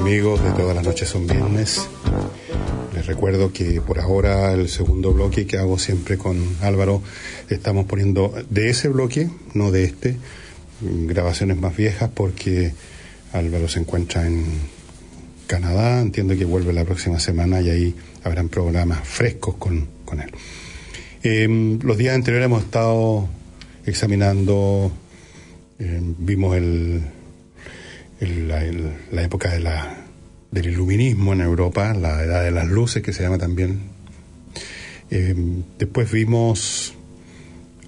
amigos de todas las noches son viernes. Les recuerdo que por ahora el segundo bloque que hago siempre con Álvaro estamos poniendo de ese bloque, no de este, grabaciones más viejas porque Álvaro se encuentra en Canadá, entiendo que vuelve la próxima semana y ahí habrán programas frescos con, con él. Eh, los días anteriores hemos estado examinando, eh, vimos el, el, la, época de la, del iluminismo en Europa, la edad de las luces que se llama también. Eh, después vimos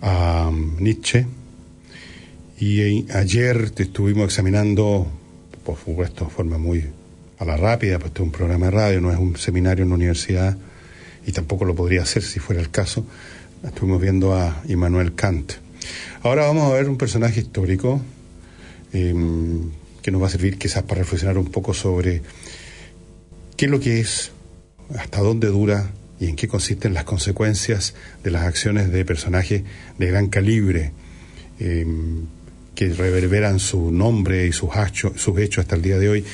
a Nietzsche y ayer estuvimos examinando, por supuesto, de forma muy a la rápida, pues este es un programa de radio, no es un seminario en la universidad y tampoco lo podría hacer si fuera el caso. Estuvimos viendo a Immanuel Kant. Ahora vamos a ver un personaje histórico eh, que nos va a servir quizás para reflexionar un poco sobre qué es lo que es, hasta dónde dura y en qué consisten las consecuencias de las acciones de personajes de gran calibre eh, que reverberan su nombre y sus, hechos, sus hechos hasta el día de hoy.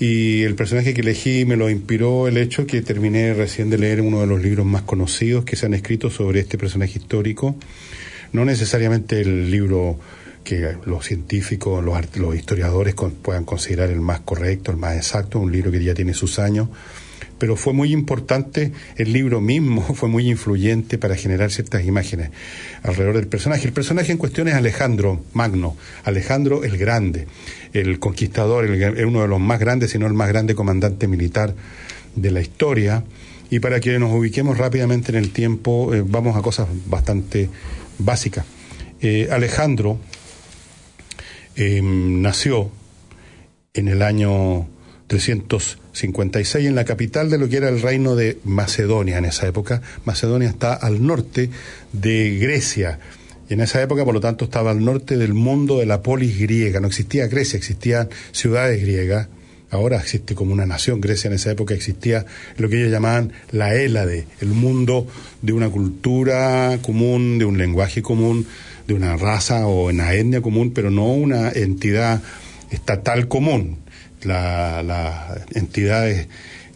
Y el personaje que elegí me lo inspiró el hecho que terminé recién de leer uno de los libros más conocidos que se han escrito sobre este personaje histórico. No necesariamente el libro que los científicos, los, los historiadores con, puedan considerar el más correcto, el más exacto, un libro que ya tiene sus años, pero fue muy importante, el libro mismo fue muy influyente para generar ciertas imágenes alrededor del personaje. El personaje en cuestión es Alejandro Magno, Alejandro el Grande, el conquistador, el, uno de los más grandes, si no el más grande comandante militar de la historia. Y para que nos ubiquemos rápidamente en el tiempo, eh, vamos a cosas bastante básicas. Eh, Alejandro eh, nació en el año 356 en la capital de lo que era el reino de Macedonia en esa época. Macedonia está al norte de Grecia. Y en esa época, por lo tanto, estaba al norte del mundo de la polis griega. No existía Grecia, existían ciudades griegas. Ahora existe como una nación. Grecia en esa época existía lo que ellos llamaban la Hélade, el mundo de una cultura común, de un lenguaje común, de una raza o una etnia común, pero no una entidad estatal común. Las la entidades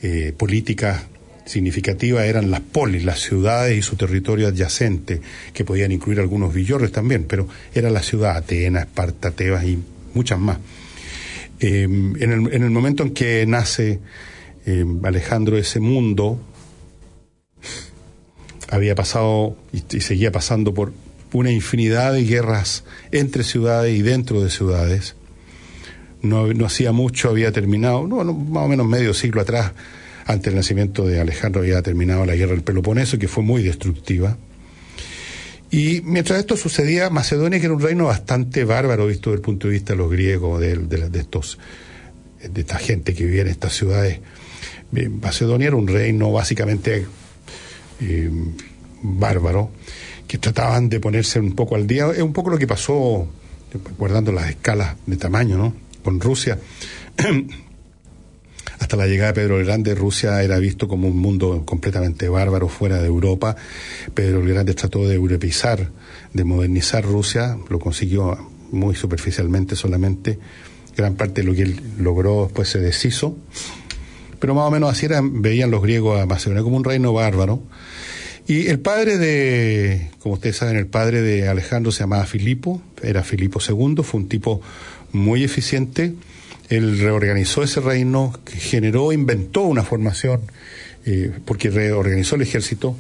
eh, políticas significativas eran las polis, las ciudades y su territorio adyacente, que podían incluir algunos villorres también, pero era la ciudad, Atenas, Esparta, Tebas y muchas más. Eh, en, el, en, el, momento en que nace eh, Alejandro ese mundo, había pasado y seguía pasando por una infinidad de guerras entre ciudades y dentro de ciudades. No, no hacía mucho, había terminado, no, más o menos medio siglo atrás, antes del nacimiento de Alejandro, había terminado la guerra del Peloponeso, que fue muy destructiva. Y mientras esto sucedía, Macedonia, que era un reino bastante bárbaro, visto desde el punto de vista de los griegos, de, de, estos, de esta gente que vivía en estas ciudades, Macedonia era un reino básicamente eh, bárbaro, que trataban de ponerse un poco al día. Es un poco lo que pasó, guardando las escalas de tamaño, ¿no? Con Rusia. Hasta la llegada de Pedro el Grande, Rusia era visto como un mundo completamente bárbaro fuera de Europa. Pedro el Grande trató de europeizar, de modernizar Rusia, lo consiguió muy superficialmente solamente. Gran parte de lo que él logró después se deshizo. Pero más o menos así eran, veían los griegos a Macedonia como un reino bárbaro. Y el padre de, como ustedes saben, el padre de Alejandro se llamaba Filipo, era Filipo II, fue un tipo muy eficiente. Él reorganizó ese reino, generó, inventó una formación, eh, porque reorganizó el ejército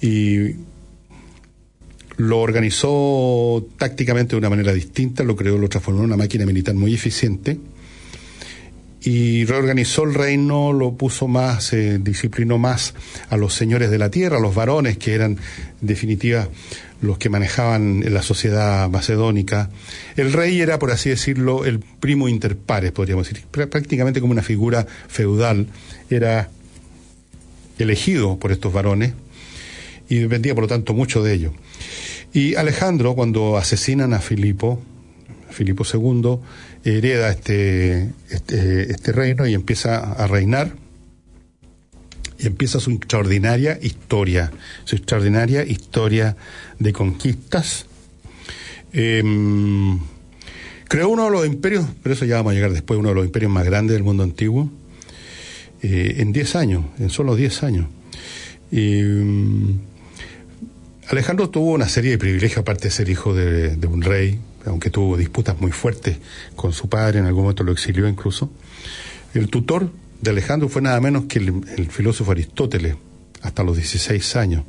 y lo organizó tácticamente de una manera distinta, lo creó, lo transformó en una máquina militar muy eficiente y reorganizó el reino, lo puso más, eh, disciplinó más a los señores de la tierra, a los varones que eran, en definitiva, los que manejaban la sociedad macedónica. El rey era, por así decirlo, el primo inter pares, podríamos decir, prácticamente como una figura feudal. Era elegido por estos varones y dependía, por lo tanto, mucho de ellos. Y Alejandro, cuando asesinan a Filipo, Filipo II, hereda este, este, este, reino y empieza a reinar y empieza su extraordinaria historia, su extraordinaria historia de conquistas. Em, creó uno de los imperios, pero eso ya vamos a llegar después, uno de los imperios más grandes del mundo antiguo, eh, en 10 años, en solo 10 años. Em, Alejandro tuvo una serie de privilegios, aparte de ser hijo de un rey, aunque tuvo disputas muy fuertes con su padre, en algún momento lo exilió incluso. El tutor de Alejandro fue nada menos que el, filósofo Aristóteles, hasta los 16 años.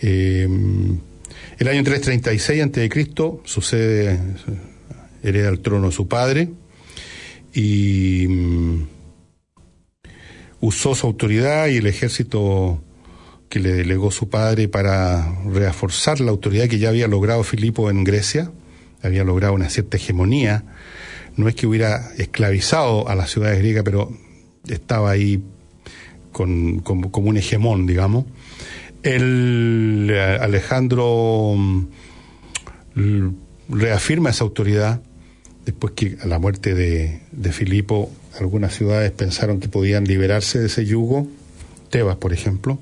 Eh, el año 336 a.C. sucede, hereda el trono su padre y mm, usó su autoridad y el ejército que le delegó su padre para reforzar la autoridad que ya había logrado Filipo en Grecia había logrado una cierta hegemonía. No es que hubiera esclavizado a las ciudades griegas, pero estaba ahí con, como un hegemón, digamos. El eh, Alejandro mm, reafirma esa autoridad después que a la muerte de, de Filipo algunas ciudades pensaron que podían liberarse de ese yugo, Tebas por ejemplo,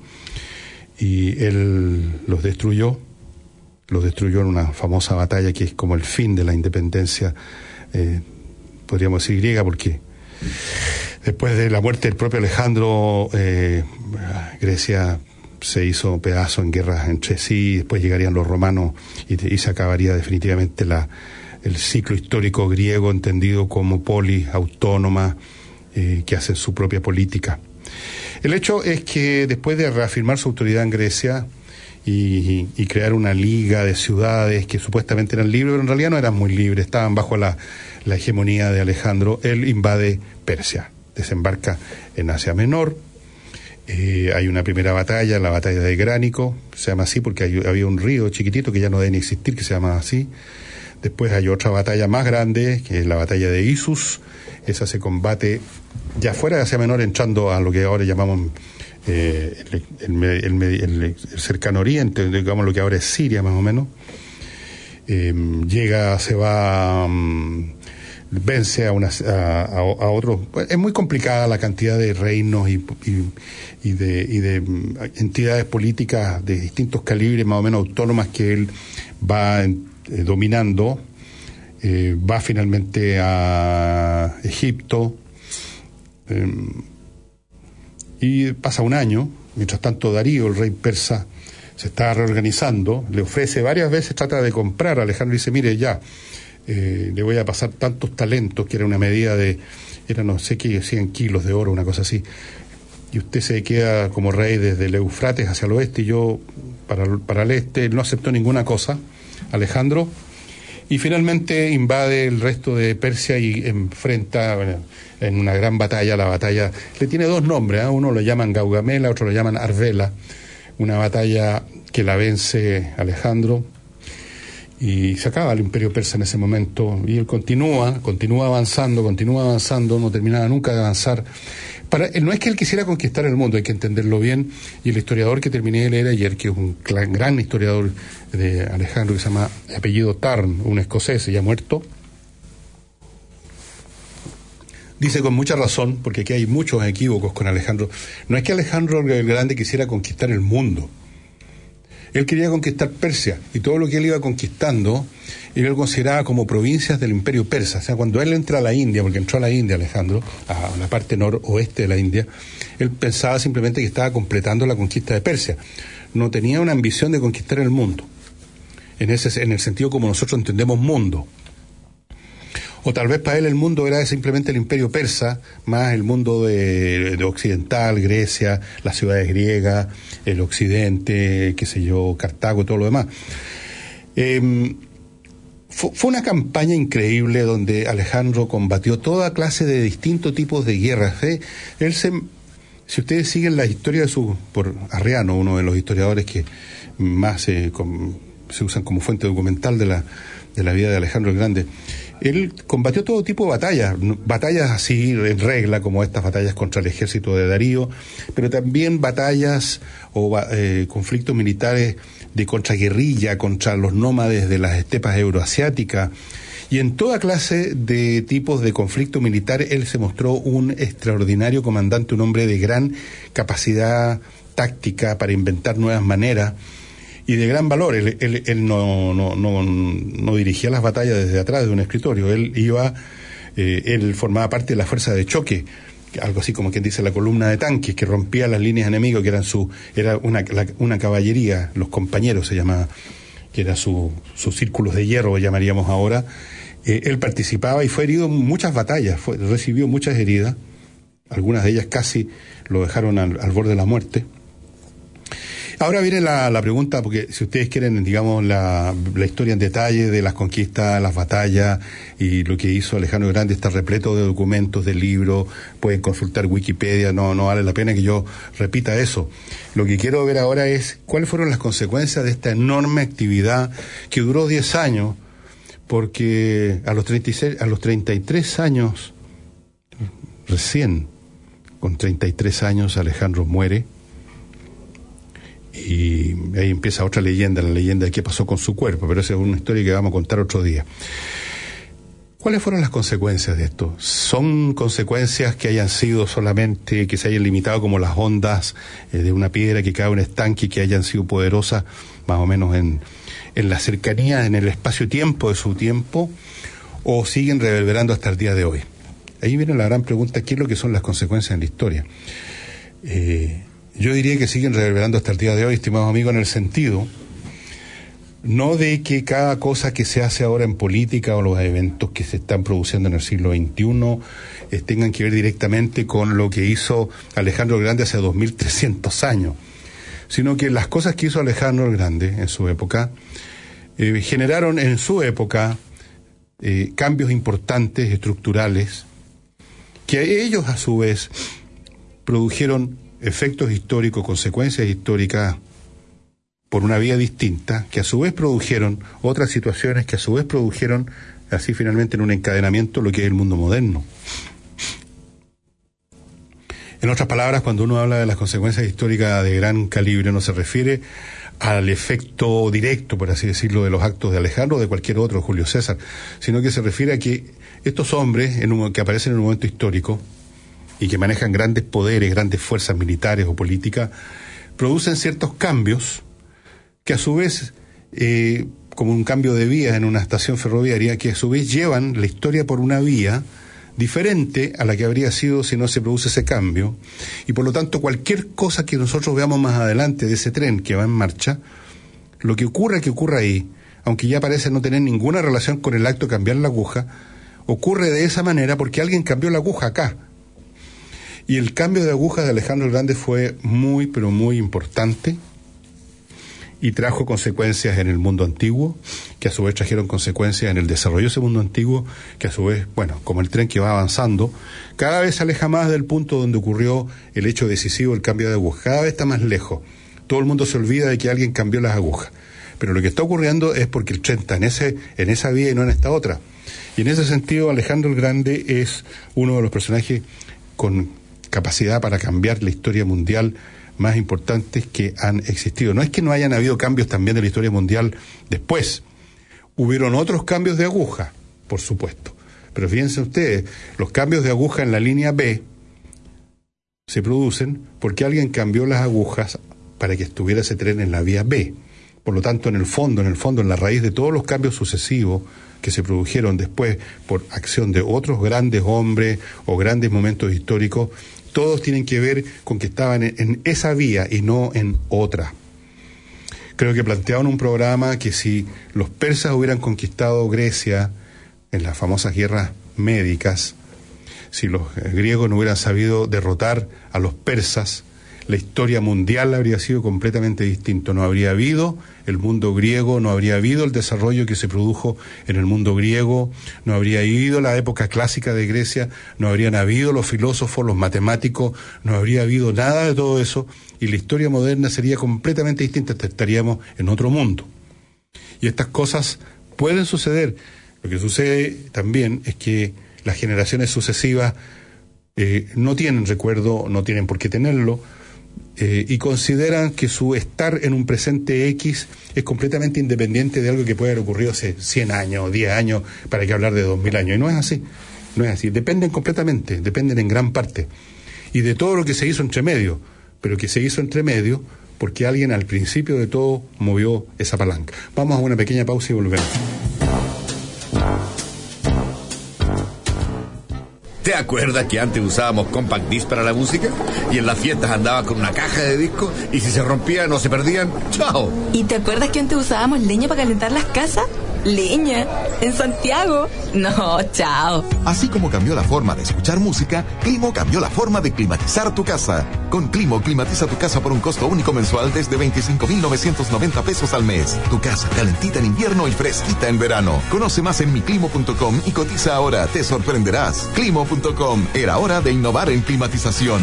y él los destruyó lo destruyó en una famosa batalla que es como el fin de la independencia, eh, podríamos decir griega, porque después de la muerte del propio Alejandro, eh, Grecia se hizo pedazo en guerras entre sí, después llegarían los romanos y, se acabaría definitivamente la, el ciclo histórico griego entendido como polis autónoma eh, que hace su propia política. El hecho es que después de reafirmar su autoridad en Grecia, y, crear una liga de ciudades que supuestamente eran libres, pero en realidad no eran muy libres, estaban bajo la, hegemonía de Alejandro. Él invade Persia, desembarca en Asia Menor. Eh, hay una primera batalla, la batalla de Gránico, se llama así porque había un río chiquitito que ya no debe ni existir, que se llama así. Después hay otra batalla más grande, que es la batalla de Isus. Esa se combate ya fuera de Asia Menor, entrando a lo que ahora llamamos eh, el, cercano oriente, digamos lo que ahora es Siria más o menos, eh, llega, se va, mm, vence a, una, a, otros. Es muy complicada la cantidad de reinos y, de, y de mm, entidades políticas de distintos calibres, más o menos autónomas, que él va eh, dominando. va finalmente a Egipto. Y pasa un año, mientras tanto Darío, el rey persa, se está reorganizando, le ofrece varias veces, trata de comprar. Alejandro dice, mire, ya, eh, le voy a pasar tantos talentos, que era una medida de, era no sé qué, 100 kilos de oro, una cosa así, y usted se queda como rey desde el Eufrates hacia el oeste y yo para, para el este, no aceptó ninguna cosa, Alejandro, y finalmente invade el resto de Persia y enfrenta en una gran batalla, la batalla, le tiene dos nombres, ¿eh? uno lo llaman Gaugamela, otro lo llaman Arvela, una batalla que la vence Alejandro y se acaba el imperio persa en ese momento y él continúa, continúa avanzando, continúa avanzando, no terminaba nunca de avanzar. Para, no es que él quisiera conquistar el mundo, hay que entenderlo bien, y el historiador que terminé de leer ayer, que es un gran historiador de Alejandro que se llama apellido Tarn, un escocés, ya muerto, dice con mucha razón, porque aquí hay muchos equívocos con Alejandro, no es que Alejandro el Grande quisiera conquistar el mundo. Él quería conquistar Persia y todo lo que él iba conquistando, él lo consideraba como provincias del imperio persa. O sea, cuando él entra a la India, porque entró a la India Alejandro, a la parte noroeste de la India, él pensaba simplemente que estaba completando la conquista de Persia. No tenía una ambición de conquistar el mundo, en, ese, en el sentido como nosotros entendemos mundo. O tal vez para él el mundo era simplemente el imperio persa, más el mundo de, occidental, Grecia, las ciudades griegas, el occidente, qué sé yo, Cartago y todo lo demás. Em, fue una campaña increíble donde Alejandro combatió toda clase de distintos tipos de guerras. Él se, si ustedes siguen la historia de su, por Arriano, uno de los historiadores que más se usan como fuente documental de la, de la vida de Alejandro el Grande, él combatió todo tipo de batallas, batallas así en regla, como estas batallas contra el ejército de Darío, pero también batallas o eh, conflictos militares de contraguerrilla contra los nómades de las estepas euroasiáticas. Y en toda clase de tipos de conflicto militar, él se mostró un extraordinario comandante, un hombre de gran capacidad táctica para inventar nuevas maneras y de gran valor. Él, él, no, no, no, no, dirigía las batallas desde atrás de un escritorio, él iba, eh, él formaba parte de la fuerza de choque, algo así como quien dice la columna de tanques, que rompía las líneas enemigos, que eran su, era una, una caballería, los compañeros se llamaba, que era su, sus círculos de hierro, llamaríamos ahora. Eh, él participaba y fue herido en muchas batallas, fue, recibió muchas heridas, algunas de ellas casi lo dejaron al borde de la muerte Ahora viene la, pregunta, porque si ustedes quieren, digamos, la, historia en detalle de las conquistas, las batallas y lo que hizo Alejandro Grande, está repleto de documentos, de libros, pueden consultar Wikipedia, no, no vale la pena que yo repita eso. Lo que quiero ver ahora es cuáles fueron las consecuencias de esta enorme actividad que duró 10 años, porque a los, 36, a los 33 años, recién, con 33 años, Alejandro muere y ahí empieza otra leyenda, la leyenda de qué pasó con su cuerpo, pero esa es una historia que vamos a contar otro día. ¿Cuáles fueron las consecuencias de esto? ¿Son consecuencias que hayan sido solamente, que se hayan limitado como las ondas eh, de una piedra que cae en un estanque, que hayan sido poderosas más o menos en, en la cercanía, en el espacio-tiempo de su tiempo, o siguen reverberando hasta el día de hoy? Ahí viene la gran pregunta, ¿qué es lo que son las consecuencias en la historia? Eh, yo diría que siguen reverberando hasta el día de hoy, estimados amigos, en el sentido no de que cada cosa que se hace ahora en política o los eventos que se están produciendo en el siglo XXI eh, tengan que ver directamente con lo que hizo Alejandro el Grande hace 2300 años, sino que las cosas que hizo Alejandro el Grande en su época eh, generaron en su época eh, cambios importantes, estructurales, que ellos a su vez produjeron efectos históricos, consecuencias históricas por una vía distinta, que a su vez produjeron otras situaciones que a su vez produjeron, así finalmente en un encadenamiento, lo que es el mundo moderno. En otras palabras, cuando uno habla de las consecuencias históricas de gran calibre, no se refiere al efecto directo, por así decirlo, de los actos de Alejandro o de cualquier otro, Julio César, sino que se refiere a que estos hombres en que aparecen en un momento histórico, y que manejan grandes poderes, grandes fuerzas militares o políticas, producen ciertos cambios que a su vez, eh, como un cambio de vías en una estación ferroviaria, que a su vez llevan la historia por una vía diferente a la que habría sido si no se produce ese cambio, y por lo tanto cualquier cosa que nosotros veamos más adelante de ese tren que va en marcha, lo que ocurre que ocurra ahí, aunque ya parece no tener ninguna relación con el acto de cambiar la aguja, ocurre de esa manera porque alguien cambió la aguja acá, y el cambio de aguja de Alejandro Grande fue muy, pero muy importante y trajo consecuencias en el mundo antiguo, que a su vez trajeron consecuencias en el desarrollo de ese mundo antiguo, que a su vez, bueno, como el tren que va avanzando, cada vez se aleja más del punto donde ocurrió el hecho decisivo, el cambio de aguja, cada vez está más lejos. Todo el mundo se olvida de que alguien cambió las agujas. Pero lo que está ocurriendo es porque el tren está en, ese, en esa vía y no en esta otra. Y en ese sentido, Alejandro el Grande es uno de los personajes con capacidad para cambiar la historia mundial más importantes que han existido. No es que no hayan habido cambios también de la historia mundial después. Hubieron otros cambios de aguja, por supuesto. Pero fíjense ustedes, los cambios de aguja en la línea B se producen porque alguien cambió las agujas para que estuviera ese tren en la vía B. Por lo tanto, en el fondo, en el fondo, en la raíz de todos los cambios sucesivos que se produjeron después por acción de otros grandes hombres o grandes momentos históricos, todos tienen que ver con que estaban en, esa vía y no en otra. Creo que planteaban un programa que si los persas hubieran conquistado Grecia en las famosas guerras médicas, si los griegos no hubieran sabido derrotar a los persas, la historia mundial habría sido completamente distinto. No habría habido el mundo griego, no habría habido el desarrollo que se produjo en el mundo griego, no habría habido la época clásica de Grecia, no habrían habido los filósofos, los matemáticos, no habría habido nada de todo eso y la historia moderna sería completamente distinta, estaríamos en otro mundo. Y estas cosas pueden suceder. Lo que sucede también es que las generaciones sucesivas eh, no tienen recuerdo, no tienen por qué tenerlo, eh, y consideran que su estar en un presente X es completamente independiente de algo que puede haber ocurrido hace 100 años, 10 años, para que hablar de 2000 años. Y no es así, no es así. Dependen completamente, dependen en gran parte. Y de todo lo que se hizo entre medio, pero que se hizo entre medio porque alguien al principio de todo movió esa palanca. Vamos a una pequeña pausa y volvemos. ¿Te acuerdas que antes usábamos compact disc para la música? Y en las fiestas andaba con una caja de discos y si se rompían o se perdían, ¡chao! ¿Y te acuerdas que antes usábamos leña para calentar las casas? Leña, en Santiago. No, chao. Así como cambió la forma de escuchar música, Climo cambió la forma de climatizar tu casa. Con Climo, climatiza tu casa por un costo único mensual desde 25,990 pesos al mes. Tu casa calentita en invierno y fresquita en verano. Conoce más en miclimo.com y cotiza ahora. Te sorprenderás. Climo.com. Era hora de innovar en climatización.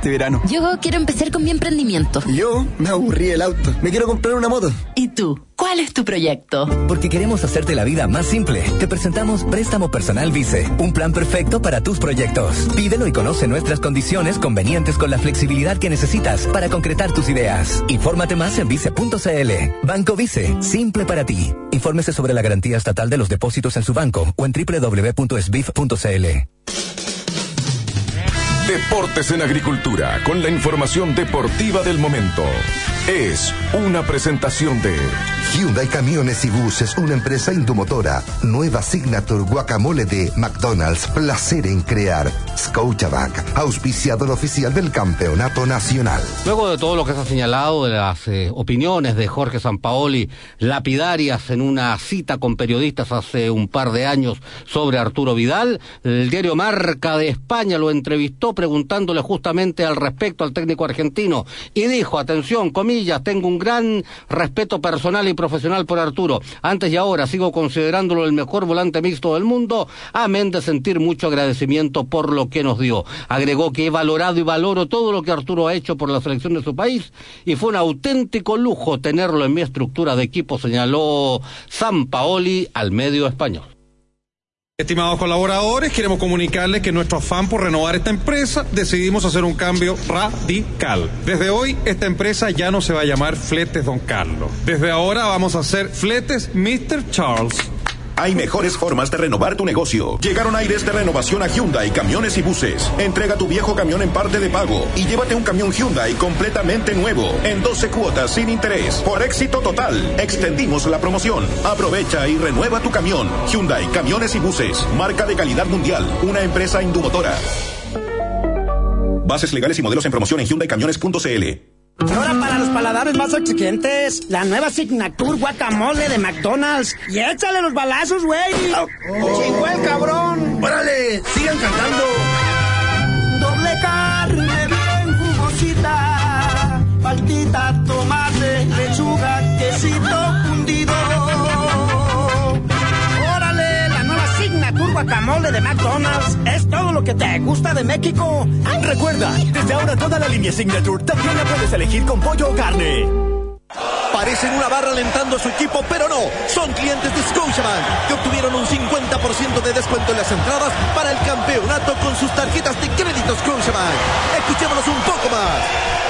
este verano. Yo quiero empezar con mi emprendimiento. Yo me aburrí el auto. Me quiero comprar una moto. ¿Y tú? ¿Cuál es tu proyecto? Porque queremos hacerte la vida más simple. Te presentamos Préstamo Personal Vice, un plan perfecto para tus proyectos. Pídelo y conoce nuestras condiciones convenientes con la flexibilidad que necesitas para concretar tus ideas. Infórmate más en vice.cl. Banco Vice, simple para ti. Infórmese sobre la garantía estatal de los depósitos en su banco o en www.sbif.cl. Deportes en Agricultura, con la información deportiva del momento. Es una presentación de Hyundai Camiones y Buses, una empresa indomotora. Nueva Signature Guacamole de McDonald's, placer en crear. Scotiabank, auspiciador oficial del Campeonato Nacional. Luego de todo lo que se ha señalado de las eh, opiniones de Jorge Sampaoli, lapidarias en una cita con periodistas hace un par de años sobre Arturo Vidal, el diario Marca de España lo entrevistó preguntándole justamente al respecto al técnico argentino y dijo, atención, comillas, tengo un gran respeto personal y profesional por Arturo. Antes y ahora sigo considerándolo el mejor volante mixto del mundo, amén de sentir mucho agradecimiento por lo que nos dio. Agregó que he valorado y valoro todo lo que Arturo ha hecho por la selección de su país y fue un auténtico lujo tenerlo en mi estructura de equipo, señaló San Paoli al medio español. Estimados colaboradores, queremos comunicarles que nuestro afán por renovar esta empresa decidimos hacer un cambio radical. Desde hoy, esta empresa ya no se va a llamar Fletes Don Carlos. Desde ahora vamos a hacer Fletes Mr. Charles. Hay mejores formas de renovar tu negocio. Llegaron aires de renovación a Hyundai Camiones y Buses. Entrega tu viejo camión en parte de pago y llévate un camión Hyundai completamente nuevo en 12 cuotas sin interés. Por éxito total, extendimos la promoción. Aprovecha y renueva tu camión. Hyundai Camiones y Buses, marca de calidad mundial, una empresa indumotora. Bases legales y modelos en promoción en hyundaicamiones.cl. Ahora para los paladares más exigentes, la nueva Signature Guacamole de McDonald's. Y échale los balazos, güey. ¡Chingó el cabrón! ¡Órale! ¡Sigan cantando! Doble carne bien jugosita, paltita, tomate, Guacamole de McDonald's. Es todo lo que te gusta de México. Recuerda, desde ahora toda la línea Signature también la puedes elegir con pollo o carne. Parecen una barra alentando a su equipo, pero no. Son clientes de Scotiabank que obtuvieron un 50% de descuento en las entradas para el campeonato con sus tarjetas de crédito Scotiabank. Escuchémonos un poco más.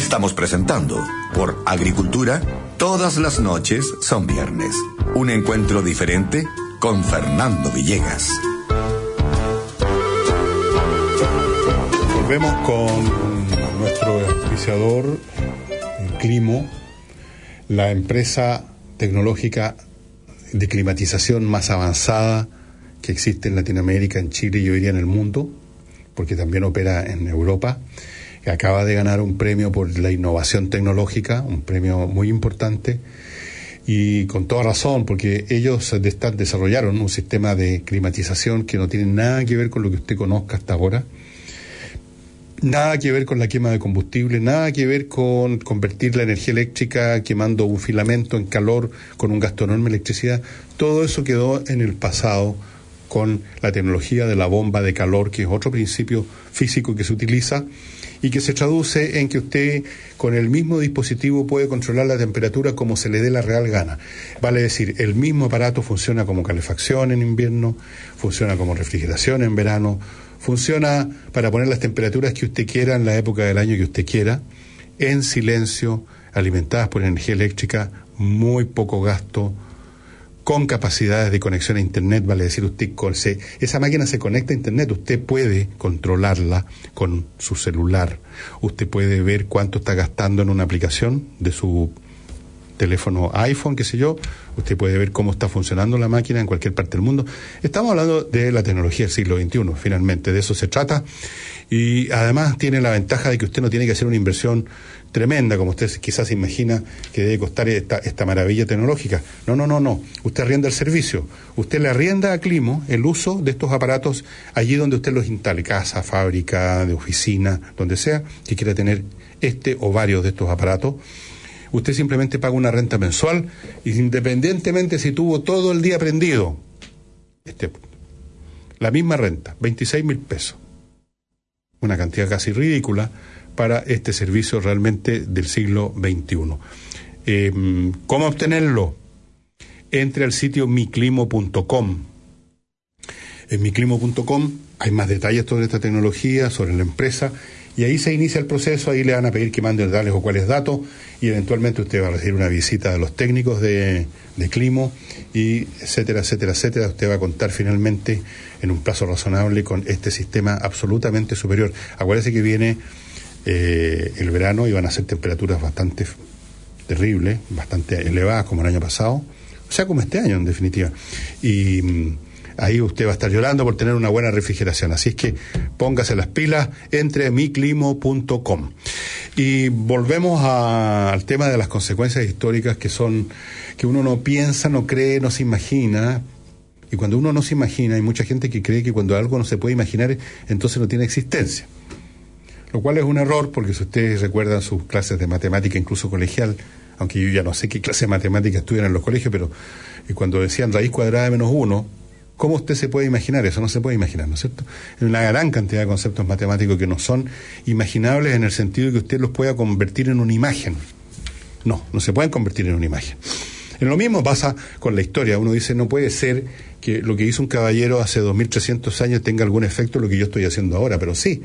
Estamos presentando por Agricultura, todas las noches son viernes. Un encuentro diferente con Fernando Villegas. Volvemos con nuestro auspiciador, Climo, la empresa tecnológica de climatización más avanzada que existe en Latinoamérica, en Chile y hoy día en el mundo, porque también opera en Europa acaba de ganar un premio por la innovación tecnológica, un premio muy importante, y con toda razón, porque ellos desarrollaron un sistema de climatización que no tiene nada que ver con lo que usted conozca hasta ahora, nada que ver con la quema de combustible, nada que ver con convertir la energía eléctrica quemando un filamento en calor con un gasto enorme de electricidad, todo eso quedó en el pasado con la tecnología de la bomba de calor, que es otro principio físico que se utiliza y que se traduce en que usted con el mismo dispositivo puede controlar la temperatura como se le dé la real gana. Vale decir, el mismo aparato funciona como calefacción en invierno, funciona como refrigeración en verano, funciona para poner las temperaturas que usted quiera en la época del año que usted quiera, en silencio, alimentadas por energía eléctrica, muy poco gasto, con capacidades de conexión a Internet, vale decir, usted con, esa máquina se conecta a Internet, usted puede controlarla con su celular, usted puede ver cuánto está gastando en una aplicación de su teléfono iPhone, qué sé yo, usted puede ver cómo está funcionando la máquina en cualquier parte del mundo. Estamos hablando de la tecnología del siglo XXI, finalmente, de eso se trata. Y además tiene la ventaja de que usted no tiene que hacer una inversión tremenda, como usted quizás imagina que debe costar esta, esta maravilla tecnológica. No, no, no, no. Usted arrienda el servicio. Usted le arrienda a Climo el uso de estos aparatos allí donde usted los instale, casa, fábrica, de oficina, donde sea, que quiera tener este o varios de estos aparatos. Usted simplemente paga una renta mensual, independientemente si tuvo todo el día prendido. Este, la misma renta, 26 mil pesos. Una cantidad casi ridícula para este servicio realmente del siglo XXI. Em, ¿Cómo obtenerlo? Entre al sitio miclimo.com. En miclimo.com hay más detalles sobre esta tecnología, sobre la empresa, y ahí se inicia el proceso, ahí le van a pedir que mande tales o cuáles datos, y eventualmente usted va a recibir una visita de los técnicos de, de Climo, y etcétera, etcétera, etcétera. Usted va a contar finalmente en un plazo razonable con este sistema absolutamente superior. Acuérdese que viene eh, el verano y van a ser temperaturas bastante terribles, bastante elevadas como el año pasado, o sea, como este año en definitiva. Y mm, ahí usted va a estar llorando por tener una buena refrigeración. Así es que póngase las pilas entre miclimo.com. Y volvemos al tema de las consecuencias históricas que son, que uno no piensa, no cree, no se imagina. Y cuando uno no se imagina, hay mucha gente que cree que cuando algo no se puede imaginar, entonces no tiene existencia lo cual es un error porque si ustedes recuerdan sus clases de matemática, incluso colegial, aunque yo ya no sé qué clase de matemática estudian en los colegios, pero cuando decían raíz cuadrada de menos uno, ¿cómo usted se puede imaginar eso? No se puede imaginar, ¿no es cierto? Hay una gran cantidad de conceptos matemáticos que no son imaginables en el sentido de que usted los pueda convertir en una imagen. No, no se pueden convertir en una imagen. En lo mismo pasa con la historia. Uno dice, no puede ser que lo que hizo un caballero hace 2300 años tenga algún efecto lo que yo estoy haciendo ahora, pero sí,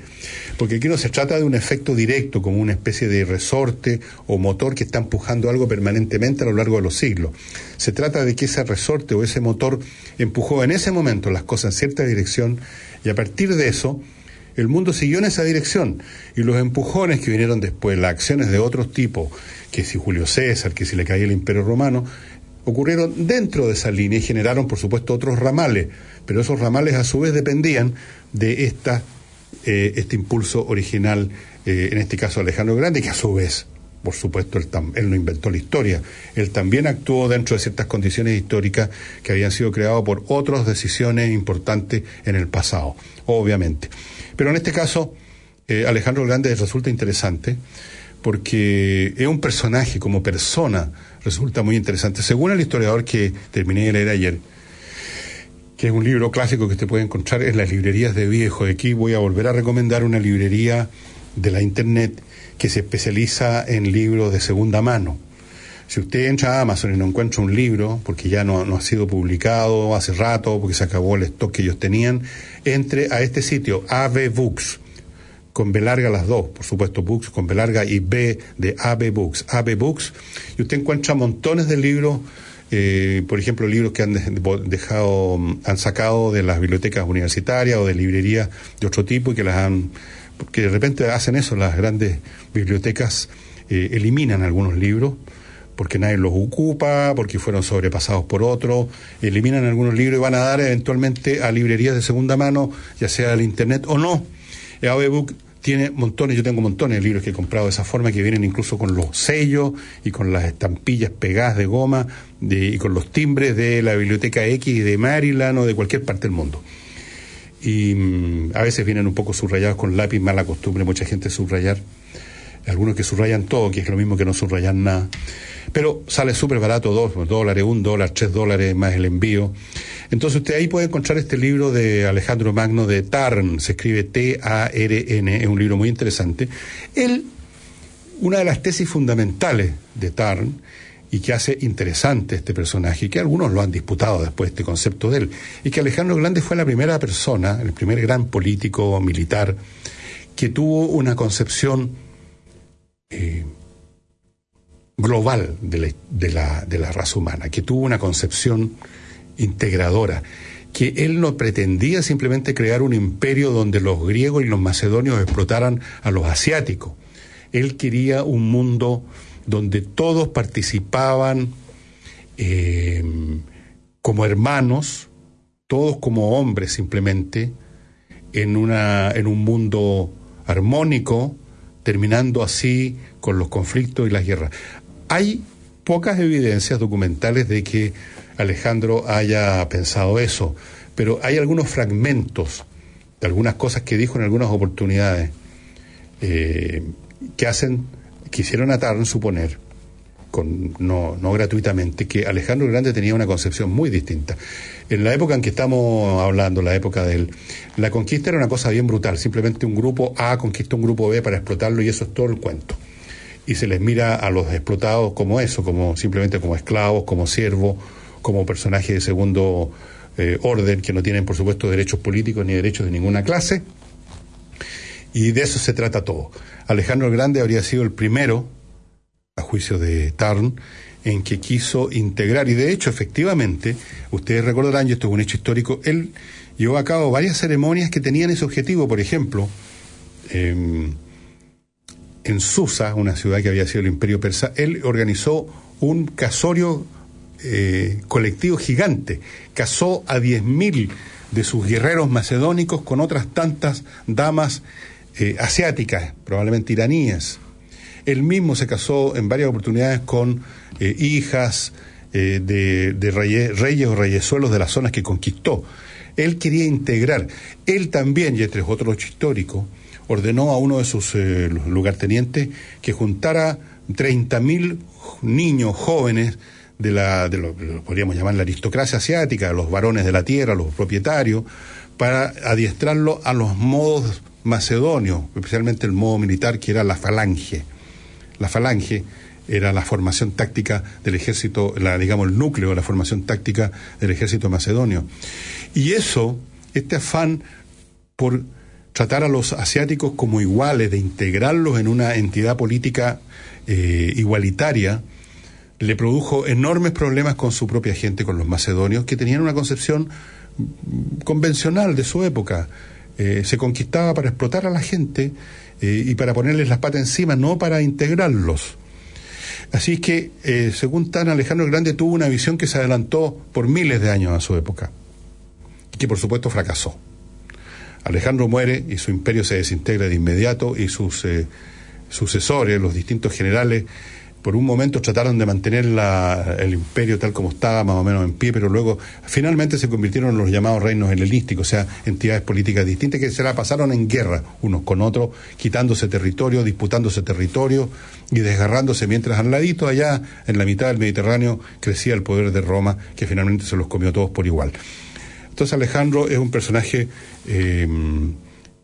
porque aquí no se trata de un efecto directo, como una especie de resorte o motor que está empujando algo permanentemente a lo largo de los siglos. Se trata de que ese resorte o ese motor empujó en ese momento las cosas en cierta dirección y a partir de eso el mundo siguió en esa dirección y los empujones que vinieron después, las acciones de otros tipos, que si Julio César, que si le caía el imperio romano, ocurrieron dentro de esa línea y generaron, por supuesto, otros ramales, pero esos ramales a su vez dependían de esta, eh, este impulso original eh, en este caso Alejandro Grande, que a su vez, por supuesto, él, no inventó la historia, él también actuó dentro de ciertas condiciones históricas que habían sido creadas por otras decisiones importantes en el pasado, obviamente. Pero en este caso, eh, Alejandro Grande resulta interesante porque es un personaje como persona, resulta muy interesante. Según el historiador que terminé de leer ayer, que es un libro clásico que usted puede encontrar en las librerías de viejo. Aquí voy a volver a recomendar una librería de la Internet que se especializa en libros de segunda mano. Si usted entra a Amazon y no encuentra un libro, porque ya no, no, ha sido publicado hace rato, porque se acabó el stock que ellos tenían, entre a este sitio, AV Books, con B larga las dos, por supuesto, Books con B larga y B de AV Books, AV Books, y usted encuentra montones de libros eh, por ejemplo, libros que han dejado, han sacado de las bibliotecas universitarias o de librerías de otro tipo y que las han, que de repente hacen eso, las grandes bibliotecas eh, eliminan algunos libros porque nadie los ocupa, porque fueron sobrepasados por otros, eliminan algunos libros y van a dar eventualmente a librerías de segunda mano, ya sea al internet o no. El tiene montones, yo tengo montones de libros que he comprado de esa forma, que vienen incluso con los sellos y con las estampillas pegadas de goma y con los timbres de la biblioteca X de Maryland o de cualquier parte del mundo. Y mm, a veces vienen un poco subrayados con lápiz, mala costumbre, mucha gente subrayar. Algunos que subrayan todo, que es lo mismo que no subrayan nada. Pero sale súper barato, dos dólares, un dólar, tres dólares más el envío. Entonces usted ahí puede encontrar este libro de Alejandro Magno de Tarn, se escribe T-A-R-N, es un libro muy interesante. Él, una de las tesis fundamentales de Tarn, y que hace interesante este personaje, y que algunos lo han disputado después este concepto de él, y que Alejandro Grande fue la primera persona, el primer gran político militar, que tuvo una concepción eh, global de la, de la raza humana, que tuvo una concepción integradora, que él no pretendía simplemente crear un imperio donde los griegos y los macedonios explotaran a los asiáticos. Él quería un mundo donde todos participaban eh, como hermanos, todos como hombres simplemente, en, una, en un mundo armónico, terminando así con los conflictos y las guerras. Hay pocas evidencias documentales de que Alejandro haya pensado eso, pero hay algunos fragmentos de algunas cosas que dijo en algunas oportunidades eh, que hacen, quisieron atar, suponer, con, no, no gratuitamente, que Alejandro Grande tenía una concepción muy distinta. En la época en que estamos hablando, la época de él, la conquista era una cosa bien brutal, simplemente un grupo A conquista un grupo B para explotarlo y eso es todo el cuento. Y se les mira a los explotados como eso, como simplemente como esclavos, como siervos, como personajes de segundo eh, orden que no tienen, por supuesto, derechos políticos ni derechos de ninguna clase. Y de eso se trata todo. Alejandro el Grande habría sido el primero, a juicio de Tarn, en que quiso integrar, y de hecho, efectivamente, ustedes recordarán, y esto es un hecho histórico, él llevó a cabo varias ceremonias que tenían ese objetivo, por ejemplo, em, en Susa, una ciudad que había sido el imperio persa, él organizó un casorio eh, colectivo gigante. Casó a 10.000 de sus guerreros macedónicos con otras tantas damas eh, asiáticas, probablemente iraníes. Él mismo se casó en varias oportunidades con eh, hijas de, reyes, reyes, o reyesuelos de las zonas que conquistó. Él quería integrar. Él también, y este es otro hecho histórico, ordenó a uno de sus lugartenientes que juntara 30.000 niños jóvenes de la, de lo, podríamos llamar la aristocracia asiática, los varones de la tierra, los propietarios, para adiestrarlo a los modos macedonios, especialmente el modo militar que era la falange. La falange era la formación táctica del ejército, la, digamos el núcleo de la formación táctica del ejército macedonio. Y eso, este afán por tratar a los asiáticos como iguales, de integrarlos en una entidad política eh, igualitaria, le produjo enormes problemas con su propia gente, con los macedonios, que tenían una concepción convencional de su época. Eh, se conquistaba para explotar a la gente eh, y para ponerles las patas encima, no para integrarlos. Así que, eh, según Tan, Alejandro el Grande tuvo una visión que se adelantó por miles de años a su época, y que por supuesto fracasó. Alejandro muere y su imperio se desintegra de inmediato y sus sucesores, los distintos generales, por un momento trataron de mantener la, el imperio tal como estaba, más o menos en pie, pero luego finalmente se convirtieron en los llamados reinos helenísticos, o sea, entidades políticas distintas que se la pasaron en guerra unos con otros, quitándose territorio, disputándose territorio y desgarrándose, mientras al ladito allá, en la mitad del Mediterráneo, crecía el poder de Roma, que finalmente se los comió todos por igual. Entonces Alejandro es un personaje eh,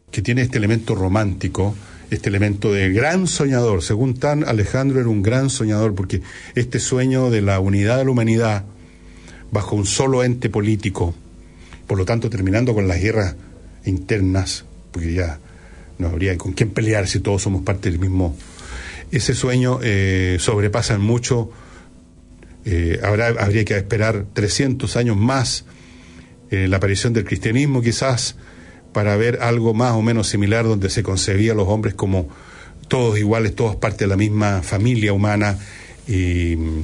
que tiene este elemento romántico, este elemento de gran soñador. Según Tan, Alejandro era un gran soñador porque este sueño de la unidad de la humanidad bajo un solo ente político, por lo tanto terminando con las guerras internas, porque ya no habría con quién pelear si todos somos parte del mismo. Ese sueño eh, sobrepasa en mucho, eh, habrá, habría que esperar 300 años más, eh, la aparición del cristianismo quizás, para ver algo más o menos similar donde se concebía a los hombres como todos iguales, todos parte de la misma familia humana y mm,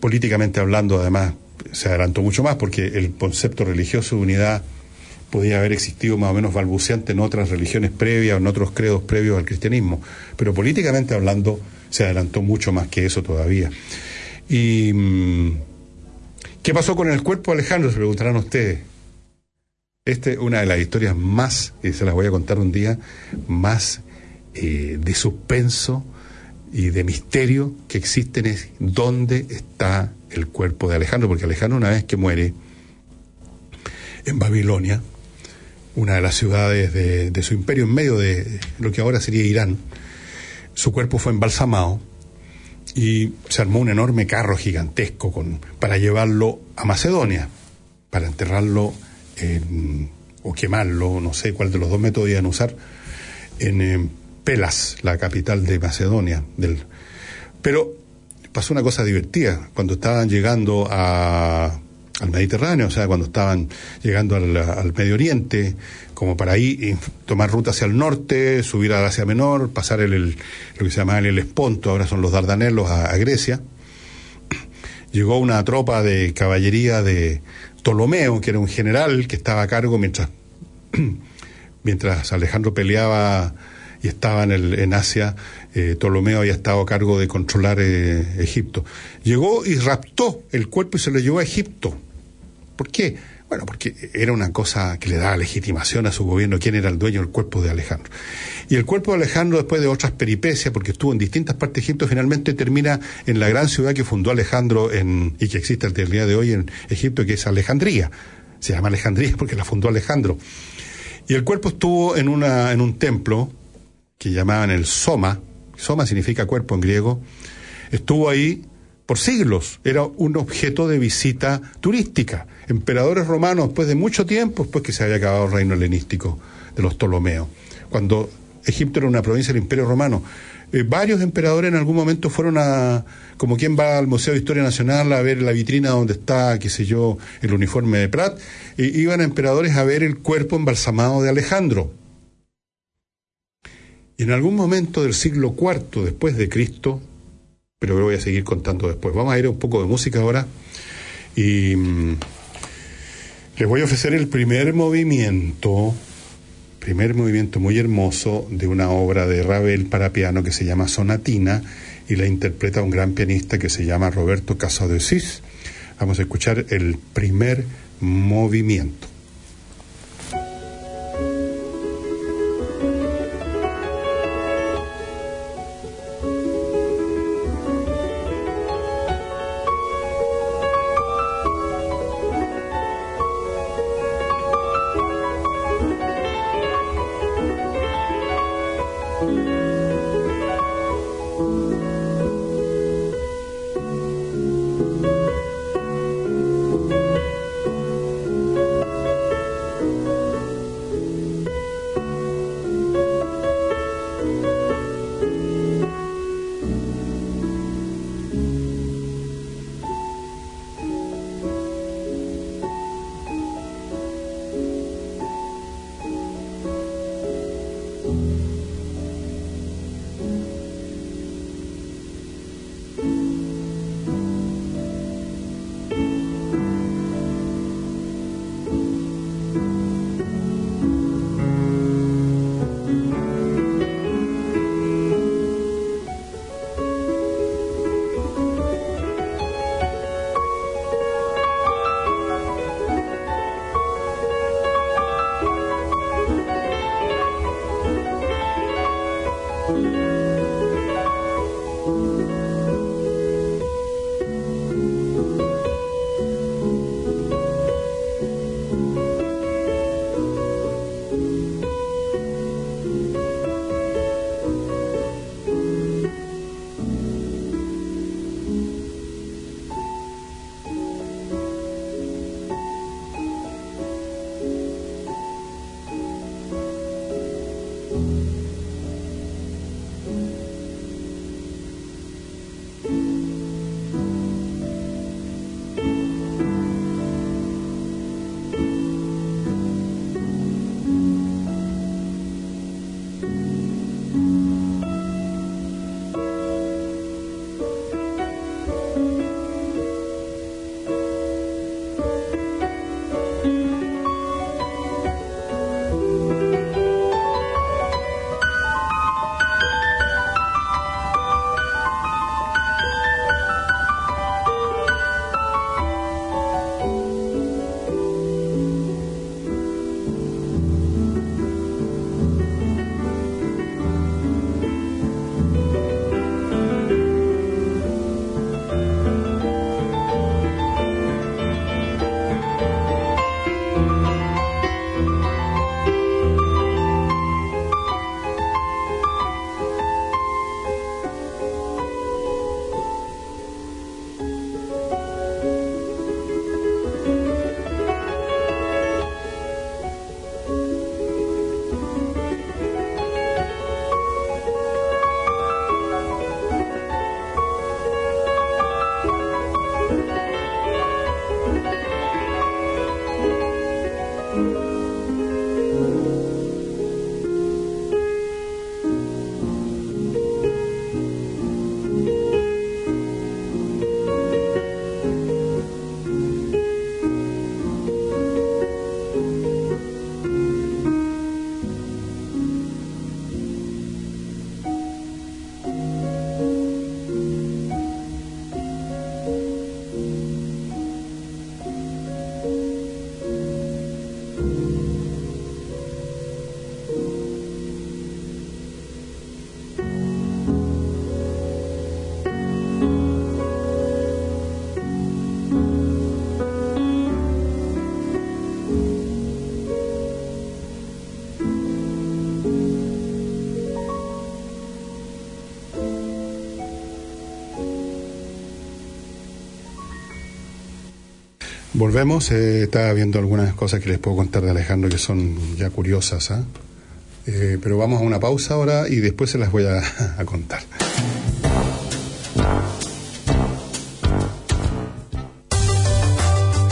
políticamente hablando además se adelantó mucho más porque el concepto religioso de unidad podía haber existido más o menos balbuceante en otras religiones previas, en otros credos previos al cristianismo, pero políticamente hablando se adelantó mucho más que eso todavía. ¿Y mm, qué pasó con el cuerpo Alejandro? Se preguntarán ustedes. Esta es una de las historias más, y se las voy a contar un día, más eh, de suspenso y de misterio que existen es dónde está el cuerpo de Alejandro, porque Alejandro una vez que muere en Babilonia, una de las ciudades de, su imperio, en medio de lo que ahora sería Irán, su cuerpo fue embalsamado y se armó un enorme carro gigantesco con, para llevarlo a Macedonia, para enterrarlo o quemarlo, no sé cuál de los dos métodos iban a usar, en Pelas, la capital de Macedonia. Del... Pero pasó una cosa divertida, cuando estaban llegando a, al Mediterráneo, o sea, cuando estaban llegando al, al Medio Oriente, como para ahí tomar ruta hacia el norte, subir al Asia Menor, pasar el, lo que se llama el Esponto, ahora son los Dardanelos, a, a Grecia. Llegó una tropa de caballería de, Ptolomeo, que era un general que estaba a cargo mientras, mientras Alejandro peleaba y estaba en, el, en Asia, eh, Ptolomeo había estado a cargo de controlar eh, Egipto. Llegó y raptó el cuerpo y se lo llevó a Egipto. ¿Por qué? Bueno, porque era una cosa que le daba legitimación a su gobierno, quién era el dueño del cuerpo de Alejandro. Y el cuerpo de Alejandro, después de otras peripecias, porque estuvo en distintas partes de Egipto, finalmente termina en la gran ciudad que fundó Alejandro en, y que existe hasta el día de hoy en Egipto, que es Alejandría. Se llama Alejandría porque la fundó Alejandro. Y el cuerpo estuvo en, una, en un templo que llamaban el Soma. Soma significa cuerpo en griego. Estuvo ahí por siglos. Era un objeto de visita turística. Emperadores romanos, después de mucho tiempo, después que se había acabado el reino helenístico de los Ptolomeos, cuando Egipto era una provincia del Imperio Romano. Eh, varios emperadores en algún momento fueron a, como quien va al Museo de Historia Nacional a ver la vitrina donde está, qué sé yo, el uniforme de Prat, iban emperadores a ver el cuerpo embalsamado de Alejandro. Y en algún momento del siglo IV después de Cristo, pero lo voy a seguir contando después. Vamos a ir a un poco de música ahora y mm, les voy a ofrecer el primer movimiento, primer movimiento muy hermoso de una obra de Ravel para piano que se llama Sonatina y la interpreta un gran pianista que se llama Roberto Casadesis. Vamos a escuchar el primer movimiento. Volvemos, eh, estaba viendo algunas cosas que les puedo contar de Alejandro que son ya curiosas, ¿ah? eh, pero vamos a una pausa ahora y después se las voy a, a contar.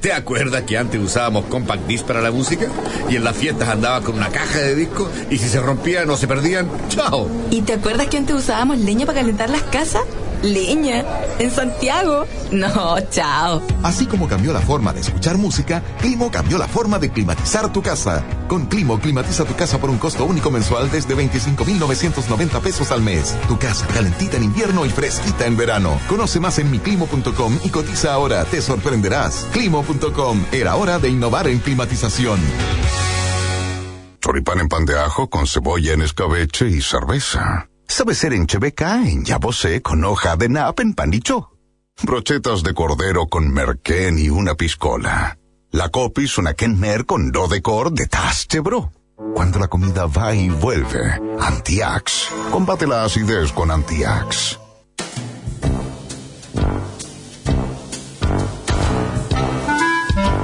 ¿Te acuerdas que antes usábamos compact disc para la música? Y en las fiestas andaba con una caja de discos y si se rompían o se perdían, ¡chao! ¿Y te acuerdas que antes usábamos leña para calentar las casas? ¿Leña? ¿En Santiago? No, chao. Así como cambió la forma de escuchar música, Climo cambió la forma de climatizar tu casa. Con Climo climatiza tu casa por un costo único mensual desde 25,990 pesos al mes. Tu casa calentita en invierno y fresquita en verano. Conoce más en miclimo.com y cotiza ahora. Te sorprenderás. Climo.com. Era hora de innovar en climatización. Choripán en pan de ajo con cebolla en escabeche y cerveza. Sabe ser en chebeca, en yabosé, con hoja de nap en panicho. Brochetas de cordero con merquén y una piscola. La copis una kenmer con do de cor de taste bro. Cuando la comida va y vuelve, Antiax. Combate la acidez con Antiax.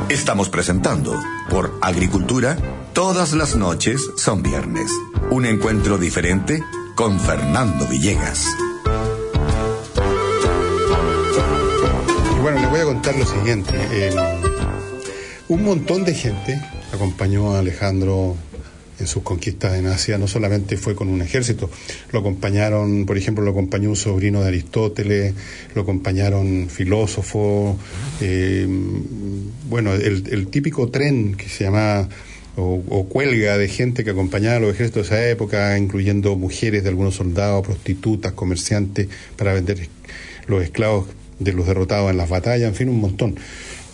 Estamos presentando por Agricultura, todas las noches son viernes. Un encuentro diferente con Fernando Villegas. Y bueno, les voy a contar lo siguiente. Eh, un montón de gente acompañó a Alejandro en sus conquistas en Asia no solamente fue con un ejército, lo acompañaron, por ejemplo, lo acompañó un sobrino de Aristóteles, lo acompañaron filósofos, eh, bueno, el, típico tren que se llama o, cuelga de gente que acompañaba a los ejércitos de esa época, incluyendo mujeres de algunos soldados, prostitutas, comerciantes, para vender los esclavos de los derrotados en las batallas, en fin, un montón.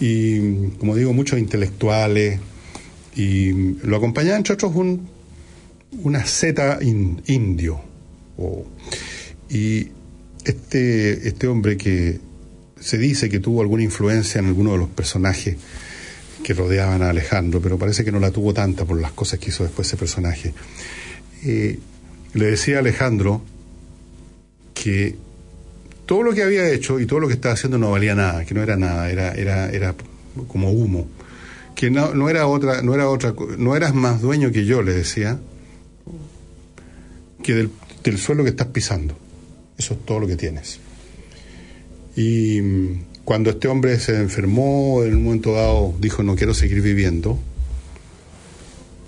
Y, como digo, muchos intelectuales, y lo acompañaba entre otros un, una zeta indio. y este, este hombre que se dice que tuvo alguna influencia en alguno de los personajes que rodeaban a Alejandro, pero parece que no la tuvo tanta por las cosas que hizo después ese personaje. Eh, le decía a Alejandro que todo lo que había hecho y todo lo que estaba haciendo no valía nada, que no era nada, era, era, era como humo que no, no era otra, no era otra, no eras más dueño que yo, le decía, que del, del suelo que estás pisando. Eso es todo lo que tienes. Y mm, cuando este hombre se enfermó, en un momento dado dijo no quiero seguir viviendo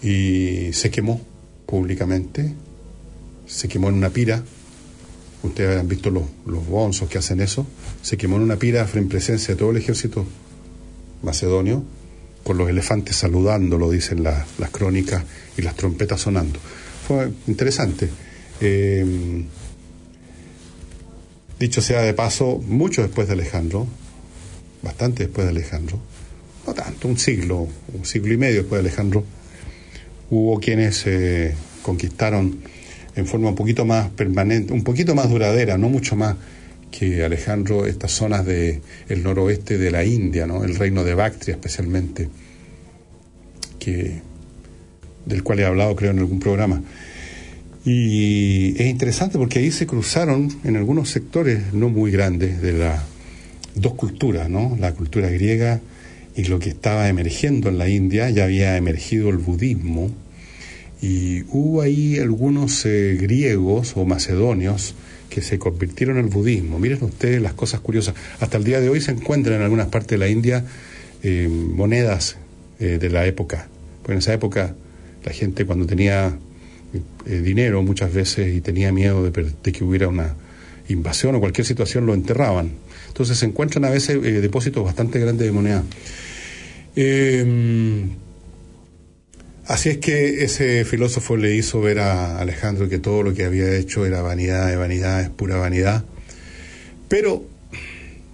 y se quemó públicamente, se quemó en una pira. Ustedes han visto los, los bonzos que hacen eso. Se quemó en una pira en presencia de todo el ejército macedonio con los elefantes saludándolo, dicen las crónicas, y las trompetas sonando. Fue interesante. Eh, dicho sea de paso, mucho después de Alejandro, bastante después de Alejandro, no tanto, un siglo, un siglo y medio después de Alejandro, hubo quienes eh, conquistaron en forma un poquito más permanente, un poquito más duradera, no mucho más que Alejandro estas zonas del el noroeste de la India, ¿no? el reino de Bactria especialmente, que, del cual he hablado creo en algún programa. Y es interesante porque ahí se cruzaron en algunos sectores no muy grandes de las dos culturas, ¿no? la cultura griega y lo que estaba emergiendo en la India, ya había emergido el budismo, y hubo ahí algunos eh, griegos o macedonios que se convirtieron al budismo. Miren ustedes las cosas curiosas. Hasta el día de hoy se encuentran en algunas partes de la India eh, monedas eh, de la época. Pues en esa época la gente cuando tenía eh, dinero muchas veces y tenía miedo de, que hubiera una invasión o cualquier situación lo enterraban. Entonces se encuentran a veces depósitos bastante grandes de moneda. Así es que ese filósofo le hizo ver a Alejandro que todo lo que había hecho era vanidad de vanidad, es pura vanidad. Pero,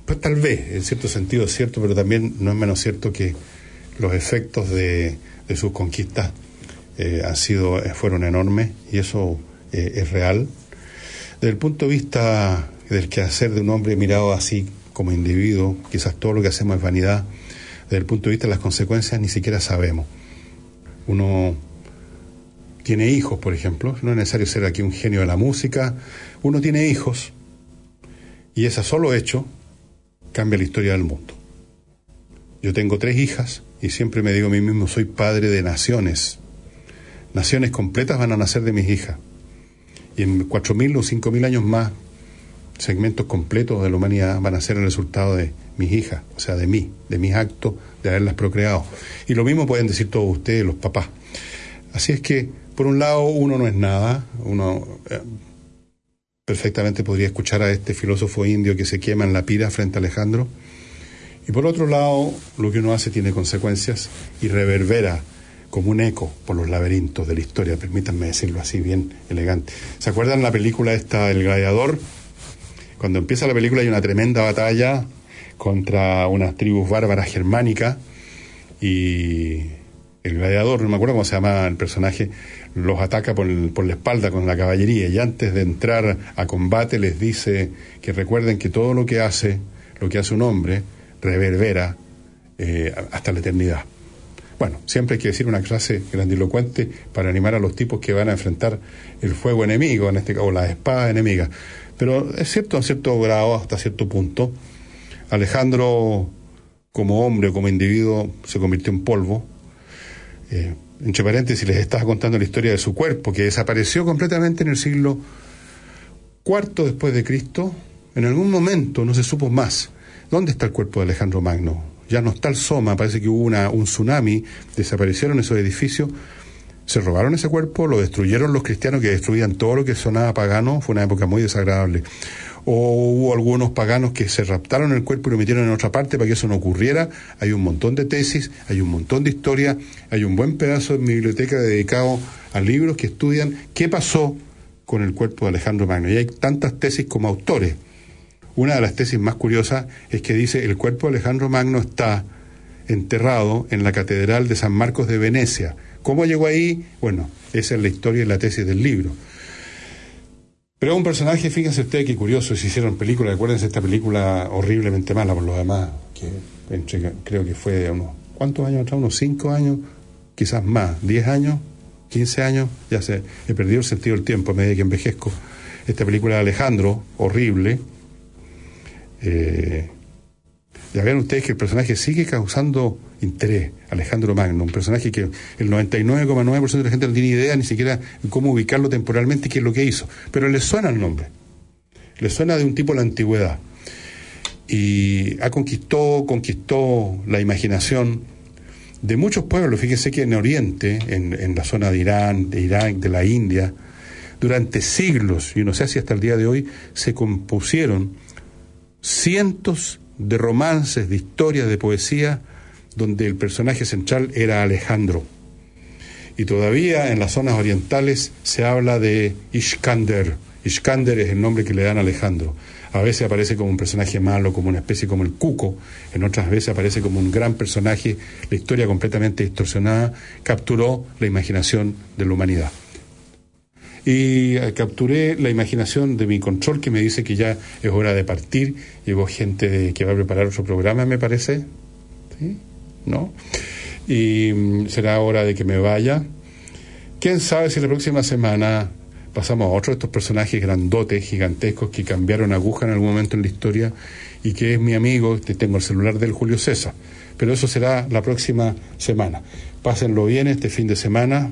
pues tal vez, en cierto sentido es cierto, pero también no es menos cierto que los efectos de, sus conquistas eh, han sido, eh, fueron enormes y eso eh, es real. Desde el punto de vista del quehacer de un hombre mirado así como individuo, quizás todo lo que hacemos es vanidad, desde el punto de vista de las consecuencias ni siquiera sabemos uno tiene hijos, por ejemplo, no es necesario ser aquí un genio de la música, uno tiene hijos y ese solo hecho cambia la historia del mundo. Yo tengo tres hijas y siempre me digo a mí mismo, soy padre de naciones. Naciones completas van a nacer de mis hijas. Y en cuatro mil o cinco mil años más, segmentos completos de la humanidad van a ser el resultado de mis hijas, o sea, de mí, de mis actos, de haberlas procreado. Y lo mismo pueden decir todos ustedes, los papás. Así es que, por un lado, uno no es nada, uno eh, perfectamente podría escuchar a este filósofo indio que se quema en la pira frente a Alejandro. Y por otro lado, lo que uno hace tiene consecuencias y reverbera como un eco por los laberintos de la historia, permítanme decirlo así, bien elegante. ¿Se acuerdan la película esta, El Gladiador? Cuando empieza la película hay una tremenda batalla contra unas tribus bárbaras germánicas y el gladiador, no me acuerdo cómo se llama el personaje, los ataca por, por, la espalda con la caballería y antes de entrar a combate les dice que recuerden que todo lo que hace, lo que hace un hombre, reverbera eh, hasta la eternidad. Bueno, siempre hay que decir una frase grandilocuente para animar a los tipos que van a enfrentar el fuego enemigo, en este caso, o la espada enemiga. Pero es cierto, en cierto grado, hasta cierto punto, Alejandro, como hombre, como individuo, se convirtió en polvo. Eh, entre paréntesis, les estaba contando la historia de su cuerpo, que desapareció completamente en el siglo IV después de Cristo. En algún momento no se supo más. ¿Dónde está el cuerpo de Alejandro Magno? Ya no está el Soma, parece que hubo una, un tsunami, desaparecieron esos edificios. se robaron ese cuerpo, lo destruyeron los cristianos que destruían todo lo que sonaba pagano, fue una época muy desagradable. O hubo algunos paganos que se raptaron el cuerpo y lo metieron en otra parte para que eso no ocurriera. Hay un montón de tesis, hay un montón de historia, hay un buen pedazo en mi biblioteca dedicado a libros que estudian qué pasó con el cuerpo de Alejandro Magno. Y hay tantas tesis como autores. Una de las tesis más curiosas es que dice el cuerpo de Alejandro Magno está enterrado en la Catedral de San Marcos de Venecia. ¿Cómo llegó ahí? Bueno, esa es la historia y la tesis del libro. Pero un personaje, fíjense ustedes qué curioso, si hicieron película, acuérdense esta película horriblemente mala por lo demás, que creo que fue de unos, ¿cuántos años atrás? Unos cinco años, quizás más, diez años, quince años, ya sé, he perdido el sentido del tiempo a medida que envejezco. Esta película de Alejandro, horrible, eh, ya ven ustedes que el personaje sigue causando interés, Alejandro Magno, un personaje que el 99,9% de la gente no tiene idea ni siquiera cómo ubicarlo temporalmente y qué es lo que hizo, pero le suena el nombre, le suena de un tipo la antigüedad. Y ha conquistado, conquistó la imaginación de muchos pueblos, fíjense que en Oriente, en, en la zona de Irán, de Irak, de la India, durante siglos, y no sé si hasta el día de hoy, se compusieron cientos de romances, de historias, de poesía, donde el personaje central era Alejandro. Y todavía en las zonas orientales se habla de Ishkander. Ishkander es el nombre que le dan a Alejandro. A veces aparece como un personaje malo, como una especie como el Cuco, en otras veces aparece como un gran personaje. La historia completamente distorsionada capturó la imaginación de la humanidad y eh, capturé la imaginación de mi control que me dice que ya es hora de partir. Llegó gente que va a preparar otro programa, me parece. ¿Sí? ¿No? Y mm, será hora de que me vaya. ¿Quién sabe si la próxima semana pasamos a otro de estos personajes grandotes, gigantescos, que cambiaron aguja en algún momento en la historia y que es mi amigo, tengo el celular del Julio César. Pero eso será la próxima semana. Pásenlo bien este fin de semana.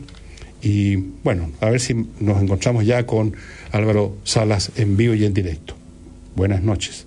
Y bueno, a ver si nos encontramos ya con Álvaro Salas en vivo y en directo. Buenas noches.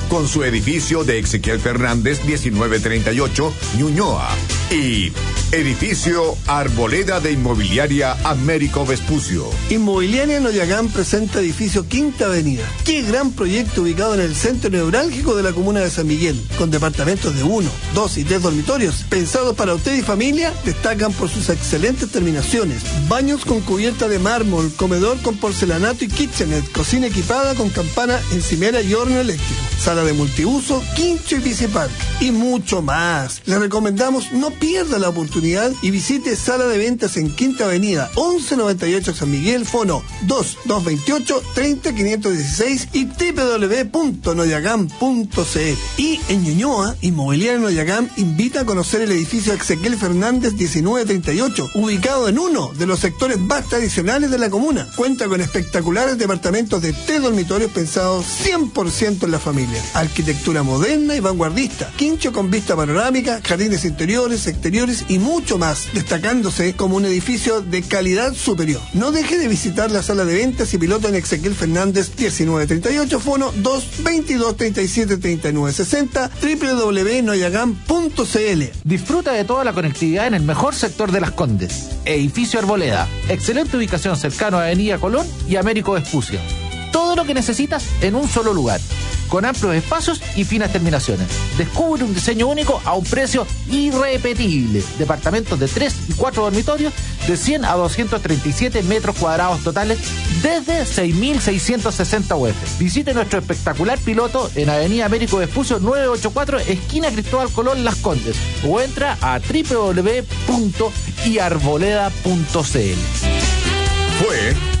con su edificio de Ezequiel Fernández 1938, Ñuñoa. Y Edificio Arboleda de Inmobiliaria Américo Vespucio. Inmobiliaria Noyagán presenta edificio Quinta Avenida. Qué gran proyecto ubicado en el centro neurálgico de la comuna de San Miguel, con departamentos de uno, dos y tres dormitorios, pensados para usted y familia, destacan por sus excelentes terminaciones. Baños con cubierta de mármol, comedor con porcelanato y kitchenet, cocina equipada con campana, encimera y horno eléctrico, sala de multiuso, quincho y bicipark y mucho más. Le recomendamos no pierda la oportunidad y visite Sala de Ventas en Quinta Avenida, 1198 San Miguel, fono 2228 30516 y www.noyagam.cl. Y en Ñuñoa, Inmobiliaria Noyagam invita a conocer el edificio Ezequiel Fernández 1938, ubicado en uno de los sectores más tradicionales de la comuna. Cuenta con espectaculares departamentos de tres dormitorios pensados 100% en la familia. Arquitectura moderna y vanguardista, quincho con vista panorámica, jardines interiores, exteriores y mucho más, destacándose como un edificio de calidad superior. No deje de visitar la sala de ventas y piloto en Ezequiel Fernández 1938, fono 222 37 39 60, www.noyagam.cl. Disfruta de toda la conectividad en el mejor sector de Las Condes. Edificio Arboleda. Excelente ubicación cercano a Avenida Colón y Américo Vespucio. Todo lo que necesitas en un solo lugar con amplios espacios y finas terminaciones. Descubre un diseño único a un precio irrepetible. Departamentos de 3 y 4 dormitorios de 100 a 237 metros cuadrados totales desde 6.660 UF. Visite nuestro espectacular piloto en Avenida Américo Vespucio 984, esquina Cristóbal Colón Las Condes, o entra a www.iarboleda.cl. Fue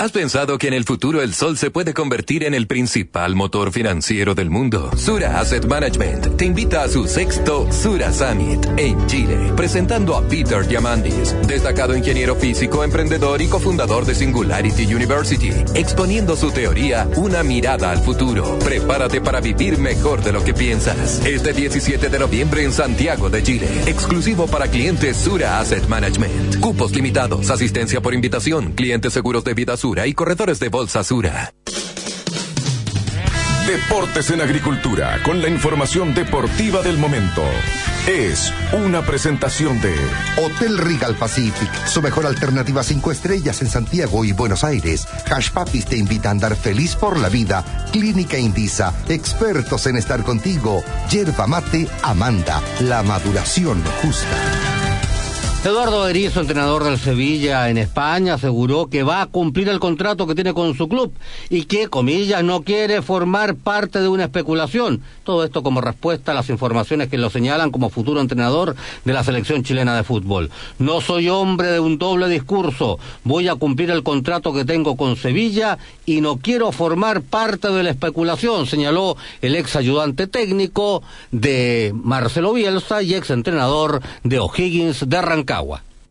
¿Has pensado que en el futuro el sol se puede convertir en el principal motor financiero del mundo? Sura Asset Management te invita a su sexto Sura Summit en Chile, presentando a Peter Diamandis, destacado ingeniero físico, emprendedor y cofundador de Singularity University, exponiendo su teoría Una mirada al futuro. Prepárate para vivir mejor de lo que piensas. Este 17 de noviembre en Santiago de Chile, exclusivo para clientes Sura Asset Management. Cupos limitados, asistencia por invitación, clientes seguros de vida Sura y corredores de bolsa Sura. Deportes en Agricultura, con la información deportiva del momento. Es una presentación de Hotel Regal Pacific, su mejor alternativa cinco estrellas en Santiago y Buenos Aires. Hash Papis te invita a andar feliz por la vida. Clínica Indisa, expertos en estar contigo. Yerba Mate Amanda, la maduración justa. Eduardo Berizzo, entrenador del Sevilla en España, aseguró que va a cumplir el contrato que tiene con su club y que, comillas, no quiere formar parte de una especulación. Todo esto como respuesta a las informaciones que lo señalan como futuro entrenador de la selección chilena de fútbol. No soy hombre de un doble discurso. Voy a cumplir el contrato que tengo con Sevilla y no quiero formar parte de la especulación, señaló el ex ayudante técnico de Marcelo Bielsa y ex entrenador de O'Higgins de.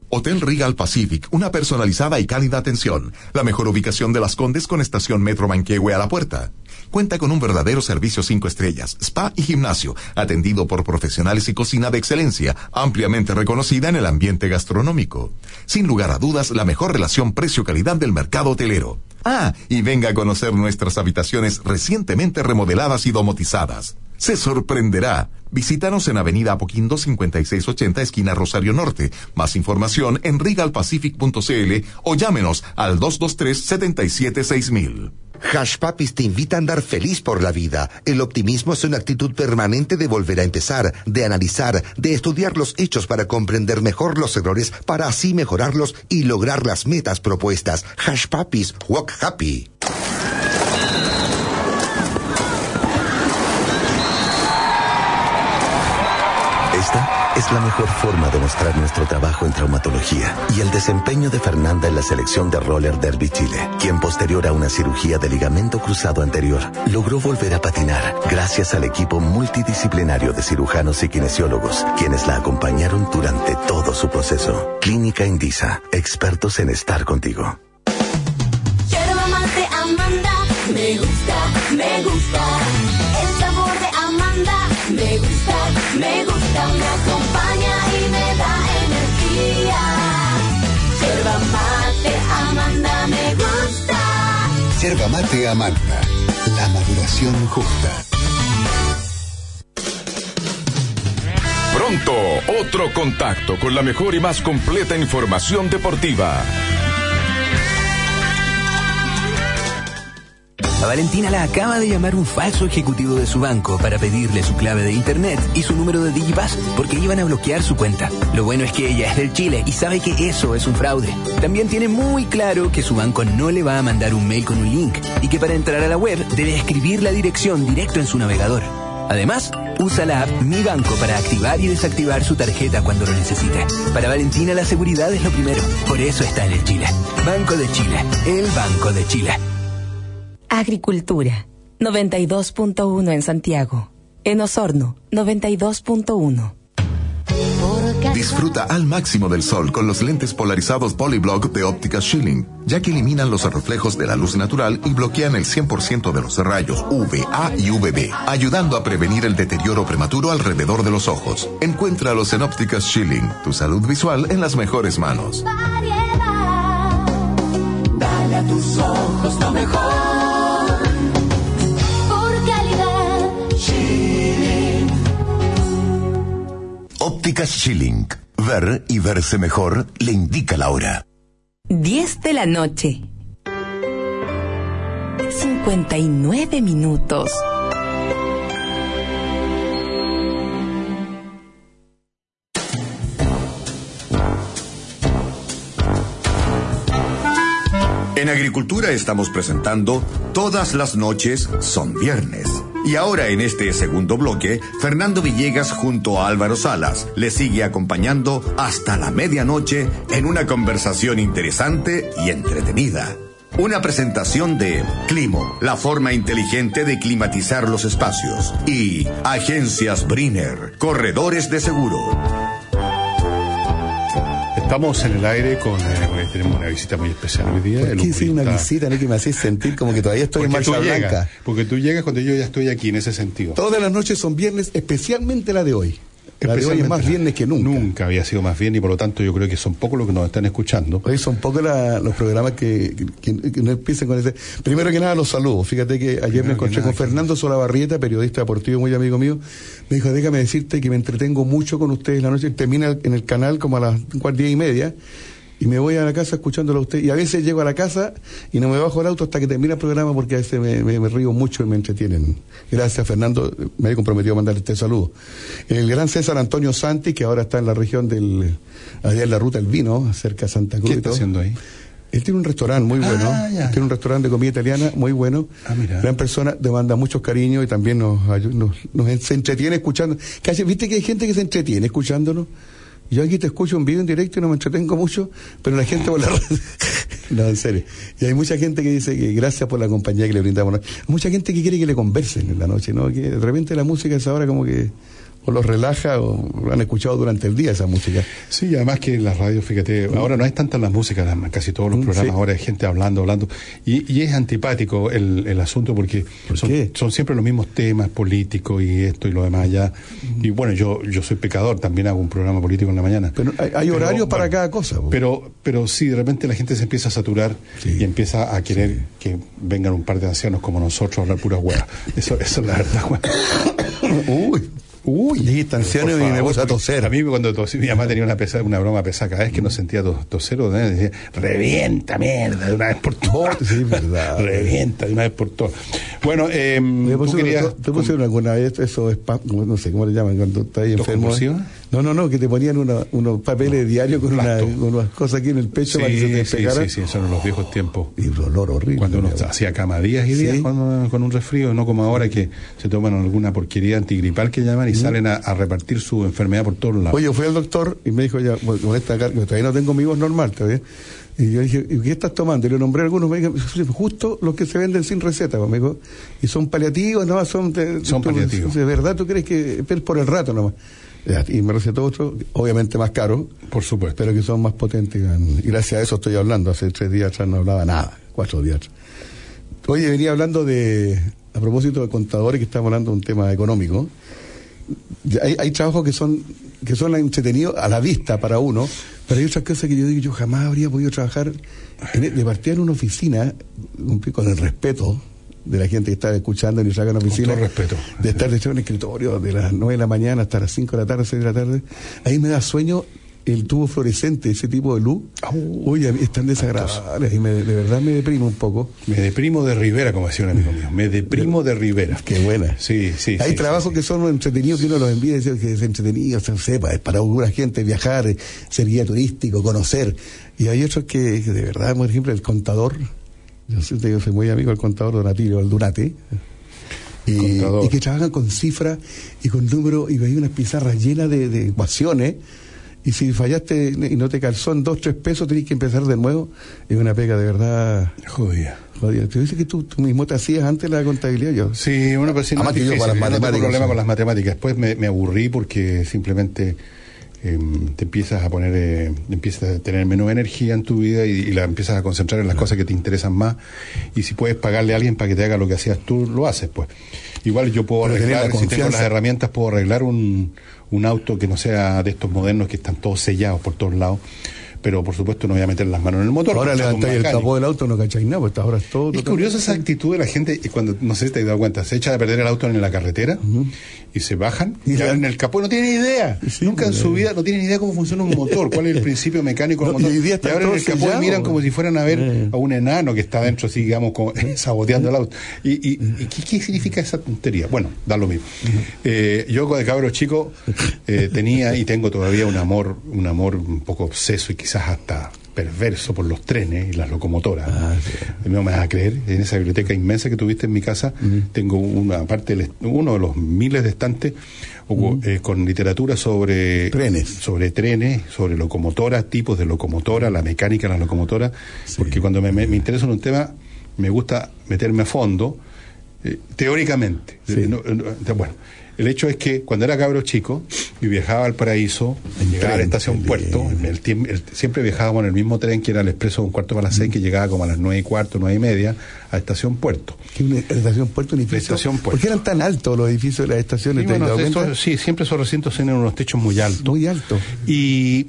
Hotel Regal Pacific, una personalizada y cálida atención. La mejor ubicación de Las Condes con estación Metro Manquehue a la puerta. Cuenta con un verdadero servicio cinco estrellas, spa y gimnasio, atendido por profesionales y cocina de excelencia, ampliamente reconocida en el ambiente gastronómico. Sin lugar a dudas, la mejor relación precio-calidad del mercado hotelero. Ah, y venga a conocer nuestras habitaciones recientemente remodeladas y domotizadas. Se sorprenderá. Visítanos en Avenida Apoquindo 5680, esquina Rosario Norte. Más información en regalpacific.cl o llámenos al 223-776000. Hash te invita a andar feliz por la vida. El optimismo es una actitud permanente de volver a empezar, de analizar, de estudiar los hechos para comprender mejor los errores, para así mejorarlos y lograr las metas propuestas. Hash Papis, walk happy. Es la mejor forma de mostrar nuestro trabajo en traumatología y el desempeño de Fernanda en la selección de Roller Derby Chile, quien posterior a una cirugía de ligamento cruzado anterior logró volver a patinar gracias al equipo multidisciplinario de cirujanos y kinesiólogos, quienes la acompañaron durante todo su proceso. Clínica Indisa, expertos en estar contigo. Amanda, me gusta, me gusta. El sabor de Amanda, me gusta, me gusta. Yerba mate Amanda, la maduración justa. Pronto, otro contacto con la mejor y más completa información deportiva. A Valentina la acaba de llamar un falso ejecutivo de su banco para pedirle su clave de internet y su número de Digipass porque iban a bloquear su cuenta. Lo bueno es que ella es del Chile y sabe que eso es un fraude. También tiene muy claro que su banco no le va a mandar un mail con un link y que para entrar a la web debe escribir la dirección directo en su navegador. Además, usa la app Mi Banco para activar y desactivar su tarjeta cuando lo necesite. Para Valentina la seguridad es lo primero, por eso está en el Chile. Banco de Chile, el Banco de Chile. Agricultura, 92.1 en Santiago. En Osorno, 92.1. Disfruta al máximo del sol con los lentes polarizados Polyblock de óptica Schilling, ya que eliminan los reflejos de la luz natural y bloquean el 100% de los rayos UVA y UVB, ayudando a prevenir el deterioro prematuro alrededor de los ojos. Encuéntralos en ópticas Schilling, tu salud visual en las mejores manos. Dale a tus ojos lo mejor. Ópticas Schilling. Ver y verse mejor le indica la hora. 10 de la noche. 59 minutos. En Agricultura estamos presentando Todas las noches son viernes. Y ahora en este segundo bloque, Fernando Villegas junto a Álvaro Salas le sigue acompañando hasta la medianoche en una conversación interesante y entretenida. Una presentación de Climo, la forma inteligente de climatizar los espacios. Y Agencias Brinner, corredores de seguro. Estamos en el aire con. eh, tenemos una visita muy especial hoy día. ¿Por qué sí una visita, no que me hacéis sentir como que todavía estoy en marcha llegas, blanca? porque tú llegas cuando yo ya estoy aquí en ese sentido. Todas las noches son viernes, especialmente la de hoy. La de hoy es más viernes que nunca. Nunca había sido más bien y por lo tanto yo creo que son pocos los que nos están escuchando. Hoy son pocos los programas que, que- que no empiezan con ese. Primero que nada, los saludos. Fíjate que ayer me que encontré nada, con Fernando Solabarrieta, periodista deportivo muy amigo mío. Me dijo, déjame decirte que me entretengo mucho con ustedes la noche. Termina en el canal como a las cuatro diez y media. Y me voy a la casa escuchándolo a usted. Y a veces llego a la casa y no me bajo del auto hasta que termina el programa porque a veces me, me- me río mucho y me entretienen. Gracias, Fernando. Me he comprometido a mandarle este saludo. El gran César Antonio Santi, que ahora está en la región del. allá en la ruta del vino, cerca de Santa Cruz. ¿Qué está haciendo ahí? Él tiene un restaurante muy bueno. Ah, ya. Tiene un restaurante de comida italiana muy bueno. Ah, mira. Gran persona, demanda muchos cariños y también nos, nos, nos se entretiene escuchando. Casi, ¿Viste que hay gente que se entretiene escuchándonos? Yo aquí te escucho en vivo, en directo y no me entretengo mucho, pero la gente por la No, en serio. Y hay mucha gente que dice que gracias por la compañía que le brindamos. Hay mucha gente que quiere que le conversen en la noche, ¿no? Que de repente la música es ahora como que o los relaja o lo han escuchado durante el día esa música. Sí, además que en las radios, fíjate, ahora no hay tantas las músicas, casi todos los Mm, programas, sí. ahora hay gente hablando, hablando. Y, y es antipático el, el asunto porque son, son siempre los mismos temas políticos y esto y lo demás allá. Y bueno, yo yo soy pecador, también hago un programa político en la mañana. Pero hay, hay horarios para cada cosa. Pero, pero sí, de repente la gente se empieza a saturar y empieza a querer que vengan un par de ancianos como nosotros a hablar puras huevas. Eso, eso es la verdad. Uy. Uy, Por y me puse a toser. A mí cuando tosí, mi mamá tenía una, pesa- una broma pesada. Cada vez que nos sentía tos, tosero, ¿eh? decía, revienta mierda de una vez por todas. Sí, verdad. revienta de una vez por todas. Bueno, eh, ¿Te tú pusieron, querías... ¿te pusieron alguna vez eso no sé cómo le llaman cuando estás ahí ¿Tos enfermo? No, no, no, que te ponían una- unos papeles diarios con, una, con unas cosas aquí en el pecho para que se te Sí, sí, sí, sí, eso eran los viejos tiempos. Y un olor horrible. Cuando uno hacía cama días y días Sí. con, un resfrío, no como ahora que se toman alguna porquería antigripal que llaman y salen a, a repartir su enfermedad por todos lados. Oye, yo fui al doctor y me dijo ya, bueno, con esta carga, todavía no tengo mi voz normal todavía. Y yo dije, ¿y qué estás tomando? Y le nombré algunos, me dijo, justo los que se venden sin receta, me dijo, y son paliativos, no, son, de, Son tú- paliativos. ¿De verdad tú crees que es por el rato nomás? Ya, Y me recetó otro, obviamente más caro. Por supuesto. Pero que son más potentes. Y gracias a eso estoy hablando. Hace tres días atrás no hablaba nada, cuatro días atrás. Oye, venía hablando de, a propósito de contadores, que estamos hablando de un tema económico. Hay, hay trabajos que son que son entretenidos a la vista para uno, pero hay otras cosas que yo digo, yo jamás habría podido trabajar en- de partida en una oficina con el respeto de la gente que está escuchando en Israel en la oficina. todo respeto. De estar de hecho en el escritorio de las 9 de la mañana hasta las 5 de la tarde, 6 de la tarde. Ahí me da sueño el tubo fluorescente, ese tipo de luz. Uy, a mí es tan desagradable. Y me- de verdad me deprimo un poco. Me deprimo de Rivera, como decía un amigo mío. Me deprimo de Rivera. Qué buena. Sí, sí. Hay sí, trabajos que son entretenidos que uno los envía y dice que es entretenido, se sepa, es para alguna gente viajar, ser guía turístico, conocer. Y hay otros que de verdad, por ejemplo, el contador, yo soy, yo soy muy amigo del contador Donatilio, el Durate, y, Contador. y que trabajan con cifras y con números, y hay unas pizarras llenas de, de ecuaciones. Y si fallaste y no te calzó en dos, tres pesos, tenés que empezar de nuevo. Es una pega de verdad. Jodida. Jodida. Te dice que tú, tú mismo te hacías antes la contabilidad, yo. Sí, bueno, pero sí, no Además es que yo para las yo tengo problema con las matemáticas. Después me, me aburrí porque simplemente eh, te empiezas a poner, eh, empiezas a tener menos energía en tu vida y, y la empiezas a concentrar en las cosas que te interesan más. Y si puedes pagarle a alguien para que te haga lo que hacías tú, lo haces, pues. Igual yo puedo Pero arreglar, si tengo las herramientas, puedo arreglar un, un auto que no sea de estos modernos que están todos sellados por todos lados. Pero por supuesto no voy a meter las manos en el motor. Ahora porque levantáis el capó del auto, no cacháis nada, pues ahora es todo. Es curiosa esa actitud de la gente y cuando, no sé si te has dado cuenta, se echa a perder el auto en la carretera y se bajan y abren el capó, no tienen idea, nunca en su vida, no tienen idea cómo funciona un motor, cuál es el principio mecánico del No, motor. y están abren el capó y miran como si fueran a ver a un enano que está dentro, así digamos, como, saboteando el auto. ¿Y, y, y qué, qué significa esa tontería? Bueno, da lo mismo. Eh, yo de cabro chico eh, tenía y tengo todavía un amor, un amor un poco obseso y quizás hasta perverso por los trenes y las locomotoras. No me vas a creer, en esa biblioteca inmensa que tuviste en mi casa, tengo una parte, del uno de los miles de estantes, eh, con literatura sobre Trenes. sobre trenes, sobre locomotoras, tipos de locomotora, la mecánica de la locomotora, porque cuando me, me- me interesa en un tema me gusta meterme a fondo eh, teóricamente. No- no- bueno, el hecho es que cuando era cabro chico y viajaba al paraíso, llegaba a la estación Puerto, el el- siempre viajábamos en el mismo tren que era el expreso un cuarto para las seis, que llegaba como a las nueve y cuarto, nueve y media, a estación Puerto. Estación Puerto, un edificio. estación Puerto. ¿Por qué eran tan altos los edificios de las estaciones? Sí, ¿Te has bueno, eso- sí, siempre esos recintos tienen unos techos muy altos. Muy altos. Y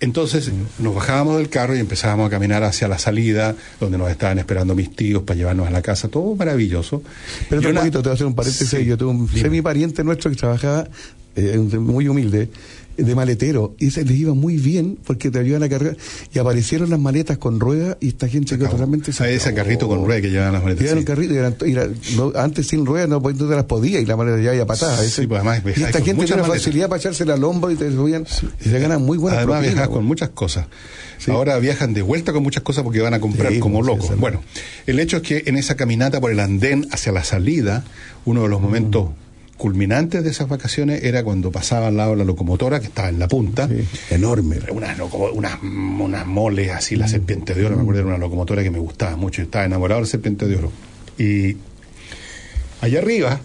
entonces nos bajábamos del carro y empezábamos a caminar hacia la salida, donde nos estaban esperando mis tíos para llevarnos a la casa, todo maravilloso. Pero un poquito, te voy a hacer un paréntesis. Sí, Yo tuve un semi pariente nuestro que trabajaba, eh, muy humilde, de maletero, y se les iba muy bien porque te ayudan a cargar. Y aparecieron las maletas con ruedas y esta gente quedó totalmente. Ah, ese carrito con ruedas que llevaban las maletas. Sí. un carrito y eran- y era- no, antes sin ruedas no, pues, no te las podías y la maleta ya iba patada. Sí, pues además y esta gente tiene maletas. facilidad para echársela al hombro y te subían y se ganan muy buenas Además viajas con muchas cosas. Ahora viajan de vuelta con muchas cosas porque van a comprar como pues, locos. Bueno, el hecho es que en esa caminata por el andén hacia la salida, uno de los momentos culminantes de esas vacaciones era cuando pasaba al lado de la locomotora que estaba en la punta. Enorme. Unas, unas, unas moles así, la serpiente de oro, me acuerdo, era una locomotora que me gustaba mucho, estaba enamorado de la serpiente de oro. Y allá arriba,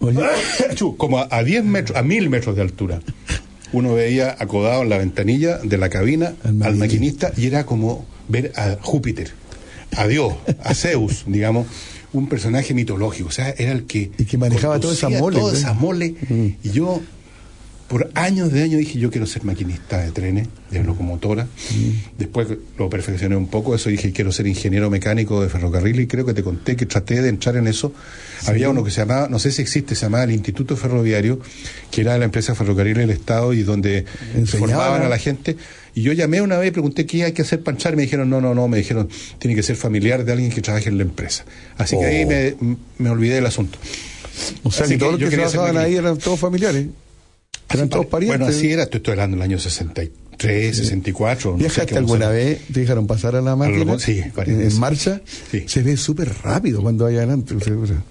como a, a 10 metros, a 1000 metros de altura, uno veía acodado en la ventanilla de la cabina al maquinista y era como ver a Júpiter, a Dios, a Zeus, digamos, un personaje mitológico, o sea, era el que, Y que manejaba toda esa mole, toda esa mole, Mm. y yo por años de años dije yo quiero ser maquinista de trenes, de locomotora. Después lo perfeccioné un poco, eso dije quiero ser ingeniero mecánico de ferrocarril y creo que te conté que traté de entrar en eso. Había uno que se llamaba, no sé si existe, se llamaba el Instituto Ferroviario, que era de la empresa Ferrocarril del Estado y donde Enseñaban formaban a la gente. Y yo llamé una vez y pregunté qué hay que hacer para entrar y me dijeron, no, no, no, me dijeron, tiene que ser familiar de alguien que trabaje en la empresa. Así que ahí Oh. me, me olvidé del asunto. O sea Así que todos los que trabajaban ahí eran todos familiares. Eran todos parientes. Bueno, así era, estoy, estoy hablando del año 63, 64. no sé ¿Viajaste a alguna vez? ¿Te dejaron pasar a la máquina? Sí, en, marcha. Se ve súper rápido cuando vaya adelante. o sea, o sea,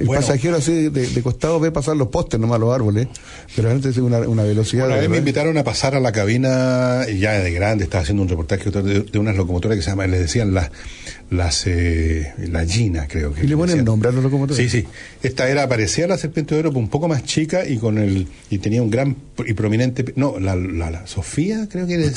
el Bueno. pasajero así de, de costado ve pasar los postes, nomás los árboles, pero antes es una, una velocidad. Una de vez me invitaron a pasar a la cabina, ya de grande, estaba haciendo un reportaje de, de unas locomotoras que se llaman, les decían las, las, eh, la Gina, creo que. Y le ponen nombre a los locomotores. Sí, sí. Esta era, parecía la serpiente de oro, un poco más chica y con el, y tenía un gran y prominente, no, la, la, la Sofía, creo que era,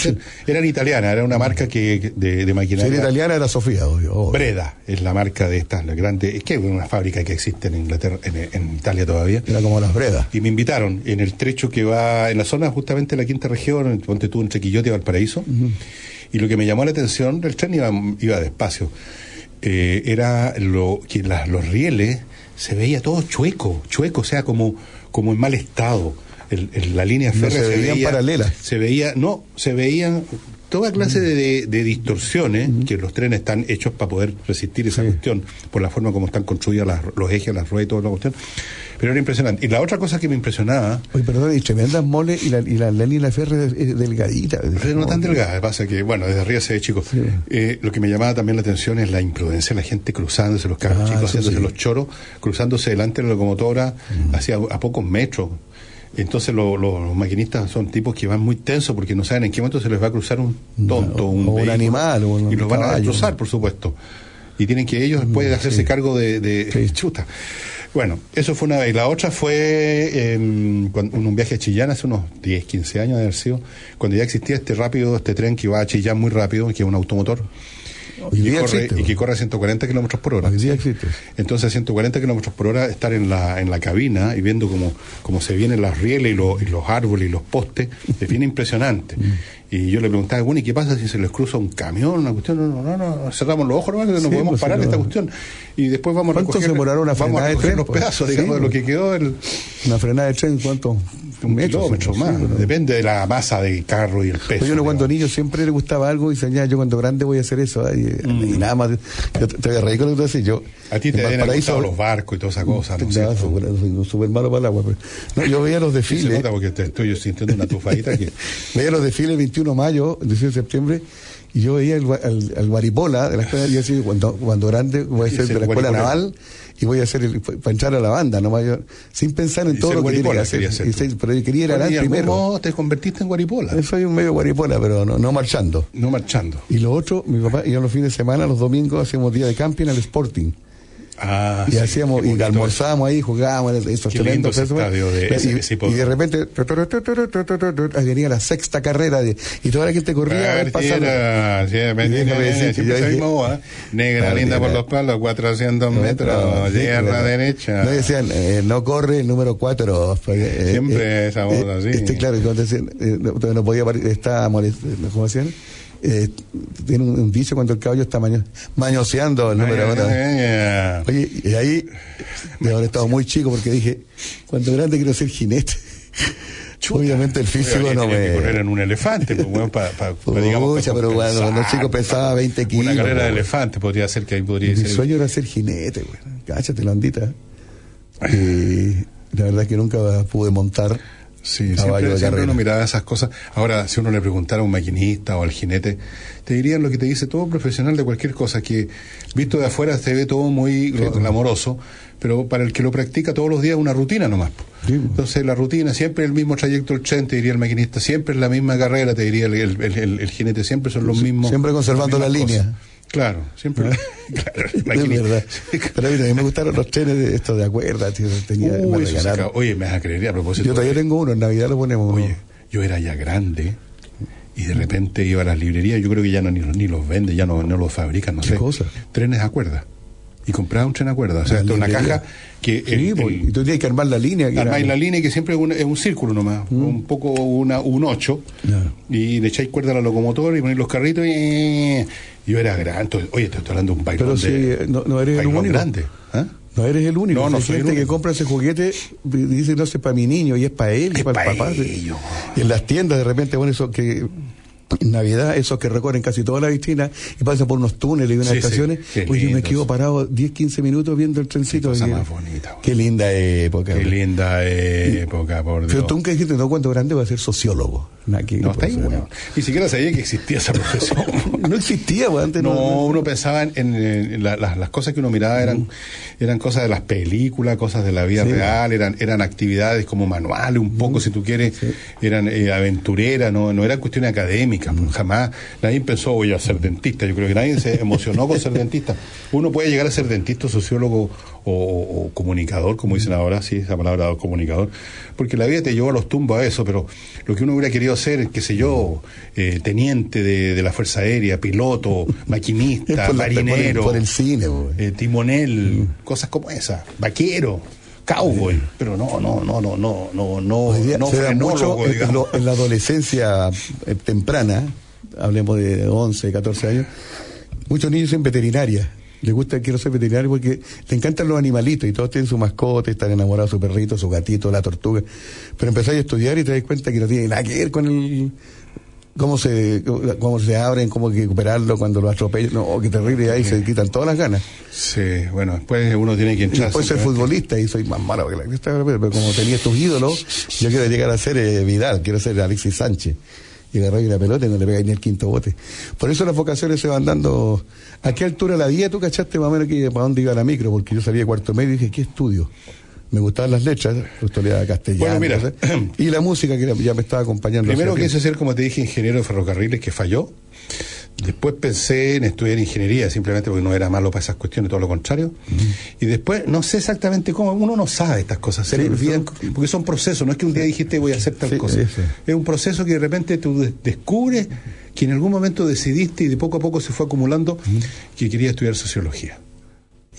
eran italiana, era una marca que, de, de Si maquinaria. era italiana era Sofía, obvio. obvio. Breda es la marca de estas las grandes, es que es una fábrica que existe en Inglaterra, en, en Italia todavía. Era como las Bredas. Y me invitaron en el trecho que va en la zona justamente de la quinta región, ponte tú entre Quillote y Valparaíso. Y lo que me llamó la atención, el tren iba, iba despacio, eh, era lo que la- los rieles se veía todo chueco, chueco, o sea, como, como en mal estado. El- el- la línea No férrea se veían veía, paralelas. Se veía, no, se veían toda clase de, de- de distorsiones que los trenes están hechos para poder resistir esa cuestión por la forma como están construidas las- los ejes, las ruedas y toda la cuestión. Pero era impresionante. Y la otra cosa que me impresionaba, Oye, perdón, y tremendas moles y la, y la, la línea férrea es, delgadita. pero no tan delgada, pasa que, bueno, desde arriba se ve chico. Eh, lo que me llamaba también la atención es la imprudencia de la gente cruzándose, los carros Ah, chicos haciéndose sí. los choros, cruzándose delante de la locomotora hacia a pocos metros. Entonces lo- lo- los maquinistas son tipos que van muy tensos porque no saben en qué momento se les va a cruzar un tonto, un, o un animal, o un y los van a destrozar, por supuesto. Y tienen que ellos después hacerse cargo de, de chuta. Bueno, eso fue una vez. La otra fue cuando- en un viaje a Chillán hace unos 10, 15 años de haber sido, cuando ya existía este rápido, este tren que va a Chillán muy rápido, que es un automotor. Hoy y, que día corre, existe, y que corre a 140 kilómetros por hora. Hoy día existe. Entonces, a 140 kilómetros por hora, estar en la, en la cabina y viendo cómo, cómo se vienen las rieles y, lo- y los árboles y los postes, es bien impresionante. Y yo le preguntaba, bueno, ¿y qué pasa si se les cruza un camión, una cuestión? No, no, no, no, cerramos los ojos, no, no Sí, podemos pues, parar sí, esta no. cuestión. Y después vamos a ¿Cuánto recoger, se demorará una vamos a de tren, los pues? pedazos, Sí, digamos, de lo pues. que quedó el, Una frenada de tren, ¿cuánto? un metro, kilómetro más. pero- Depende de la masa del carro y el peso. Oye, uno cuando niño siempre le gustaba algo y decía, "Ya, yo cuando grande voy a hacer eso. ay, y nada más. Yo te, te voy a reír con lo que tú decís. Yo, Mm. A ti te gustado los barcos y todas esas cosas, ¿no? súper soy súper malo para el agua. pero- no, yo veía los Sí, se desfiles. nota porque te estoy sintiendo una tufadita que... Veía los desfiles el 21 de mayo, el 18 de septiembre, Y yo veía el, gua- al, al Guaripola de la escuela y yo decía, cuando, cuando grande voy a ser de la escuela naval y voy a hacer el, para entrar a la banda, ¿no? Yo- sin pensar en Y todo lo que tiene que guaripola hacer. quería ser pero yo quería ir a Oye, la ¿y algún primero. modo te convertiste en guaripola? Yo Soy un medio guaripola, pero no, no marchando. No marchando. Y lo otro, mi papá, y los fines de semana, los domingos, hacíamos día de camping al Sporting. Ah, y sí, hacíamos, y almorzábamos ahí, jugábamos en esos tremendos de ese, y, ese y, de repente venía la sexta carrera de, y toda la gente corría a ver eh, pasar. ¿eh? Negra linda por los palos, 400 metros, llega a la derecha. No decían, eh, no corre el número 4. Siempre esa voz así. Este, claro, no podía, está molestando, ¿cómo decían? Eh, tiene un, dicho cuando el caballo está maño, mañoseando el número Ay, uno. ay, ay. Oye, y ahí, de haber estado muy chico porque dije, cuando grande quiero ser jinete. Obviamente el físico Oye, no que correr me... en un elefante, pues, bueno, pa- pa- pa- digamos, Pucha, pero cuando compensar. los chicos pesaba 20 kilos. Una carrera de pues. elefante podría ser que ahí podría Mi ser. sueño era ser jinete, güey. Cáchate la ondita. Y la verdad que nunca pude montar Sí, siempre, siempre uno miraba esas cosas. Ahora, si uno le preguntara a un maquinista o al jinete, te dirían lo que te dice todo profesional de cualquier cosa, que visto de afuera se ve todo muy glamoroso, pero para el que lo practica todos los días es una rutina nomás. Entonces, la rutina, siempre el mismo trayecto del tren, te diría el maquinista, siempre es la misma carrera, te diría el, el- el- el- el jinete, siempre son los mismos. Siempre conservando la línea. cosas. Claro, siempre. claro, el Es maquinista. verdad. Pero a mí también me gustaron los trenes de estos de acuerda, tío. Tenía, Uy, me regalaron. Oye, me vas a creer, a propósito. Yo todavía tengo uno, en Navidad lo ponemos. Oye, yo era ya grande y de repente iba a las librerías, yo creo que ya no, ni, los- ni los venden, ya no, no los fabrican, no sé. Trenes a cuerda. Y compraba un tren a cuerda. O sea, esto es una caja que... Sí, pues, y tú tienes que armar la línea. Armáis la línea que siempre es un, es un círculo nomás, un poco una, un 8, y le echáis cuerda a la locomotora y ponéis los carritos y... Yo era grande, entonces, oye, te estoy hablando de un bailón Pero si de... no, no eres el único. grande. ¿ah? No eres el único. No, no Hay soy el gente que único. compra ese juguete dice, no sé, para mi niño, y es para él, y para el papá. Y en las tiendas, de repente, bueno, eso que. En Navidad, esos que recorren casi toda la Cristina y pasan por unos túneles y unas Sí, sí. estaciones, oye, yo me quedo parado 10, 15 minutos viendo el trencito. más bonita, Qué linda época. Qué linda época, por Dios. Pero tú nunca dijiste, no, cuando grande voy a ser sociólogo. Que- No, está ahí, weón. Ni siquiera sabía que existía esa profesión. No existía, güey, antes no. No, uno pensaba en, en, en la- las- las cosas que uno miraba eran, eran cosas de las películas, cosas de la vida Sí. real, eran, eran actividades como manuales, un poco, si tú quieres, eran eh, aventureras, no, no eran cuestiones académicas, jamás. Nadie pensó, voy a ser dentista. Yo creo que nadie se emocionó con ser dentista. Uno puede llegar a ser dentista, sociólogo o, o- o comunicador, como dicen ahora, sí, esa palabra comunicador, porque la vida te llevó a los tumbos a eso, pero lo que uno hubiera querido ser, qué sé yo, eh, teniente de, de la Fuerza Aérea, piloto, maquinista, por marinero, por el- por el cine, eh, timonel, cosas como esa, vaquero, cowboy, pero no, no, no, no, no, no, no, no se da mucho en, lo- en la adolescencia eh, temprana, hablemos de 11, 14 años, muchos niños en veterinaria. Les gusta, quiero ser veterinario porque te encantan los animalitos y todos tienen su mascota, están enamorados de su perrito, su gatito, la tortuga. Pero empezáis a estudiar y te das cuenta que no tiene nada que ver con el cómo se cómo se abren, cómo hay que recuperarlo cuando lo atropellan. No, qué terrible, y ahí se quitan todas las ganas. Sí, bueno, después uno tiene que entrar. después ser futbolista y soy más malo que la pero como tenía estos ídolos, yo quiero llegar a ser eh, Vidal, quiero ser Alexis Sánchez. Y agarrar la pelota y no le pegáis ni el quinto bote. Por eso las vocaciones se van dando. ¿A qué altura la vida tú cachaste más o menos que para dónde iba la micro? Porque yo salí de cuarto medio y dije, ¿qué estudio? Me gustaban las letras, estudiaba castellano. Bueno, mira. y la música que ya me estaba acompañando. Primero quise ser, como te dije, ingeniero de ferrocarriles, que falló. Después pensé en estudiar ingeniería, simplemente porque no era malo para esas cuestiones, todo lo contrario. Y después, no sé exactamente cómo, uno no sabe estas cosas, se Sí, le olvidan, porque son procesos, no es que un día dijiste voy a hacer tal Sí, cosa. Es un proceso que de repente tú de- descubres que en algún momento decidiste y de poco a poco se fue acumulando que quería estudiar sociología.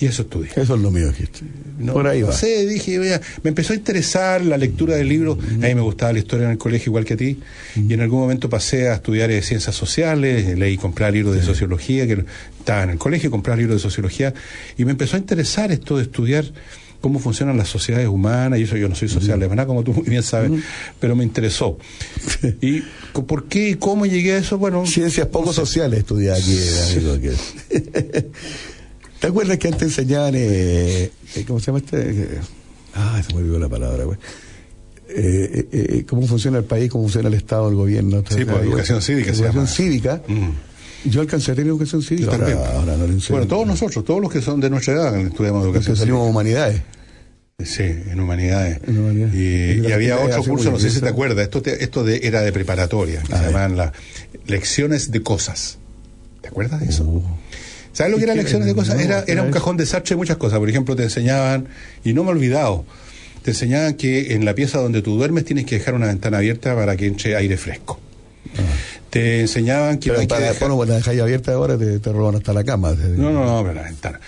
Y eso estudié. Eso es lo mío, dijiste. No, Por ahí no va. sé, dije, voy a- me empezó a interesar la lectura del libro. A mí me gustaba la historia en el colegio igual que a ti. Y en algún momento pasé a estudiar eh, ciencias sociales, leí, comprar libros de sociología, que estaba en el colegio, comprar libros de sociología. Y me empezó a interesar esto de estudiar cómo funcionan las sociedades humanas. Y eso yo no soy social, ¿verdad? Como tú muy bien sabes. Pero me interesó. ¿Y por qué y cómo llegué a eso? Bueno, Ciencias poco sociales estudiaba aquí, amigo. que- ¿Te acuerdas que antes enseñaban, eh, eh, ¿cómo se llama este? Eh, Ah, se me olvidó la palabra, güey. Eh, cómo funciona el país, cómo funciona el Estado, el gobierno. Sí, pues, educación cívica se Educación llama. cívica. Mm. Yo alcancé a tener educación cívica. Yo también. Ahora, ahora no lo enseño. Bueno, todos nosotros, todos los que son de nuestra edad, estudiamos educación Porque salimos cívica. humanidades. Sí, en humanidades. En humanidades. Y, había otro curso, no sé si te acuerdas, esto, te- esto de, era de preparatoria, que A se llamaban las lecciones de cosas. ¿Te acuerdas de eso? Uh. ¿Sabes lo que ¿Y era qué? lecciones de cosas? Era ¿qué era un cajón desastre de muchas cosas. Por ejemplo, te enseñaban, y no me he olvidado, te enseñaban que en la pieza donde tú duermes tienes que dejar una ventana abierta para que entre aire fresco. Te enseñaban que Ah. Pero dejar- cuando la dejáis abierta ahora, te, te roban hasta la cama. no, no, no, pero la ventana.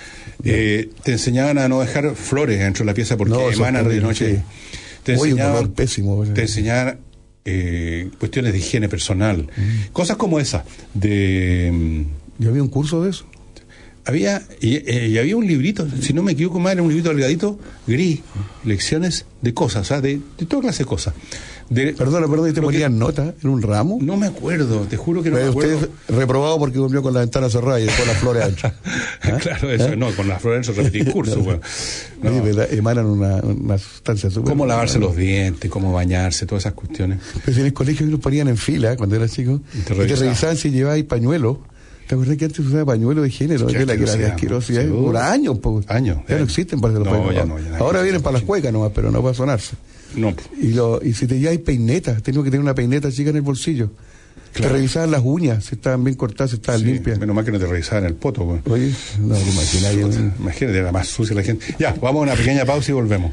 Eh, te enseñaban a no dejar flores dentro de la pieza porque No, emanan de noche. sí. Te Oye, un enseñaban, olor pésimo. pues. te enseñaban eh, cuestiones de higiene personal. Mm. Cosas como esa. De, mm, Yo había un curso de eso. Había, y, eh, y había un librito, si no me equivoco más, era un librito delgadito, gris, lecciones de cosas, o sea, de, de toda clase de cosas. De, Perdona, perdona, ¿y te ponían nota en un ramo? no me acuerdo, te juro que no me Pero acuerdo. usted reprobado porque durmió con la ventana cerrada y después las flores adentro. ¿Ah? claro, eso, ¿Eh? no, con las flores eso repetí curso. bueno. No. Emanan una, una sustancia súper. Cómo lavarse los dientes, cómo bañarse, todas esas cuestiones. Pues en el colegio nos ponían en fila cuando era chico Y te revisaban. si llevabais pañuelo. ¿Te acuerdas que antes usaba pañuelo de género? La que de asquerosidad. Por años, pues. Años, Ya no existen para los No, pañuelos. ya no, ya no. Ahora vienen para las cuecas nomás, pero no para sonarse. No, Y, lo, y si te lleváis peineta, tengo que tener una peineta chica en el bolsillo. Claro. Te revisaban las uñas, si estaban bien cortadas, si estaban sí, limpias. menos mal que no te revisaban el poto. pues. Oye, no, te imaginas. yo- Imagínate, era más sucia la gente. Ya, vamos a una pequeña pausa y volvemos.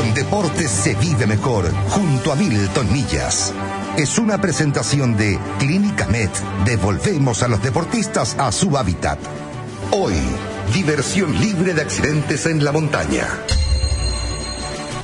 Con deportes se vive mejor, junto a Milton Millas. Es una presentación de Clínica Med. Devolvemos a los deportistas a su hábitat. Hoy, diversión libre de accidentes en la montaña.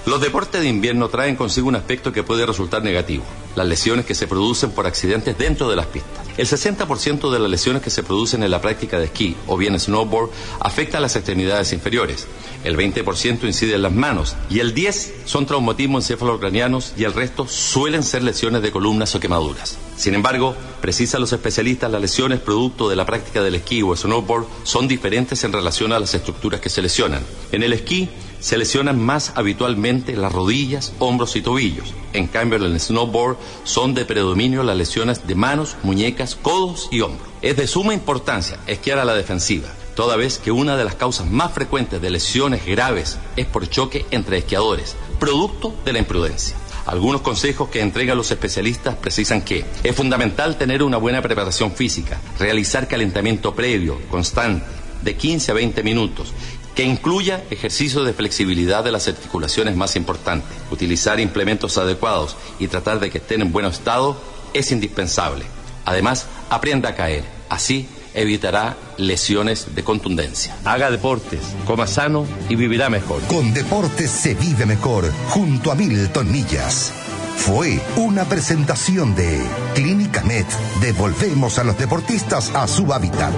Los deportes de invierno traen consigo un aspecto que puede resultar negativo, las lesiones que se producen por accidentes dentro de las pistas. El 60% de las lesiones que se producen en la práctica de esquí o bien snowboard afecta a las extremidades inferiores, el 20% incide en las manos y el 10% son traumatismos encefalocranianos y el resto suelen ser lesiones de columnas o quemaduras. Sin embargo, precisan los especialistas, las lesiones producto de la práctica del esquí o snowboard son diferentes en relación a las estructuras que se lesionan. En el esquí se lesionan más habitualmente las rodillas, hombros y tobillos. En cambio, en el snowboard son de predominio las lesiones de manos, muñecas, codos y hombros. Es de suma importancia esquiar a la defensiva, toda vez que una de las causas más frecuentes de lesiones graves es por choque entre esquiadores, producto de la imprudencia. Algunos consejos que entregan los especialistas precisan que es fundamental tener una buena preparación física, realizar calentamiento previo, constante, de 15 a 20 minutos, que incluya ejercicios de flexibilidad de las articulaciones más importantes. Utilizar implementos adecuados y tratar de que estén en buen estado es indispensable. Además, aprenda a caer. Así evitará lesiones de contundencia. Haga deportes, coma sano y vivirá mejor. Con deportes se vive mejor, junto a Milton Millas. Fue una presentación de Clínica Med. Devolvemos a los deportistas a su hábitat.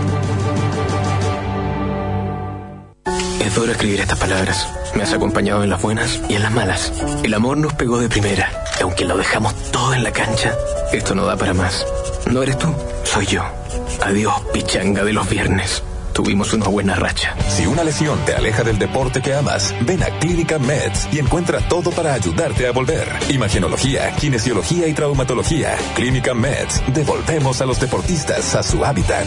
Es duro escribir estas palabras. Me has acompañado en las buenas y en las malas. El amor nos pegó de primera. Y aunque lo dejamos todo en la cancha, esto no da para más. No eres tú, soy yo. Adiós, pichanga de los viernes. Tuvimos una buena racha. Si una lesión te aleja del deporte que amas, ven a Clínica Meds y encuentra todo para ayudarte a volver. Imagenología, kinesiología y traumatología. Clínica Meds. Devolvemos a los deportistas a su hábitat.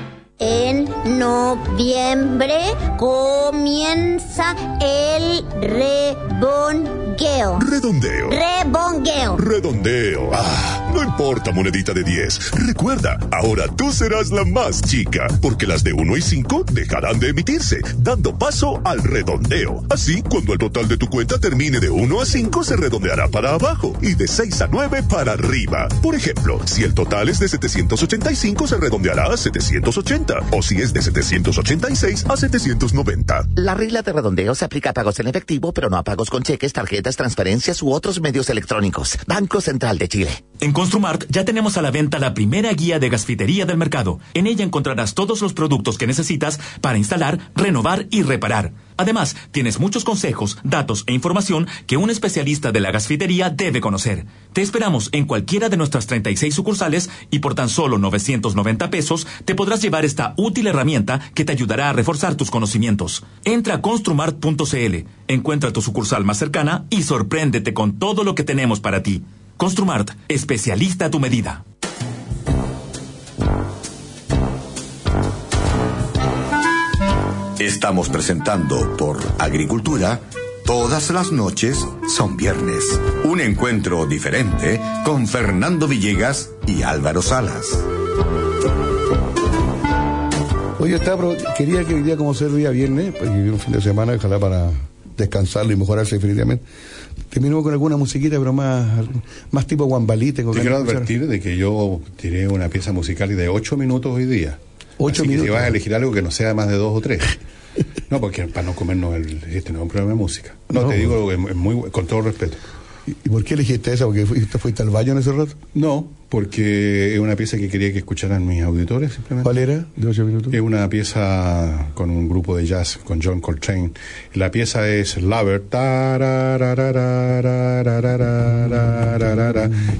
En noviembre comienza el. Rebongueo. Redondeo. Rebongueo. Redondeo. Ah, no importa, monedita de 10. Recuerda, ahora tú serás la más chica, porque las de 1 y 5 dejarán de emitirse, dando paso al redondeo. Así, cuando el total de tu cuenta termine de 1 a 5, se redondeará para abajo y de 6 a 9 para arriba. Por ejemplo, si el total es de 785, se redondeará a 780. O si es de 786 a 790. La regla de redondeo se aplica a pagos en efectivo, pero no a pagos con cheques, tarjetas, transferencias u otros medios electrónicos. Banco Central de Chile. En Construmart ya tenemos a la venta la primera guía de gasfitería del mercado. En ella encontrarás todos los productos que necesitas para instalar, renovar y reparar. Además, tienes muchos consejos, datos e información que un especialista de la gasfitería debe conocer. Te esperamos en cualquiera de nuestras 36 sucursales y por tan solo 990 pesos te podrás llevar esta útil herramienta que te ayudará a reforzar tus conocimientos. Entra a construmart.cl, encuentra tu sucursal más cercana y sorpréndete con todo lo que tenemos para ti. Construmart, especialista a tu medida. Estamos presentando por Agricultura. Todas las noches son viernes. Un encuentro diferente con Fernando Villegas y Álvaro Salas. Oye, estaba, pro- quería que hoy día, como ser día viernes, pues vivir un fin de semana, ojalá para descansarlo y mejorarse definitivamente. Terminemos con alguna musiquita, pero más, más tipo guambalí. Tengo Te quiero advertir de que yo tiré una pieza musical de 8 minutos hoy día. Ocho Así que minutos. si vas a elegir algo que no sea más de dos o tres. No, porque para no comernos el, este no es un programa de música. No, No. te digo que es muy, con todo respeto. ¿Y por qué elegiste esa? ¿Porque fuiste, fuiste al baño en ese rato? No, porque es una pieza que quería que escucharan mis auditores simplemente. ¿Cuál era? De ocho minutos. Es una pieza con un grupo de jazz, con John Coltrane. La pieza es Lover.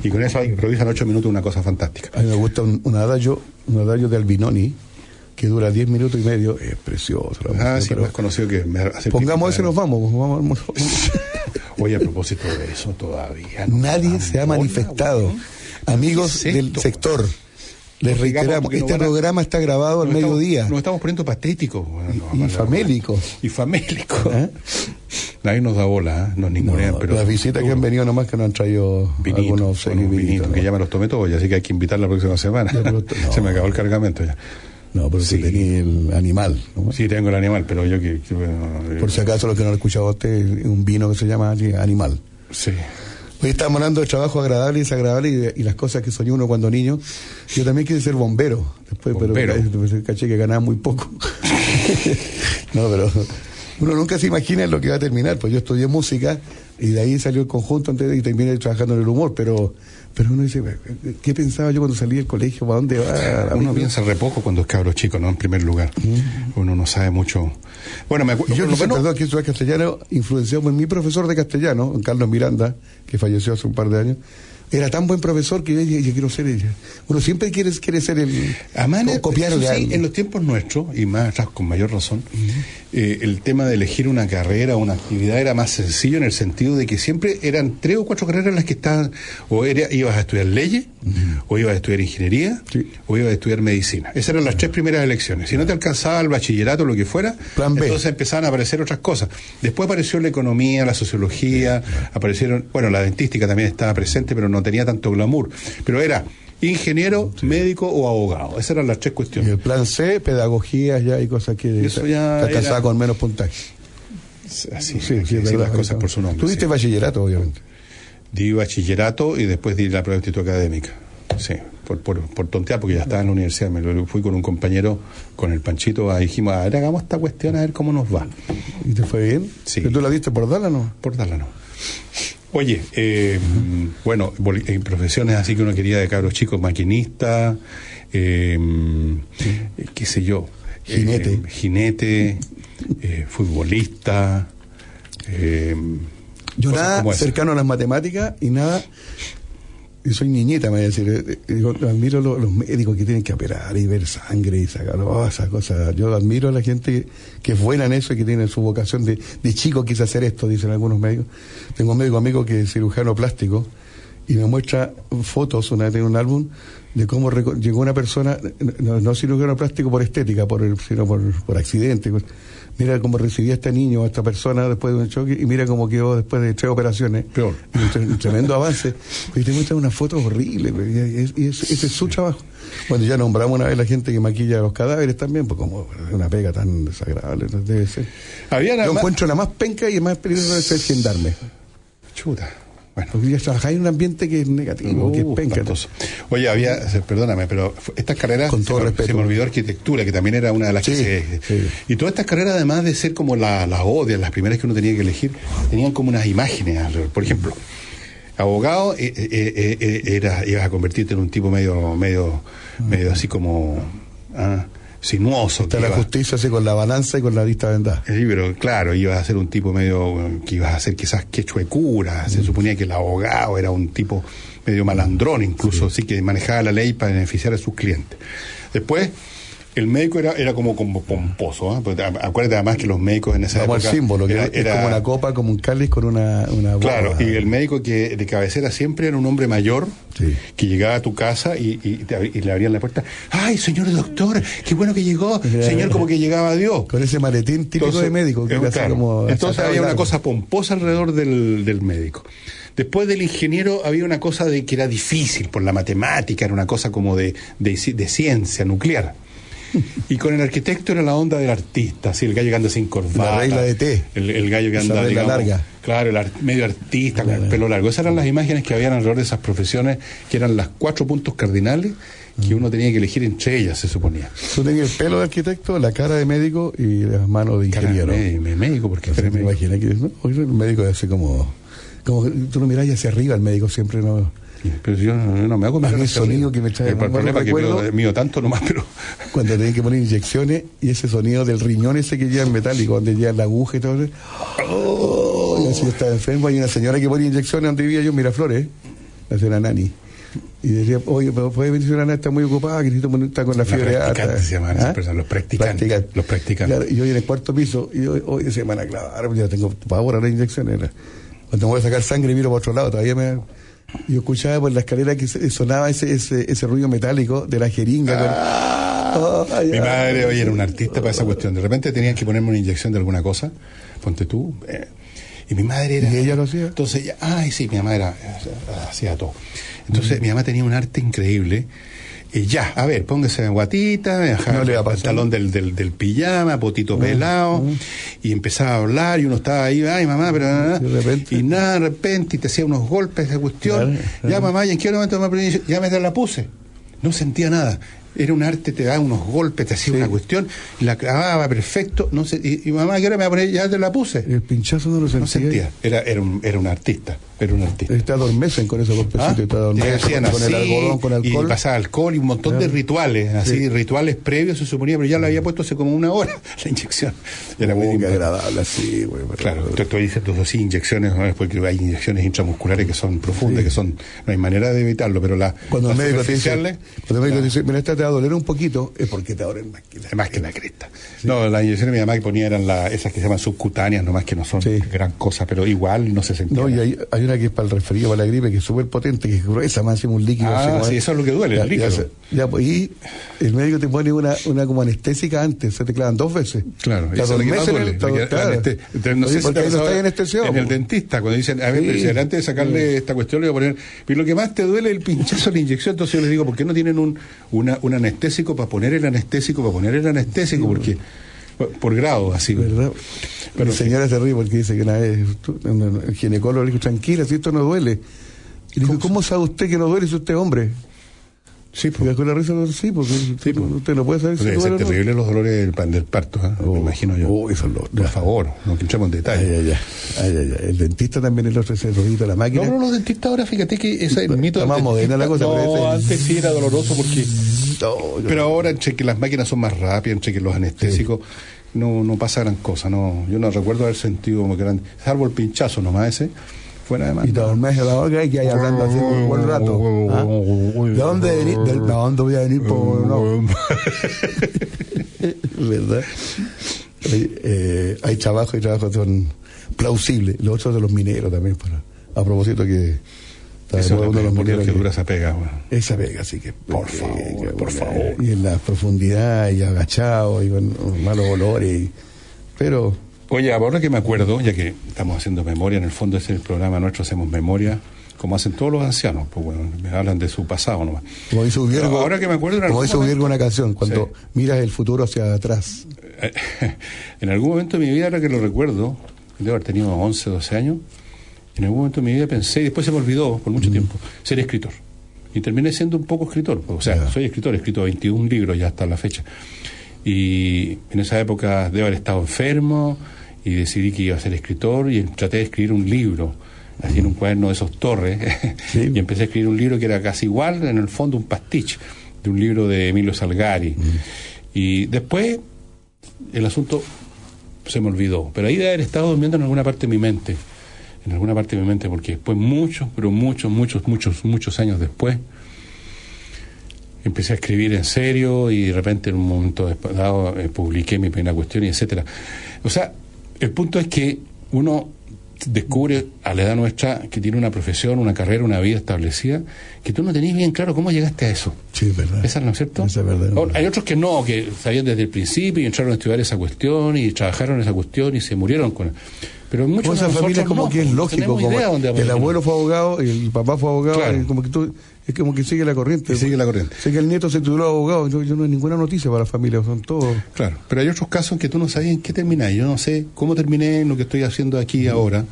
Y con eso improvisan ocho minutos una cosa fantástica. A mí me gusta un, un adagio, un adagio de Albinoni que dura 10 minutos y medio, es precioso. La ah, sí, más conocido que... Pongamos eso y nos vamos. vamos, vamos. Oye, a propósito de eso, todavía. no Nadie se ha manifestado. Amigos del sector, les reiteramos, no este a- programa está grabado al mediodía. Nos estamos poniendo patéticos. Bueno, y famélicos. Y famélicos. Nadie nos da bola, ¿eh? nos ningunean, pero. Las visitas que han venido nomás que nos han traído Vinito, algunos vinito, que ¿no? ya me los tomé todos, así que hay que invitar la próxima semana. Se me acabó el cargamento ya. No, pero sí. tenía el animal. ¿no? Sí, tengo el animal, pero yo que. que, bueno, eh, Por si acaso, los que no lo han escuchado a usted, un vino que se llama animal. Sí. Hoy estamos hablando de trabajo agradable y desagradable y, de- y las cosas que soñó uno cuando niño. Yo también quise ser bombero, después, Bombero. pero caché que ganaba muy poco. no, pero uno nunca se imagina lo que va a terminar. Pues yo estudié música y de ahí salió el conjunto antes y terminé trabajando en el humor, pero pero uno dice, ¿qué pensaba yo cuando salí del colegio? ¿Para dónde va? Uno piensa re poco cuando es cabro chico, ¿no? En primer lugar. Uno no sabe mucho. Bueno, me acuerdo. Yo lo perdón, que estudié castellano, influenciado por mi profesor de castellano, Carlos Miranda, que falleció hace un par de años. Era tan buen profesor que yo quiero ser ella. Uno siempre quiere, quiere ser el... Además, co- copiarle eso a sí, en los tiempos nuestros, y más atrás con mayor razón, eh, el tema de elegir una carrera o una actividad era más sencillo en el sentido de que siempre eran tres o cuatro carreras las que estaban, o era, ibas a estudiar leyes, o ibas a estudiar ingeniería, o ibas a estudiar medicina. Esas eran las tres primeras elecciones. Si no te alcanzaba el bachillerato o lo que fuera, entonces empezaban a aparecer otras cosas. Después apareció la economía, la sociología, aparecieron, bueno, la dentística también estaba presente, pero no tenía tanto glamour. Pero era ingeniero, médico o abogado. Esas eran las tres cuestiones. Y el plan C, pedagogía ya y cosas que Eso ya está casada era- con menos puntaje. Así, Sí, hay que verdad, las cosas por su nombre. Tuviste sí. bachillerato, obviamente. Di bachillerato y después di la prueba de instituto académica. Sí, por, por, por tontear, porque ya estaba en la universidad. Me lo fui con un compañero, con el Panchito, dijimos, a ver, hagamos esta cuestión, a ver cómo nos va. ¿Y te fue bien? Sí. ¿Pero tú la diste por Dálano? Por Dálano. Oye, eh, bueno, en profesiones así que uno quería de cabros chicos, maquinista, eh, eh, qué sé yo. eh, Jinete. jinete, eh, futbolista. eh, Yo nada cercano a las matemáticas y nada. Y soy niñita, me voy a decir. eh, eh, Yo admiro lo- los médicos que tienen que operar y ver sangre y sacar oh, esas cosas. Yo admiro a la gente que es buena en eso y que tiene su vocación de, de chico quise hacer esto, dicen algunos médicos. Tengo un médico amigo que es cirujano plástico y me muestra fotos, una vez en un álbum, de cómo llegó una persona, no, no cirujano plástico por estética, por sino por, por accidente. Mira cómo recibía a este niño, a esta persona después de un choque, y mira cómo quedó después de tres operaciones. Peor. Un, tre- un tremendo avance. Y te muestran unas fotos horribles, pues, y, es- y es- ese es su trabajo. Bueno, ya nombramos una vez la gente que maquilla los cadáveres también, pues como es una pega tan desagradable, debe ser. Había Yo más- encuentro la más penca y más peligrosa es el gendarme. Chuta. Bueno. Porque trabajáis en un ambiente que es negativo, que es Uh, penca. Oye, había, perdóname, pero estas carreras, Con todo se, respeto. se me olvidó arquitectura, que también era una de las que se... sí. Y todas estas carreras, además de ser como la- las odias, las primeras que uno tenía que elegir, tenían como unas imágenes alrededor. Por ejemplo, abogado, eh, eh, eh, eh, era, ibas a convertirte en un tipo medio, medio, medio así como ah, sinuoso. Está la iba- justicia así con la balanza y con la vista vendada. Sí, pero claro, ibas a ser un tipo medio eh, que ibas a ser quizás quechua de cura. Se suponía que el abogado era un tipo medio malandrón, incluso, así que manejaba la ley para beneficiar a sus clientes. Después, el médico era, era como, como pomposo. Porque, a- Acuérdate además que los médicos en esa al época. símbolo, que era- es era- como una copa, como un cáliz con una, una Claro, y el médico que de cabecera siempre era un hombre mayor que llegaba a tu casa y, y te y le abrían la puerta. ¡Ay, señor doctor! ¡Qué bueno que llegó! Señor, como que llegaba a Dios. Con ese maletín típico de médico, que eh, claro. como Entonces había una cosa pomposa alrededor del, del médico. Después del ingeniero había una cosa de que era difícil por la matemática, era una cosa como de, de ciencia nuclear. Y con el arquitecto era la onda del artista, así el gallo que anda sin corbata. La regla de té. El, el gallo que anda, digamos, larga. Claro, el ar- medio artista con el pelo largo. Esas eran las imágenes que habían alrededor de esas profesiones, que eran las cuatro puntos cardinales que uno tenía que elegir entre ellas, se suponía. Tú tenías el pelo de arquitecto, la cara de médico y las manos de ingeniero. me- médico, porque Entonces, me imagina que ¿no? El médico es así como, como tú lo mirás hacia arriba, el médico siempre no. Pero yo no, me hago A mí mirar el sonido que me trae El más problema es que recuerdo- mío, mío tanto nomás, pero Cuando tienen que poner inyecciones y ese sonido del riñón ese que lleva en metálico, donde lleva la aguja y todo eso. Oh, y así estaba enfermo. Hay una señora que ponía inyecciones donde vivía yo en Miraflores, la señora Nani. Y decía, oye, pero puede venir Nani, está muy ocupada, que necesito está con la fiebre alta. se llaman esas ¿Ah? personas, los practicantes. Los practicantes. Claro, y yo en el cuarto piso, y yo, oye, se van a clavar, ya tengo pavor a las inyecciones. Cuando me voy a sacar sangre, miro para otro lado, todavía me. Yo escuchaba por la escalera que sonaba ese, ese, ese ruido metálico de la jeringa. con- Ay, Mi madre hoy era un artista para esa cuestión. De repente tenían que ponerme una inyección de alguna cosa, ponte tú. eh, y mi madre era. ¿Y ella lo hacía? Entonces, ella- ay, sí, mi mamá era, eh, hacía todo. Entonces, mi mamá tenía un arte increíble. Y ya, a ver, póngase en guatita, No le va a pasar. pantalón del, del, del pijama, potito pelado, y empezaba a hablar, y uno estaba ahí, ay mamá, pero nada, y nada, de repente, y te hacía unos golpes de cuestión, ya mamá, ¿y en qué momento me aprendí? Ya me la puse. No sentía nada. Era un arte, te daba unos golpes, te hacía una cuestión, y la clavaba perfecto, no sé, y, y mamá, ¿qué hora me va a poner? Ya te la puse. El pinchazo no lo sentía. No sentía. Era, era, un, era un artista, era un artista. Te adormecen con esos golpecitos, te Y adormecen con, con el algodón, con y alcohol. pasaba alcohol y un montón de Claro. rituales, así, Sí. rituales previos se suponía, pero ya lo había puesto hace como una hora la inyección. Era muy simpático. agradable así, güey. pero- Claro, te estoy diciendo así inyecciones, ¿no? porque hay inyecciones intramusculares que son profundas, que son, no hay manera de evitarlo, pero la, Cuando el médico te dice, cuando el médico te dice, mira, esta te va a doler un poquito, es porque te doler más que la, más que la cresta. No, las inyecciones de mi mamá que ponía eran la, esas que se llaman subcutáneas, nomás que no son gran cosa, pero igual no se sentía. No, y hay, hay que es para el resfrío, para la gripe, que es súper potente, que es gruesa, más encima un líquido. Ah, así sí, eso es lo que duele, Ya, el líquido. ya y el médico te pone una, una como anestésica antes, se te clavan dos veces. Claro, Te eso es duele. no sé si te anestesiado. En el dentista, cuando dicen, a ver, Sí. pero si antes de sacarle esta cuestión le voy a poner, pero lo que más te duele es el pinchazo de la inyección, entonces yo les digo, ¿por qué no tienen un, una, un anestésico para poner el anestésico, para poner el anestésico? Porque, por, por grado, así. ¿Verdad? Pero Mi señora se ríe porque dice que una vez el ginecólogo le dijo, tranquila, si esto no duele. Y le dijo, ¿cómo sabe usted que no duele si usted es hombre? Sí, pues. con la risa, sí, porque usted no puede saber si Debe ser no. terrible los dolores del, parto, ¿ah? me imagino yo. Oh, eso es lo- Por favor, no que entremos en detalle. Ay, ay, ay, ay, ay. El dentista también el otro, ese ruidito de la máquina. No, pero los dentistas ahora, fíjate que ese el mito más moderna la cosa, No, ese- antes sí era doloroso porque. pero ahora, entre que las máquinas son más rápidas, entre que los anestésicos, no, no pasa gran cosa. no Yo no recuerdo haber sentido como eran. Salvo el pinchazo nomás ese. Fuera de más. Y te dormís a la hora y que hay hablando así un buen rato. ¿ah? ¿De dónde venís? ¿De dónde voy a venir? Por, no. ¿Verdad? Eh, hay trabajos y trabajos que son plausibles. Los otros de los mineros también. Para, a propósito que Está Eso uno de lo los que dura esa pega. Esa pega, así que. Por favor, por favor. Y en la profundidad, y agachado, y con malos olores. y- pero. Oye, ahora que me acuerdo, ya que estamos haciendo memoria, en el fondo es el programa nuestro, hacemos memoria, como hacen todos los ancianos, pues bueno, me hablan de su pasado nomás. Como Uviergo, Pero ahora que me acuerdo, como Uviergo momento- una canción, cuando Sí. miras el futuro hacia atrás. en algún momento de mi vida, ahora que lo recuerdo, debo haber tenido 11, 12 años, en algún momento de mi vida pensé, y después se me olvidó por mucho tiempo, ser escritor. Y terminé siendo un poco escritor. O sea, soy escritor, he escrito 21 libros ya hasta la fecha. Y en esa época debo haber estado enfermo y decidí que iba a ser escritor y traté de escribir un libro, así en un cuaderno de esos torres. y empecé a escribir un libro que era casi igual, en el fondo un pastiche, de un libro de Emilio Salgari. Y después el asunto se me olvidó. Pero ahí de haber estado durmiendo en alguna parte de mi mente. En alguna parte de mi mente, porque después, muchos, pero muchos, muchos, muchos, muchos años después, empecé a escribir en serio y de repente en un momento dado eh, publiqué mi primera cuestión y etcétera. O sea, el punto es que uno descubre a la edad nuestra que tiene una profesión, una carrera, una vida establecida, que tú no tenés bien claro cómo llegaste a eso. Sí, es verdad. ¿Esa no es cierto? Esa es verdad. Ahora, hay otros que no, que sabían desde el principio y entraron a estudiar esa cuestión y trabajaron esa cuestión y se murieron con pero muchos Como de esa nosotros familia como no, que es lógico, como el abuelo fue abogado, el papá fue abogado, Claro. y como que tú, es como que sigue la corriente. sigue la corriente. Sé que el nieto se tituló abogado, yo, yo no hay ninguna noticia para la familia, son todos. Claro, pero hay otros casos en que tú no sabías en qué terminar. Yo no sé cómo terminé en lo que estoy haciendo aquí ahora.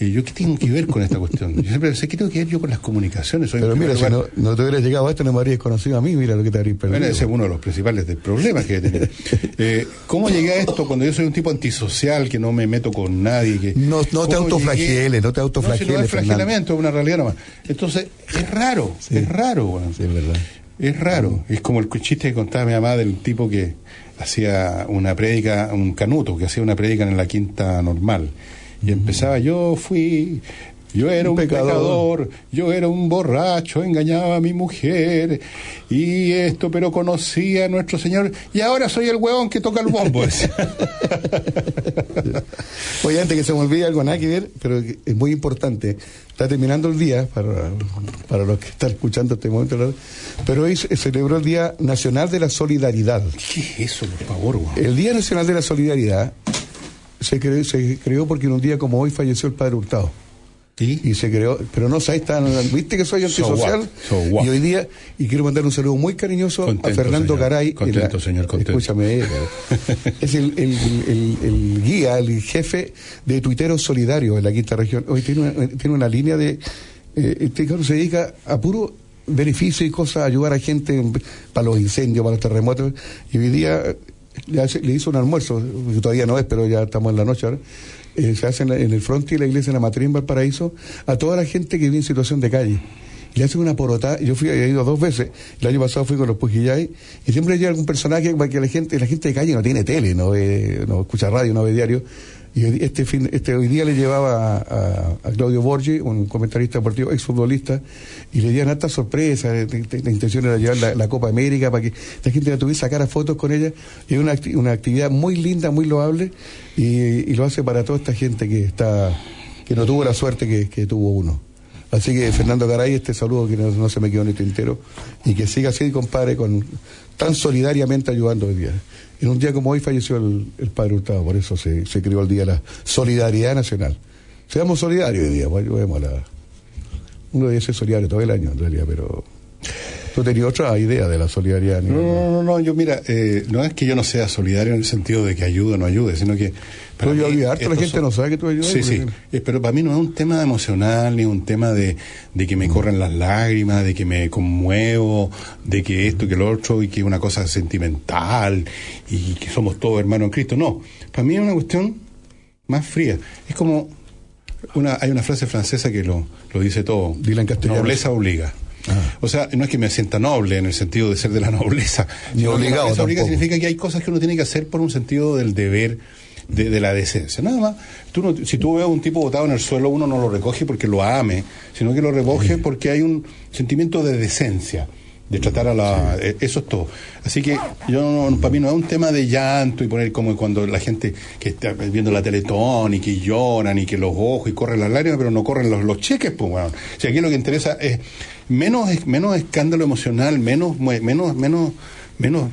Eh, yo qué tengo que ver con esta cuestión. Yo siempre pensé, ¿qué tengo que ver yo con las comunicaciones? Soy Pero mira, si no, no te hubieras llegado a esto, no me habrías conocido a mí, mira lo que te habrías perdido. Bueno, ese es uno de los principales de- problemas que he tenido. Eh, ¿Cómo llegué a esto cuando yo soy un tipo antisocial, que no me meto con nadie? Que, No- no te ¿cómo autoflageles, no te autoflageles, No, si no es flagelamiento, es una realidad nomás. Entonces, es raro, es raro. Sí, es verdad. Es raro. Es como el chiste que contaba mi mamá del tipo que hacía una prédica, un canuto, que hacía una prédica en la quinta normal. Y empezaba, yo fui, yo era un, Un pecador. pecador. yo era un borracho, engañaba a mi mujer, y esto, pero conocía a nuestro Señor, y ahora soy el huevón que toca el bombo. Oye, antes que se me olvide algo, nada que ver, pero es muy importante. Está terminando el día, para, para los que están escuchando este momento, pero hoy se celebró el Día Nacional de la Solidaridad. ¿Qué es eso, por favor? El Día Nacional de la Solidaridad se creó, se creó porque en un día como hoy falleció el padre Hurtado. Y se creó, pero no sabes, viste que soy So antisocial. what? So what? Y hoy día, y quiero mandar un saludo muy cariñoso Contento, a Fernando señor. Garay. Contento, señor, contento. Escúchame, eh, es el, el- el- el guía, el jefe de tuiteros solidarios en la quinta región. Hoy tiene una, tiene una línea de. Eh, este cabrón se dedica a puro beneficio y cosas, ayudar a gente en- para los incendios, para los terremotos. Y hoy día le, hace- le hizo un almuerzo, todavía no es, pero ya estamos en la noche ahora. eh, se hace en, en el fronte de la iglesia de la Matriz en Valparaíso a toda la gente que vive en situación de calle. Y le hacen una porota. Yo fui, he ido dos veces. El año pasado fui con los Pujillay y siempre llega algún personaje para que la gente, la gente de calle no tiene tele, no ve, no escucha radio, no ve diario. Y este fin, este hoy día le llevaba a, Claudio Borgi, un comentarista deportivo, exfutbolista, y le dieron harta sorpresa. de- La intención era llevar la, Copa América para que la gente la tuviera sacara fotos con ella. Y es una, una actividad muy linda, muy loable, y, y lo hace para toda esta gente que está, que no tuvo la suerte que, que tuvo uno. Así que Fernando Garay, este saludo que no, no se me quedó en el tintero y que siga así, compadre, con tan solidariamente ayudando hoy día. En un día como hoy falleció el, padre Hurtado, por eso se, se creó el Día de la Solidaridad Nacional. Seamos solidarios hoy día, pues, ayudemos a la... Uno debe ser solidario todo el año en realidad, pero tú tenías otra idea de la solidaridad. No, no, no, no, yo mira, eh, no es que yo no sea solidario en el sentido de que ayude o no ayude, sino que... para Tú mí harto, la gente no sabe que tú ayudas, Sí, sí, porque- Eh, pero para mí no es un tema emocional, ni un tema de, de que me corran las lágrimas, de que me conmuevo, de que esto, que lo otro, y que es una cosa sentimental, y que somos todos hermanos en Cristo. No, para mí es una cuestión más fría. Es como, una, hay una frase francesa que lo, lo dice todo. Dila en castellano. Nobleza obliga. O sea, no es que me sienta noble en el sentido de ser de la nobleza. Ni obligado Nobleza obliga significa que hay cosas que uno tiene que hacer por un sentido del deber, de, de la decencia. Nada más. Tú no- si tú ves a un tipo botado en el suelo, uno no lo recoge porque lo ame, sino que lo recoge porque hay un sentimiento de decencia. de tratar a la... eh, Eso es todo. Así que yo no, para mí no es un tema de llanto y poner como cuando la gente que está viendo la Teletón y que lloran y que los ojos y corren las lágrimas, pero no corren los, los cheques, pues, bueno. Si aquí lo que interesa es menos, menos escándalo emocional, menos, menos, menos, menos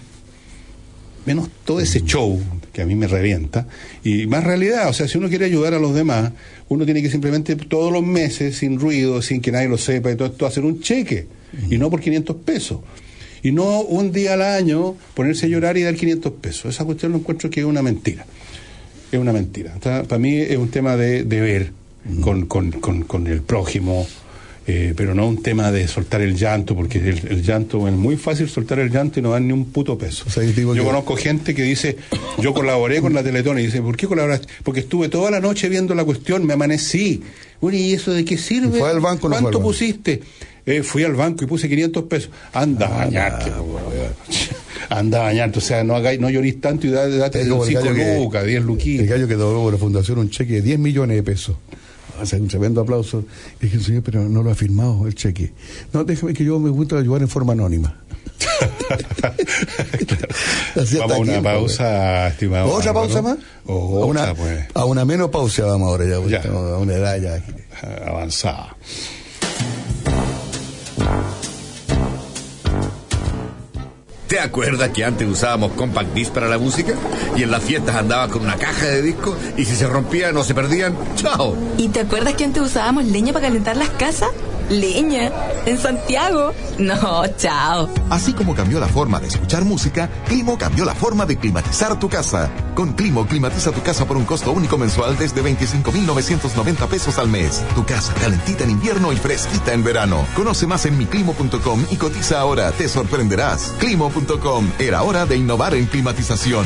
menos todo ese show que a mí me revienta y más realidad, o sea, si uno quiere ayudar a los demás, uno tiene que simplemente todos los meses, sin ruido, sin que nadie lo sepa y todo esto, hacer un cheque y no por 500 pesos. Y no un día al año ponerse a llorar y dar 500 pesos. Esa cuestión lo encuentro que es una mentira. Es una mentira. O sea, para mí es un tema de deber con, con, con, con el prójimo, eh, pero no un tema de soltar el llanto, porque el, el llanto es muy fácil soltar el llanto y no dar ni un puto peso. yo conozco gente que dice, yo colaboré con la Teletón y dice, ¿por qué colaboraste? Porque estuve toda la noche viendo la cuestión, me amanecí. Bueno, ¿y eso de qué sirve? ¿Fue al banco o no fue ¿Cuánto pusiste? Eh, fui al banco y puse 500 pesos. Anda a bañarte. Anda a bañarte, o sea, no hagáis, no llorís tanto y date, date Es como el 5 gallo que- lucas, 10 luquitas. El gallo que por la fundación un cheque de 10 millones de pesos. Hace un tremendo aplauso. Y dije, señor, pero no lo ha firmado el cheque. No, déjame que yo me gusta ayudar en forma anónima. Vamos a una pausa, estimado. ¿Otra pausa más? O a, una, otra, pues, a una menopausia vamos ahora ya, Ya. a una edad ya. avanzada. ¿Te acuerdas que antes usábamos compact disc para la música? Y en las fiestas andaba con una caja de discos y si se rompían o se perdían, ¡chao! ¿Y te acuerdas que antes usábamos leña para calentar las casas? ¿Leña? ¿En Santiago? No, chao. Así como cambió la forma de escuchar música, Climo cambió la forma de climatizar tu casa. Con Climo, climatiza tu casa por un costo único mensual desde 25,990 pesos al mes. Tu casa calentita en invierno y fresquita en verano. Conoce más en miclimo.com y cotiza ahora. Te sorprenderás. Climo.com. Era hora de innovar en climatización.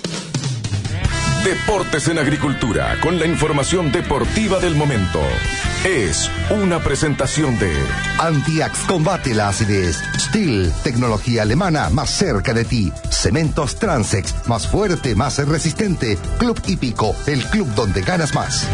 Deportes en Agricultura, con la información deportiva del momento. Es una presentación de Antiax combate la acidez. Steel, tecnología alemana más cerca de ti. Cementos Transex, más fuerte, más resistente. Club Hípico, el club donde ganas más.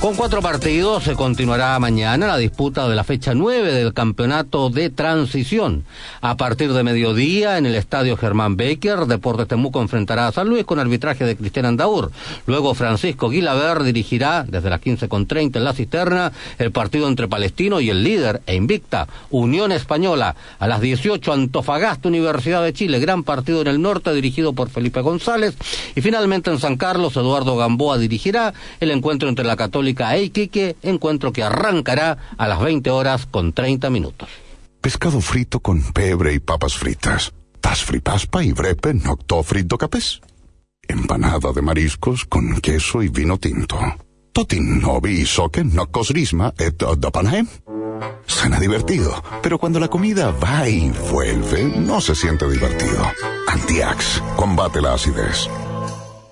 Con cuatro partidos se continuará mañana la disputa de la fecha 9 del campeonato de transición. A partir de mediodía en el estadio Germán Becker, Deportes Temuco enfrentará a San Luis con arbitraje de Cristian Andaur. Luego Francisco Guilaber dirigirá desde las 15.30 en la cisterna el partido entre Palestino y el líder e invicta Unión Española. A las 18 Antofagasta Universidad de Chile, gran partido en el norte dirigido por Felipe González. Y finalmente en San Carlos Eduardo Gamboa dirigirá el encuentro entre la Católica e Iquique, encuentro que arrancará a las 20 horas con 30 minutos. Pescado frito con pebre y papas fritas. Tas fripaspa y brepe nocto frito capes. Empanada de mariscos con queso y vino tinto. Totin novi soque nocos risma et dopanaem. Suena divertido, pero cuando la comida va y vuelve, no se siente divertido. Antiax, combate la acidez.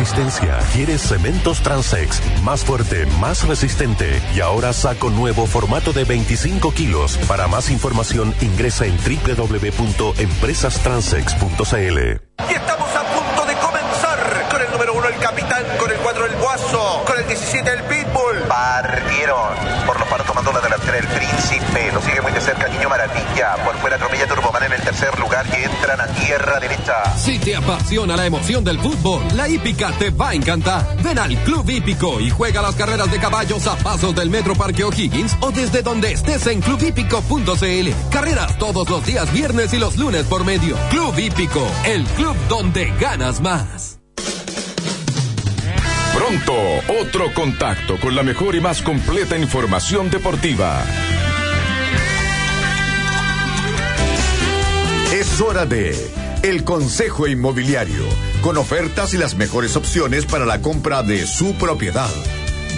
Resistencia? ¿Quieres cementos Transex? Más fuerte, más resistente. Y ahora saco nuevo formato de 25 kilos. Para más información ingresa en www.empresastransex.cl. Y estamos a punto de comenzar con el número uno el capitán, con el cuatro el guaso, con el 17 el Pitbull. Partieron. Paros tomando la delantera el Príncipe. Lo sigue muy de cerca Niño Maravilla. Por fuera atropella Turboman en el tercer lugar y entran a tierra derecha. Si te apasiona la emoción del fútbol, la hípica te va a encantar. Ven al Club Hípico y juega las carreras de caballos a pasos del Metro Parque O'Higgins o desde donde estés en clubhípico.cl. Carreras todos los días viernes y los lunes por medio. Club Hípico, el club donde ganas más. Pronto, otro contacto con la mejor y más completa información deportiva. Es hora de El Consejo Inmobiliario, con ofertas y las mejores opciones para la compra de su propiedad.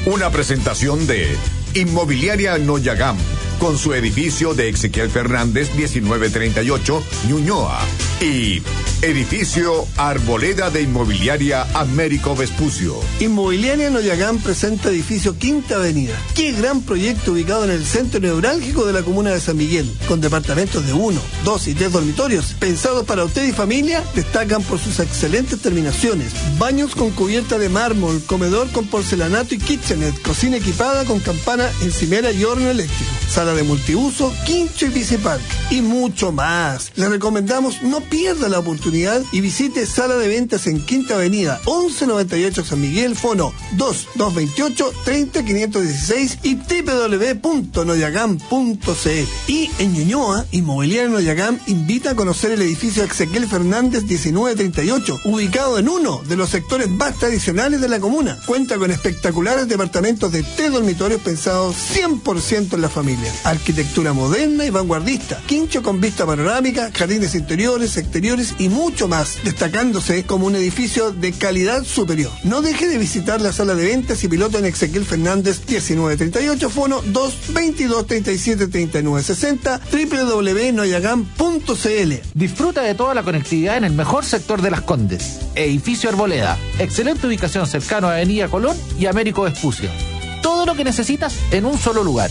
Una presentación de Inmobiliaria Noyagam, con su edificio de Ezequiel Fernández 1938, Ñuñoa. Y Edificio Arboleda de Inmobiliaria Américo Vespucio. Inmobiliaria Noyagán presenta edificio Quinta Avenida. Qué gran proyecto ubicado en el centro neurálgico de la comuna de San Miguel, con departamentos de uno, dos y tres dormitorios, pensados para usted y familia, destacan por sus excelentes terminaciones. Baños con cubierta de mármol, comedor con porcelanato y kitchenet, cocina equipada con campana, encimera y horno eléctrico, sala de multiuso, quincho y bicipark y mucho más. Le recomendamos no pierda la oportunidad y visite Sala de Ventas en Quinta Avenida, 1198 San Miguel, fono 2228 30516 y www.noyagam.cl. Y en Ñuñoa, Inmobiliaria Noyagam invita a conocer el edificio Ezequiel Fernández 1938, ubicado en uno de los sectores más tradicionales de la comuna. Cuenta con espectaculares departamentos de tres dormitorios pensados 100% en la familia. Arquitectura moderna y vanguardista, quincho con vista panorámica, jardines interiores, exteriores y mucho más, destacándose como un edificio de calidad superior. No deje de visitar la sala de ventas y piloto en Ezequiel Fernández 1938, fono 222 37 39 60, www.noyagam.cl. Disfruta de toda la conectividad en el mejor sector de Las Condes. Edificio Arboleda. Excelente ubicación cercano a Avenida Colón y Américo Vespucio. Todo lo que necesitas en un solo lugar,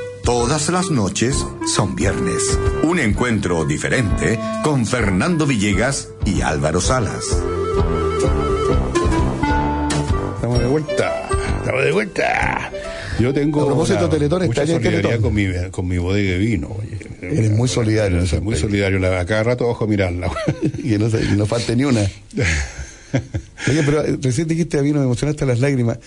Todas las noches son viernes. Un encuentro diferente con Fernando Villegas y Álvaro Salas. Estamos de vuelta. Estamos de vuelta. Yo tengo A propósito, una- Teletón, mucha está en solidaridad Teletón. con mi, con mi bodega de vino. oye. Eres muy solidario en ese Muy solidario. La, a cada rato ojo a mirarla. y no, no falte ni una. Oye, pero recién dijiste a mí, me emocionaste las lágrimas.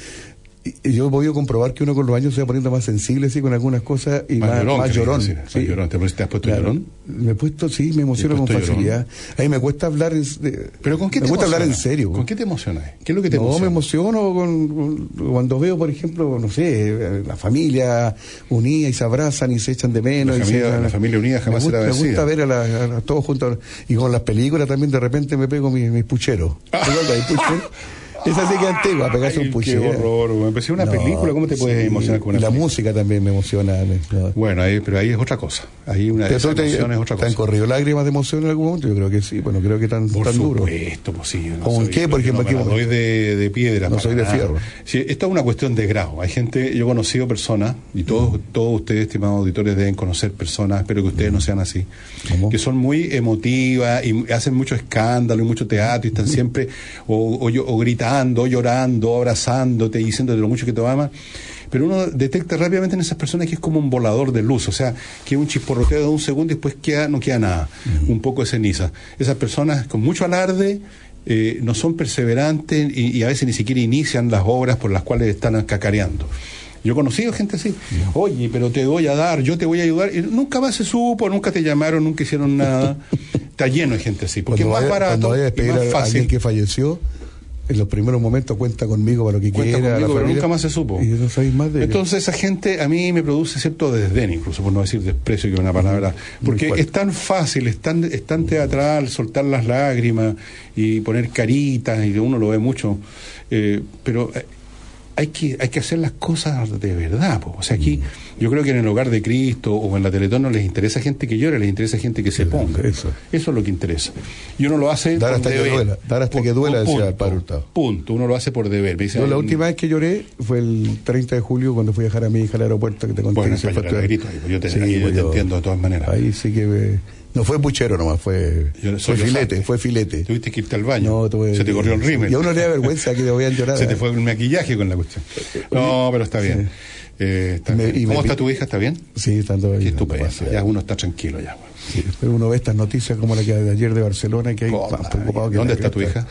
Yo he podido comprobar que uno con los años se va poniendo más sensible, sí, con algunas cosas y más, llorón, más quería llorón. decir, más llorón. ¿Te, has puesto Claro. llorón? Me he puesto, sí, me emociono ¿Te has con facilidad. A mí me cuesta hablar en, de- ¿Pero con qué me hablar en serio. ¿Con qué te emocionas? ¿Qué es lo que te no, emociona? me emociono con, con- cuando veo, por ejemplo, no sé, eh, la familia unida y se abrazan y se echan de menos. La y se- familia- la familia unida jamás será Me gusta vencida. ver a, la- a la- todos juntos. Y con las películas también de repente me pego mis, mis pucheros. ¿Te acuerdas de puchero? Esa sí que antigua, pegarse Ay, un puchero. Qué horror. güey. Empecé una No, película, ¿cómo te puedes sí, emocionar con una La película? música también me emociona. me- Bueno, ahí, pero ahí es otra cosa. Ahí una de ¿Te, esas te- es otra te han cosa. corrido lágrimas de emoción en algún momento? Yo creo que sí, bueno, creo que tan, Por tan duro. supuesto, pues sí. no ¿Con soy- qué, por ejemplo? No, me la ¿Qué- doy de, de piedra. No soy de fierro. Sí, esto es una cuestión de grado. Hay gente, yo he conocido personas, y todos, todos ustedes, estimados auditores, deben conocer personas, espero que ustedes no sean así, que son muy emotivas y hacen mucho escándalo y mucho teatro y están siempre o, o yo- o gritando, llorando, abrazándote diciéndote lo mucho que te aman. Pero uno detecta rápidamente en esas personas que es como un volador de luz, o sea, que un chisporroteo de un segundo y después queda, no queda nada, un poco de ceniza. Esas personas con mucho alarde eh, no son perseverantes y, y a veces ni siquiera inician las obras por las cuales están cacareando. Yo he conocido gente así, oye, pero te voy a dar, yo te voy a ayudar, y nunca más se supo, nunca te llamaron, nunca hicieron nada. está lleno de gente así, porque Cuando es más vaya- barato, Cuando vaya a y más a alguien fácil. que falleció, en los primeros momentos cuenta conmigo para lo que Cuenta quiera. conmigo, la pero nunca más se supo. Y no sabéis más de. Entonces esa gente a mí me produce cierto desdén, incluso por no decir desprecio, que es una palabra, porque es tan fácil, es tan, es tan teatral soltar las lágrimas y poner caritas, y uno lo ve mucho, eh, pero eh, hay que, hay que hacer las cosas de verdad. po. O sea, aquí Mm. yo creo que en el hogar de Cristo o en la Teletón no les interesa gente que llore, les interesa gente que se ponga. Eso. es lo que interesa. Y uno lo hace Dar por hasta que deber. duela, dar hasta que duela, decía el padre Hurtado. Punto, uno lo hace por deber. Me dice, Yo la "Ay, última vez que lloré fue el 30 de julio cuando fui a dejar a mi hija al aeropuerto que te conté. Bueno, que se grito pues yo te- Sí, ahí yo pues te entiendo de todas maneras. Ahí sí que me- no fue puchero nomás, fue, fue filete, fue filete. Tuviste que irte al baño. No, tuve- Se te corrió el rímel. Y a uno le da vergüenza que te vayan llorar. Se te fue el maquillaje con la cuestión. No, pero está bien. Eh, está Me- bien. y me ¿Cómo está tu hija? ¿Está bien? Sí, estando Qué ahí. estupendo. Ya uno está tranquilo ya. Sí, pero uno ve estas noticias como la que de ayer de Barcelona, que hay más preocupado que ¿Dónde está tu hija?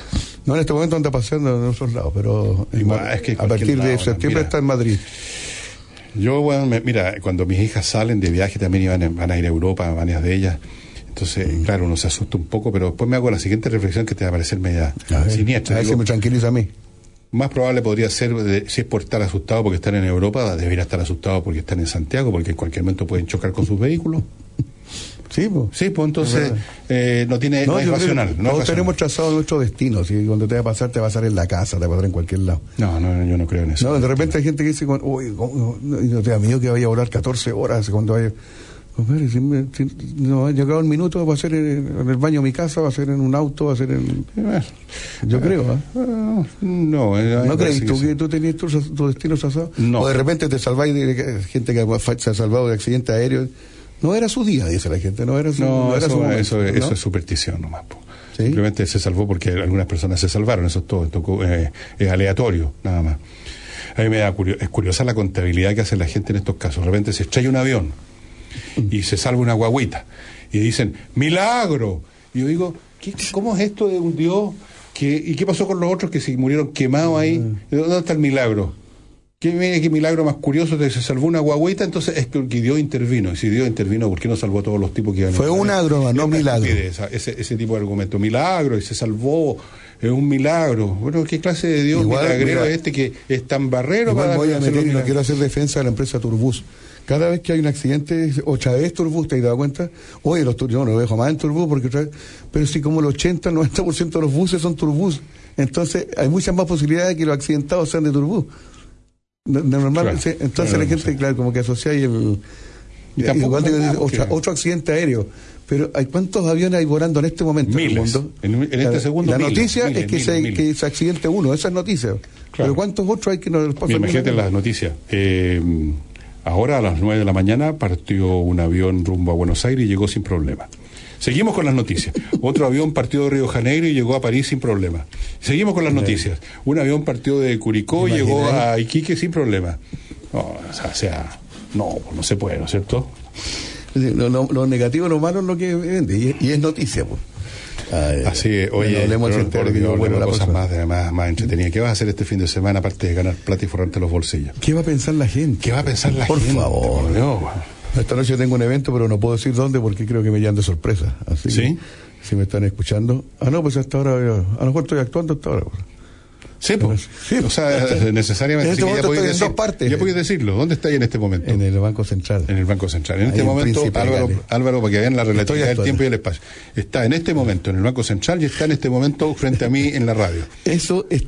No, en este momento anda paseando en otros lados, pero Igual, es que a partir de septiembre mira. está en Madrid. Yo, bueno, me- mira, cuando mis hijas salen de viaje también iban, van a ir a Europa, varias de ellas. Entonces, claro, uno se asusta un poco, pero después me hago la siguiente reflexión que te va a parecer media A siniestra. a ver si me tranquiliza a mí. Más probable podría ser, de- si es por estar asustado porque están en Europa, debería estar asustado porque están en Santiago, porque en cualquier momento pueden chocar con sus vehículos. Sí, pues. Sí, pues entonces eh, no tiene, no, es racional. No, es racional. tenemos trazado nuestro destino. Si cuando te va a pasar, te va a pasar en la casa, te va a pasar en cualquier lado. no, no, yo no creo en eso. No, de repente hay gente que dice, uy, ¿cómo no, no te da miedo que vaya a volar 14 horas cuando vaya. Compadre, si me- si no ha llegado el minuto, va a ser en, en el baño de mi casa, va a ser en un auto, va a ser en. Yo creo, ¿ah? No, eh, mí ¿No me crees tú que tú tenías tu, tu destino trazado? No. O de repente te salváis de gente que se ha salvado de accidente aéreo. No era su día, dice la gente, no era su, No, no era eso, su momento, eso, es- ¿no? eso es superstición nomás. po. Simplemente se salvó porque algunas personas se salvaron, eso es todo, tocó, eh, es aleatorio, nada más. A mí me da es curiosa la contabilidad que hace la gente en estos casos. De repente se estrella un avión y se salva una guaguita y dicen, ¡milagro! Y yo digo, ¿qué, ¿cómo es esto de un Dios? Que, ¿Y qué pasó con los otros que se murieron quemados ahí? Mm. ¿Dónde está el milagro? ¿Qué, mire qué milagro más curioso que se salvó una guaguita? Entonces es que Dios intervino. Y si Dios intervino, ¿por qué no salvó a todos los tipos que iban a Fue un milagro, no milagro. ese, ese tipo de argumento. Milagro, y se salvó, es un milagro. Bueno, ¿qué clase de Dios Igual, milagrero mira, es este que es tan barrero Igual para voy a meter no quiero hacer defensa de la empresa Turbus. Cada vez que hay un accidente, otra vez Turbus, ¿te has dado cuenta? Oye, los yo no lo dejo más en Turbus porque otra vez, pero si como el 80, 90% de los buses son Turbus, entonces hay muchas más posibilidades de que los accidentados sean de Turbus. No- no, normal, Claro, entonces claro, la gente, claro, como que asocia ahí el... Y tampoco igual otra- otro accidente aéreo. Pero hay cuántos aviones hay volando en este momento en el Miles. mundo. En- en este segundo, La miles, noticia miles, es que, miles, se, que se accidente uno, esa es noticia. Pero ¿cuántos otros hay que no les pasa Mira, imagínate las noticias. Eh, ahora a las 9 de la mañana partió un avión rumbo a Buenos Aires y llegó sin problema. Seguimos con las noticias. Otro avión partió de Río Janeiro y llegó a París sin problema. Seguimos con las noticias. Un avión partió de Curicó y ¿Te llegó a Iquique sin problema. No, o sea, o sea, no, no se puede, ¿no es cierto? Lo, lo- lo negativo, lo malo es lo que vende, y, es- y es noticia. Pues. Ay, Así es, oye, bueno, hablemos del vuelvo a la cosas más, más, más entretenidas. ¿Qué vas a hacer este fin de semana aparte de ganar plata y forrarte los bolsillos? ¿Qué va a pensar la gente? ¿Qué va a pensar la Por gente? favor. Por Dios. Esta noche tengo un evento, pero no puedo decir dónde porque creo que me llaman de sorpresa. Así ¿Sí? que, si me están escuchando. Ah, no, pues hasta ahora, a lo mejor estoy actuando hasta ahora. Pues. Sí, pues. o sea, necesariamente. En este ya momento estoy en decir- dos partes. Ya podéis decirlo. ¿Dónde está ahí en este momento? En el Banco Central. En el Banco Central. En Ahí este en momento, Álvaro. Álvaro, para que vean la relatividad del tiempo y el espacio. Está en este momento en el Banco Central y está en este momento frente a mí en la radio. Eso es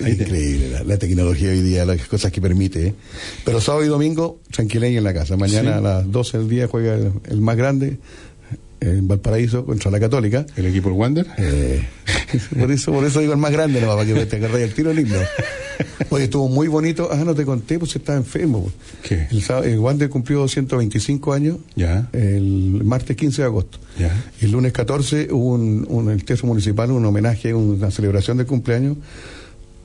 increíble, la, la tecnología hoy día, las cosas que permite. ¿eh? Pero sábado y domingo, tranquileño en la casa. Mañana Sí. a las 12 del día juega el, el más grande en Valparaíso contra la Católica. ¿El equipo el Wander? Eh, por eso por eso digo el más grande, no, para que te agarre el tiro himno. Oye, estuvo muy bonito. Ah, no te conté, pues estaba enfermo. pues. ¿Qué? El, el Wander cumplió 125 años Ya, el martes 15 de agosto. ya. El lunes 14 hubo un, un- el Teatro Municipal un homenaje, una celebración del cumpleaños.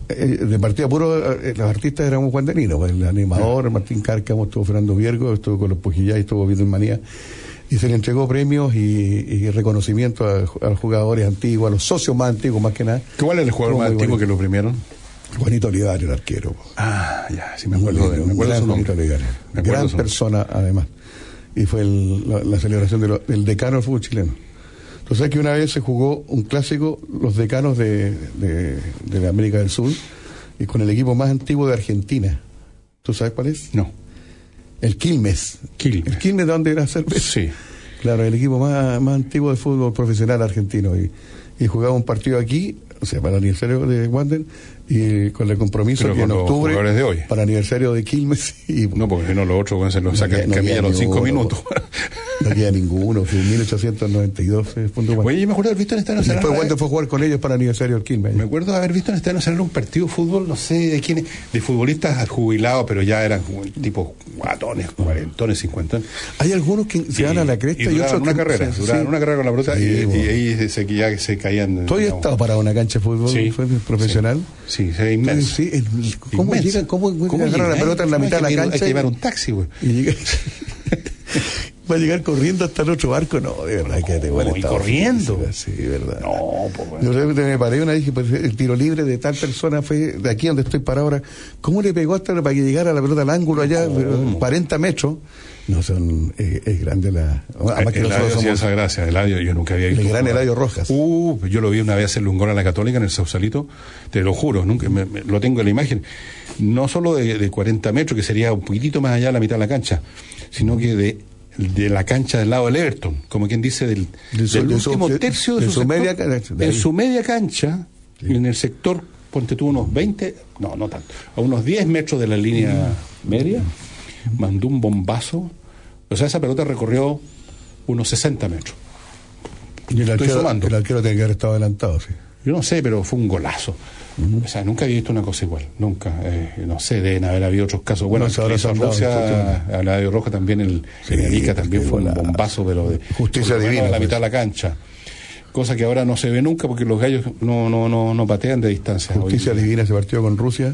Eh, de partida puro, eh, los artistas éramos guanderinos, pues, el animador Martín Cárcamo, estuvo Fernando Viergo, estuvo con los Pujillá y estuvo viendo en Manía. Y se le entregó premios y, y reconocimiento a, a los jugadores antiguos, a los socios más antiguos más que nada. ¿Cuál es el jugador más antiguo que lo premiaron? Juanito Olivario, el arquero. Ah, ya, sí me acuerdo, de, me acuerdo gran su. Juanito acuerdo Gran persona, además. Y fue el- la, la celebración de lo- del decano del fútbol chileno. Tú sabes que una vez se jugó un clásico, los decanos de, de, de la América del Sur, y con el equipo más antiguo de Argentina. ¿Tú sabes cuál es? No. El Quilmes. Quilmes. El Quilmes de donde era cerveza. Sí. Claro, el equipo más, más antiguo de fútbol profesional argentino. Y, y jugaba un partido aquí, o sea, para el aniversario de Wander, y con el compromiso Pero que en octubre, jugadores de hoy. para aniversario de Quilmes, y No, porque si no, los otros bueno, se los sacan no camilla los cinco uno, minutos. no queda ninguno, fue en 1892 eh. Oye, yo me acuerdo haber visto en Estadio Después Nacional. Wander fue a jugar con ellos para aniversario del Quilmes. Me acuerdo de haber visto en este Nacional un partido de fútbol, no sé de quiénes, de futbolistas jubilados, pero ya eran como tipo guatones, cuarentones, cincuentones. Hay algunos que se van a la cresta y, y, duraban otros una que- carrera, sí, sí. una carrera con la pelota Sí, y, bueno. y ahí se, ya se caían. ¿Tú has estado para una cancha de fútbol Sí. fue profesional? Sí, sí, inmenso. El- ¿Cómo Inmenso. llegan? ¿Cómo, ¿Cómo la llegan? pelota en la mitad de la cancha? Hay que llevar un taxi, güey. Va a llegar corriendo hasta el otro barco. No, de verdad que te y corriendo. Sí, de verdad. No, pues bueno. Yo realmente me paré una vez y dije, pues, el tiro libre de tal persona fue de aquí donde estoy para ahora. ¿Cómo le pegó hasta para que llegara la pelota al ángulo allá, pero 40 metros? No, son, eh, es grande la... Además que el nosotros somos esa gracia, Eladio, yo nunca había visto. el gran. Eladio Rojas. Uh, yo lo vi una vez hacerle un gol a la Católica en el Sausalito, te lo juro, nunca me- me- lo tengo en la imagen. No solo de, de 40 metros, que sería un poquitito más allá de la mitad de la cancha, sino que de, de la cancha del lado del Everton, como quien dice, del, De su- del de su- último tercio de, de su, su sector, media cancha, en su media cancha, en el sector, ponte tú unos 20, no, no tanto, a unos 10 metros de la línea media, mandó un bombazo, o sea, esa pelota recorrió unos 60 metros. Y el Estoy arquero, sumando. el arquero tiene que haber estado adelantado, sí. Yo no sé, pero fue un golazo. O sea, nunca había visto una cosa igual, nunca. Eh, no sé, deben haber habido otros casos. Bueno, No, se salvado, Rusia, a la de Roja también, el Sí, en Arica también fue un bombazo, pero de Justicia lo divina, a la pues. mitad de la cancha. Cosa que ahora no se ve nunca porque los gallos no, no, no, no patean de distancia. Justicia Hoy- divina ese partido con Rusia.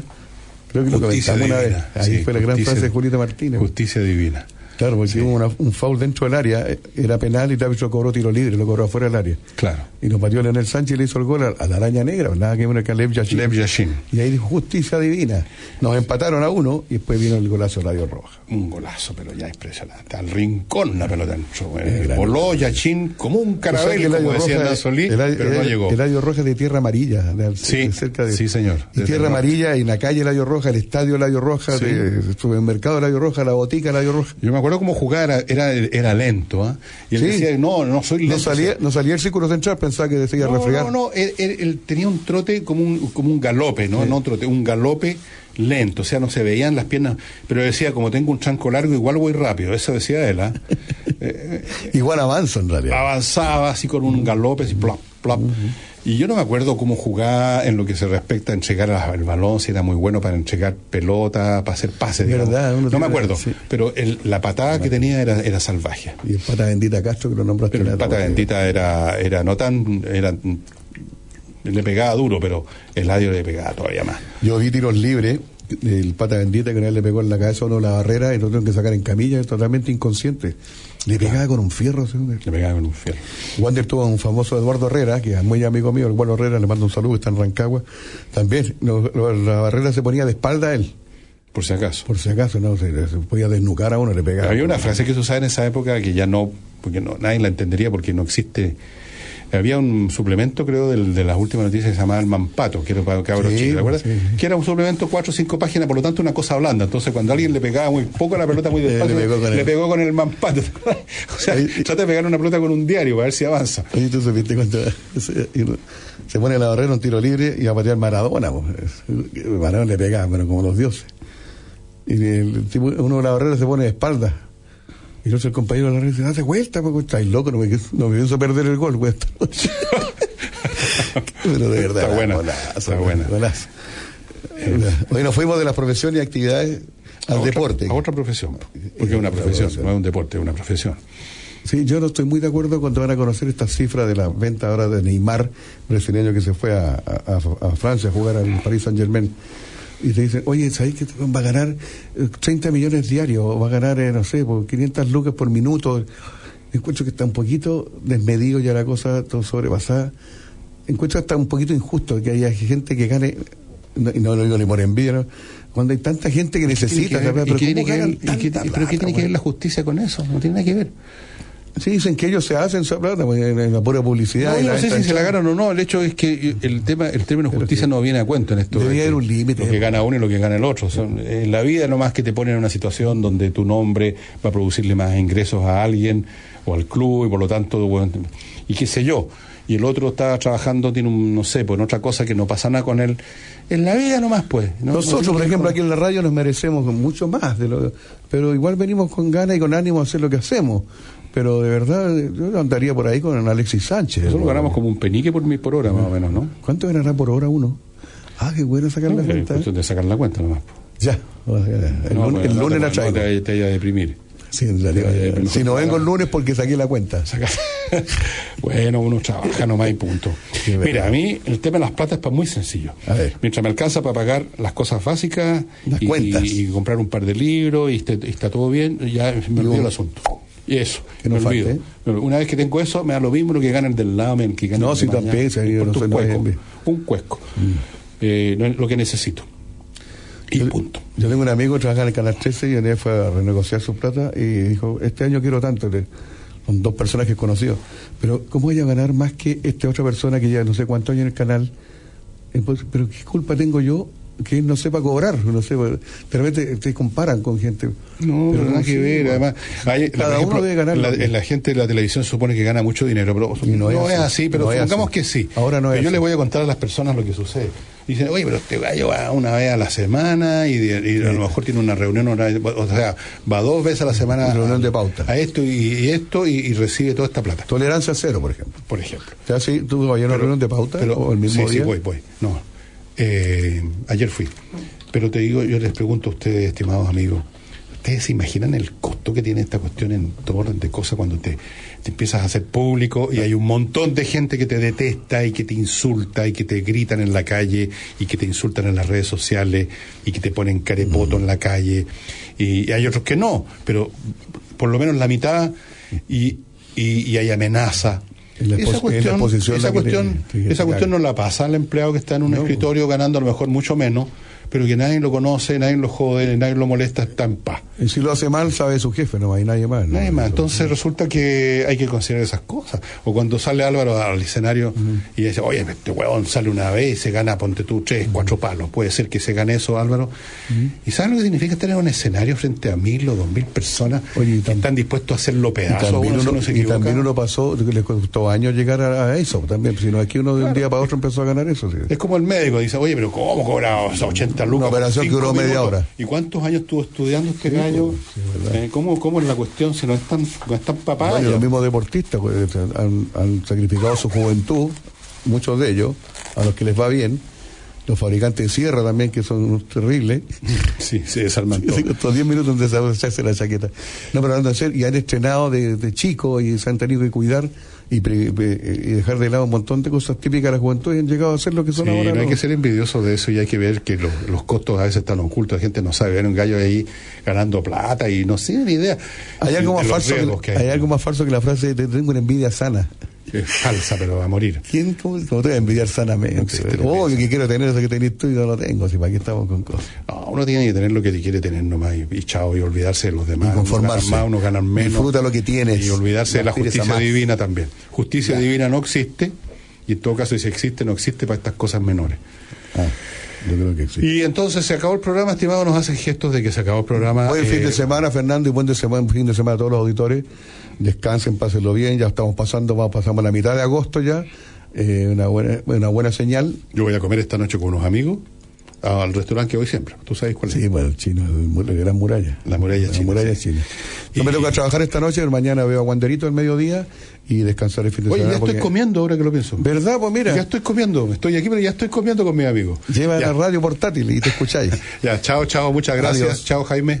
Creo que lo Justicia comentamos una divina, vez. Ahí sí, fue la gran frase de Julieta Martínez. Justicia divina. Claro, porque hubo una- un foul dentro del área, eh, era penal y el árbitro cobró tiro libre, lo cobró afuera del área. Claro. Y nos pateó Leonel Sánchez y le hizo el gol a, a la araña negra, nada que ver con Lev Yashin. Lev Yashin. Y ahí dijo justicia divina. Nos empataron a uno y después vino el golazo de Radio Roja. Un golazo, pero ya impresionante. Al rincón la pelota entró. Eh, voló Yachín como un O sea, que carabel, el como decía Roja- Solí, el Eladio- pero no el- llegó. El Eladio Roja es de Tierra Amarilla, de, Sí, de cerca de, sí, señor. Y Tierra el- Amarilla, en la calle Eladio Roja, el estadio Eladio Roja, Sí. de- el supermercado Eladio Roja, la botica Eladio Roja. Yo me acuerdo cómo jugaba, era, era, era lento, ¿ah? Y él Sí. decía, no, no soy lento. No salía, no salía el círculo central, pensaba que decía no, refregar. no, no, él, él- él tenía un trote como un, como un galope, ¿no? No trote, un galope lento, o sea, no se veían las piernas, pero decía, como tengo un tranco largo, igual voy rápido, eso decía él, ¿ah? Igual avanza en realidad. Avanzaba así con un galope, así, plop, plop. Y yo no me acuerdo cómo jugaba en lo que se respecta a entregar el balón, si era muy bueno para entregar pelota, para hacer pases. Verdad, no me acuerdo, sí. pero el- la patada que tenía era, era salvaje. Y el pata bendita Castro, que lo nombraste. Pero el la- pata bendita era, era no tan, era, le pegaba duro, pero el Eladio le pegaba todavía más. Yo vi tiros libres, el pata bendita que una vez le pegó en la cabeza a uno la barrera y lo tuvieron que sacar en camilla, totalmente inconsciente. Le pegaba con un fierro. ¿sí? Le pegaba con un fierro. Wander tuvo a un famoso Eduardo Herrera, que es muy amigo mío, el Eduardo Herrera, le mando un saludo, está en Rancagua. También, lo- lo- la barrera se ponía de espalda a él. Por si acaso. Por si acaso, no, se, se podía desnucar a uno, le pegaba. Había una frase que se usaba en esa época que ya no, porque no, nadie la entendería porque no existe. Había un suplemento, creo, del- de las últimas noticias que se llamaba el Mampato, que era para cabros Sí, chicos, ¿te acuerdas? sí, sí. Que era un suplemento cuatro o cinco páginas, por lo tanto una cosa blanda. Entonces cuando alguien le pegaba muy poco a la pelota muy despacio, le le, pegó con el- pegó con el Mampato. o sea, trata de pegar una pelota con un diario para ver si avanza. Oye, tú supiste cuando se, se pone la barrera un tiro libre y va a patear Maradona. pues. Maradona le pegaba, pero como los dioses. Y el tipo, uno de la barrera se pone de espalda. Y entonces el compañero de la dice, date vuelta, porque estáis loco, no me, no me pienso perder el gol, güey, esta noche". Pero de verdad, Está buena, golazo, está buena. golazo. Hoy nos fuimos de las profesiones y actividades al A otra- deporte. A otra profesión. Porque es una profesión, no es un deporte, es una profesión. Sí, yo no estoy muy de acuerdo cuando van a conocer esta cifra de la venta ahora de Neymar, brasileño que se fue a, a- a Francia a jugar al Paris Saint Germain. Y te dicen, oye, ¿sabéis que va a ganar eh, 30 millones diarios? O va a ganar, eh, no sé, por 500 lucas por minuto. Encuentro que está un poquito desmedido ya la cosa, todo sobrepasada. Encuentro hasta un poquito injusto que haya gente que gane, no, y no lo digo ni por envidia, ¿no? cuando hay tanta gente que necesita, ¿Y qué ¿sabes? pero que ver- ¿cómo ganan y qué- tanta ¿Pero qué tiene que ver la justicia con eso? No tiene nada que ver. Sí, dicen que ellos se hacen esa plata pues, en, en la pura publicidad. No, y yo no la sé si se la ganan o no. El hecho es que el tema, el término justicia no viene a cuento en esto. Debería haber un límite. Lo que gana uno y lo que gana el otro. En la vida nomás que te ponen en una situación donde tu nombre va a producirle más ingresos a alguien o al club y por lo tanto, bueno, y qué sé yo. Y el otro está trabajando, tiene un, no sé, pues en otra cosa que no pasa nada con él. En la vida nomás, pues. ¿no? Nosotros, No por ejemplo, aquí en la radio nos merecemos mucho más, de lo, pero igual venimos con ganas y con ánimo a hacer lo que hacemos. Pero de verdad, yo andaría por ahí con Alexis Sánchez. Nosotros ¿no? ganamos como un penique por por hora, más o menos, ¿no? ¿Cuánto ganará por hora uno? Ah, qué bueno sacar la No, cuenta. es cuestión de sacar la cuenta nomás. Ya, el No, lunes, pues, el lunes la traigo. te, te vaya a deprimir. Sí, realidad, si no vengo el lunes porque saqué la cuenta. bueno, uno trabaja nomás y punto. Mira, a mí el tema de las platas es muy sencillo. Mientras me alcanza para pagar las cosas básicas y, cuentas. y- y comprar un par de libros y, y está todo bien, ya me olvido el asunto. Y eso, Que no me olvido. falte. Una vez que tengo eso, me da lo mismo lo que gana el del lado, el que gana No, el si mañana. Me yo no un cuesco, un cuesco. Eh, no es lo que necesito. Y punto. Yo tengo un amigo que trabaja en el Canal 13 y en él fue a renegociar su plata y dijo, este año quiero tanto, le- con dos personas que he conocido. Pero ¿cómo voy a ganar más que esta otra persona que ya no sé cuántos años en el canal? Eh, Pero ¿qué culpa tengo yo que no sepa cobrar? No pues, de repente te comparan con gente. No, pero nada que sí, ver. Además, hay- Cada uno debe ganar La, que- gente de la televisión supone que gana mucho dinero, pero no, no es, así, así, pero no supongamos así. que sí. Ahora no es yo así. le voy a contar a las personas lo que sucede. Dicen, oye, pero este gallo va una vez a la semana y, a lo mejor tiene una reunión, una- o sea, va dos veces a la semana Reunión de pauta. a esto y, y esto y, y recibe toda esta plata. Tolerancia cero, por ejemplo. Por ejemplo. O sea, si tú vas a una reunión de pauta Pero, o el mismo sí, día. sí, voy, voy. No. Eh, ayer fui. Pero te digo, yo les pregunto a ustedes, estimados amigos, ¿ustedes se imaginan el costo que tiene esta cuestión en todo orden de cosas cuando te, te empiezas a hacer público y hay un montón de gente que te detesta y que te insulta y que te gritan en la calle y que te insultan en las redes sociales y que te ponen carepoto en la calle y, y hay otros que no, pero por lo menos la mitad y, y, y hay amenaza. La Esa la cuestión, esa que cuestión, que esa cuestión no la pasa al empleado que está en un escritorio ganando a lo mejor mucho menos, pero que nadie lo conoce, nadie lo jode, nadie lo molesta, está en paz. Y si lo hace mal, sabe su jefe, no hay nadie más. ¿no? Nadie más. Entonces resulta que hay que considerar esas cosas. O cuando sale Álvaro al escenario y dice, oye, este huevón sale una vez y se gana, ponte tú, tres, cuatro palos. Puede ser que se gane eso, Álvaro. ¿Y sabes lo que significa tener un escenario frente a mil o dos mil personas que están dispuestos a hacerlo pedazos? Y también, uno, uno, se y también uno pasó, le costó años llegar a, eso también. Pues, si Sino aquí uno de un día para otro empezó a ganar eso. Es como el médico, dice, oye, pero ¿cómo cobraba 80 una operación que duró media hora. ¿Y cuántos años estuvo estudiando este sí, pues, gallo? Eh, ¿Cómo, ¿Cómo, es la cuestión? Se nos están, no están papayas. Los mismos deportistas pues, este, han, sacrificado su juventud, muchos de ellos, a los que les va bien los fabricantes de sierra también, que son terribles. Sí, se desarman sí, Estos 10 minutos de deshacerse la chaqueta. No, pero hacer, y han estrenado de, de chico y se han tenido que cuidar y, pre- pre- y dejar de lado un montón de cosas típicas de la juventud y han llegado a ser lo que son Sí, ahora. no hay que ser envidioso de eso y hay que ver que los, los costos a veces están ocultos, la gente no sabe, ver un gallo ahí ganando plata y no tiene ni idea. Hay algo, más falso que hay. hay algo más falso que la frase de tengo una envidia sana. Es falsa, pero va a morir. ¿Quién cómo, cómo te va a envidiar sanamente? oh, que quiero tener eso que tenés tú y no lo tengo. Si para qué estamos con cosas. No, uno tiene que tener lo que te quiere tener nomás y, y chao, y olvidarse de los demás. Y conformarse. Ganan más, unos ganan menos. Disfruta lo que tienes. Y olvidarse de No la justicia divina también. Justicia divina no existe y en todo caso si existe, no existe para estas cosas menores. Ah, yo creo que sí. Y entonces se acabó el programa, estimado, nos hacen gestos de que se acabó el programa. Buen eh, fin de semana, Fernando, y buen de semana, fin de semana a todos los auditores. Descansen, pásenlo bien. Ya estamos pasando, vamos, pasamos la mitad de agosto ya. Eh, una, buena, una buena señal. Yo voy a comer esta noche con unos amigos al restaurante que voy siempre. ¿Tú sabes cuál es? Sí, bueno, el chino, la gran muralla. La muralla La china. muralla china. Yo me toca trabajar esta noche, mañana veo a Wanderito al mediodía y descansar el fin de Oye, ya semana. estoy comiendo ahora que lo pienso. ¿Verdad? Pues mira. Ya estoy comiendo, estoy aquí, pero ya estoy comiendo con mis amigos. Lleva Ya. la radio portátil y te escucháis. Ya, chao, chao, muchas gracias. Adiós. Chao, Jaime.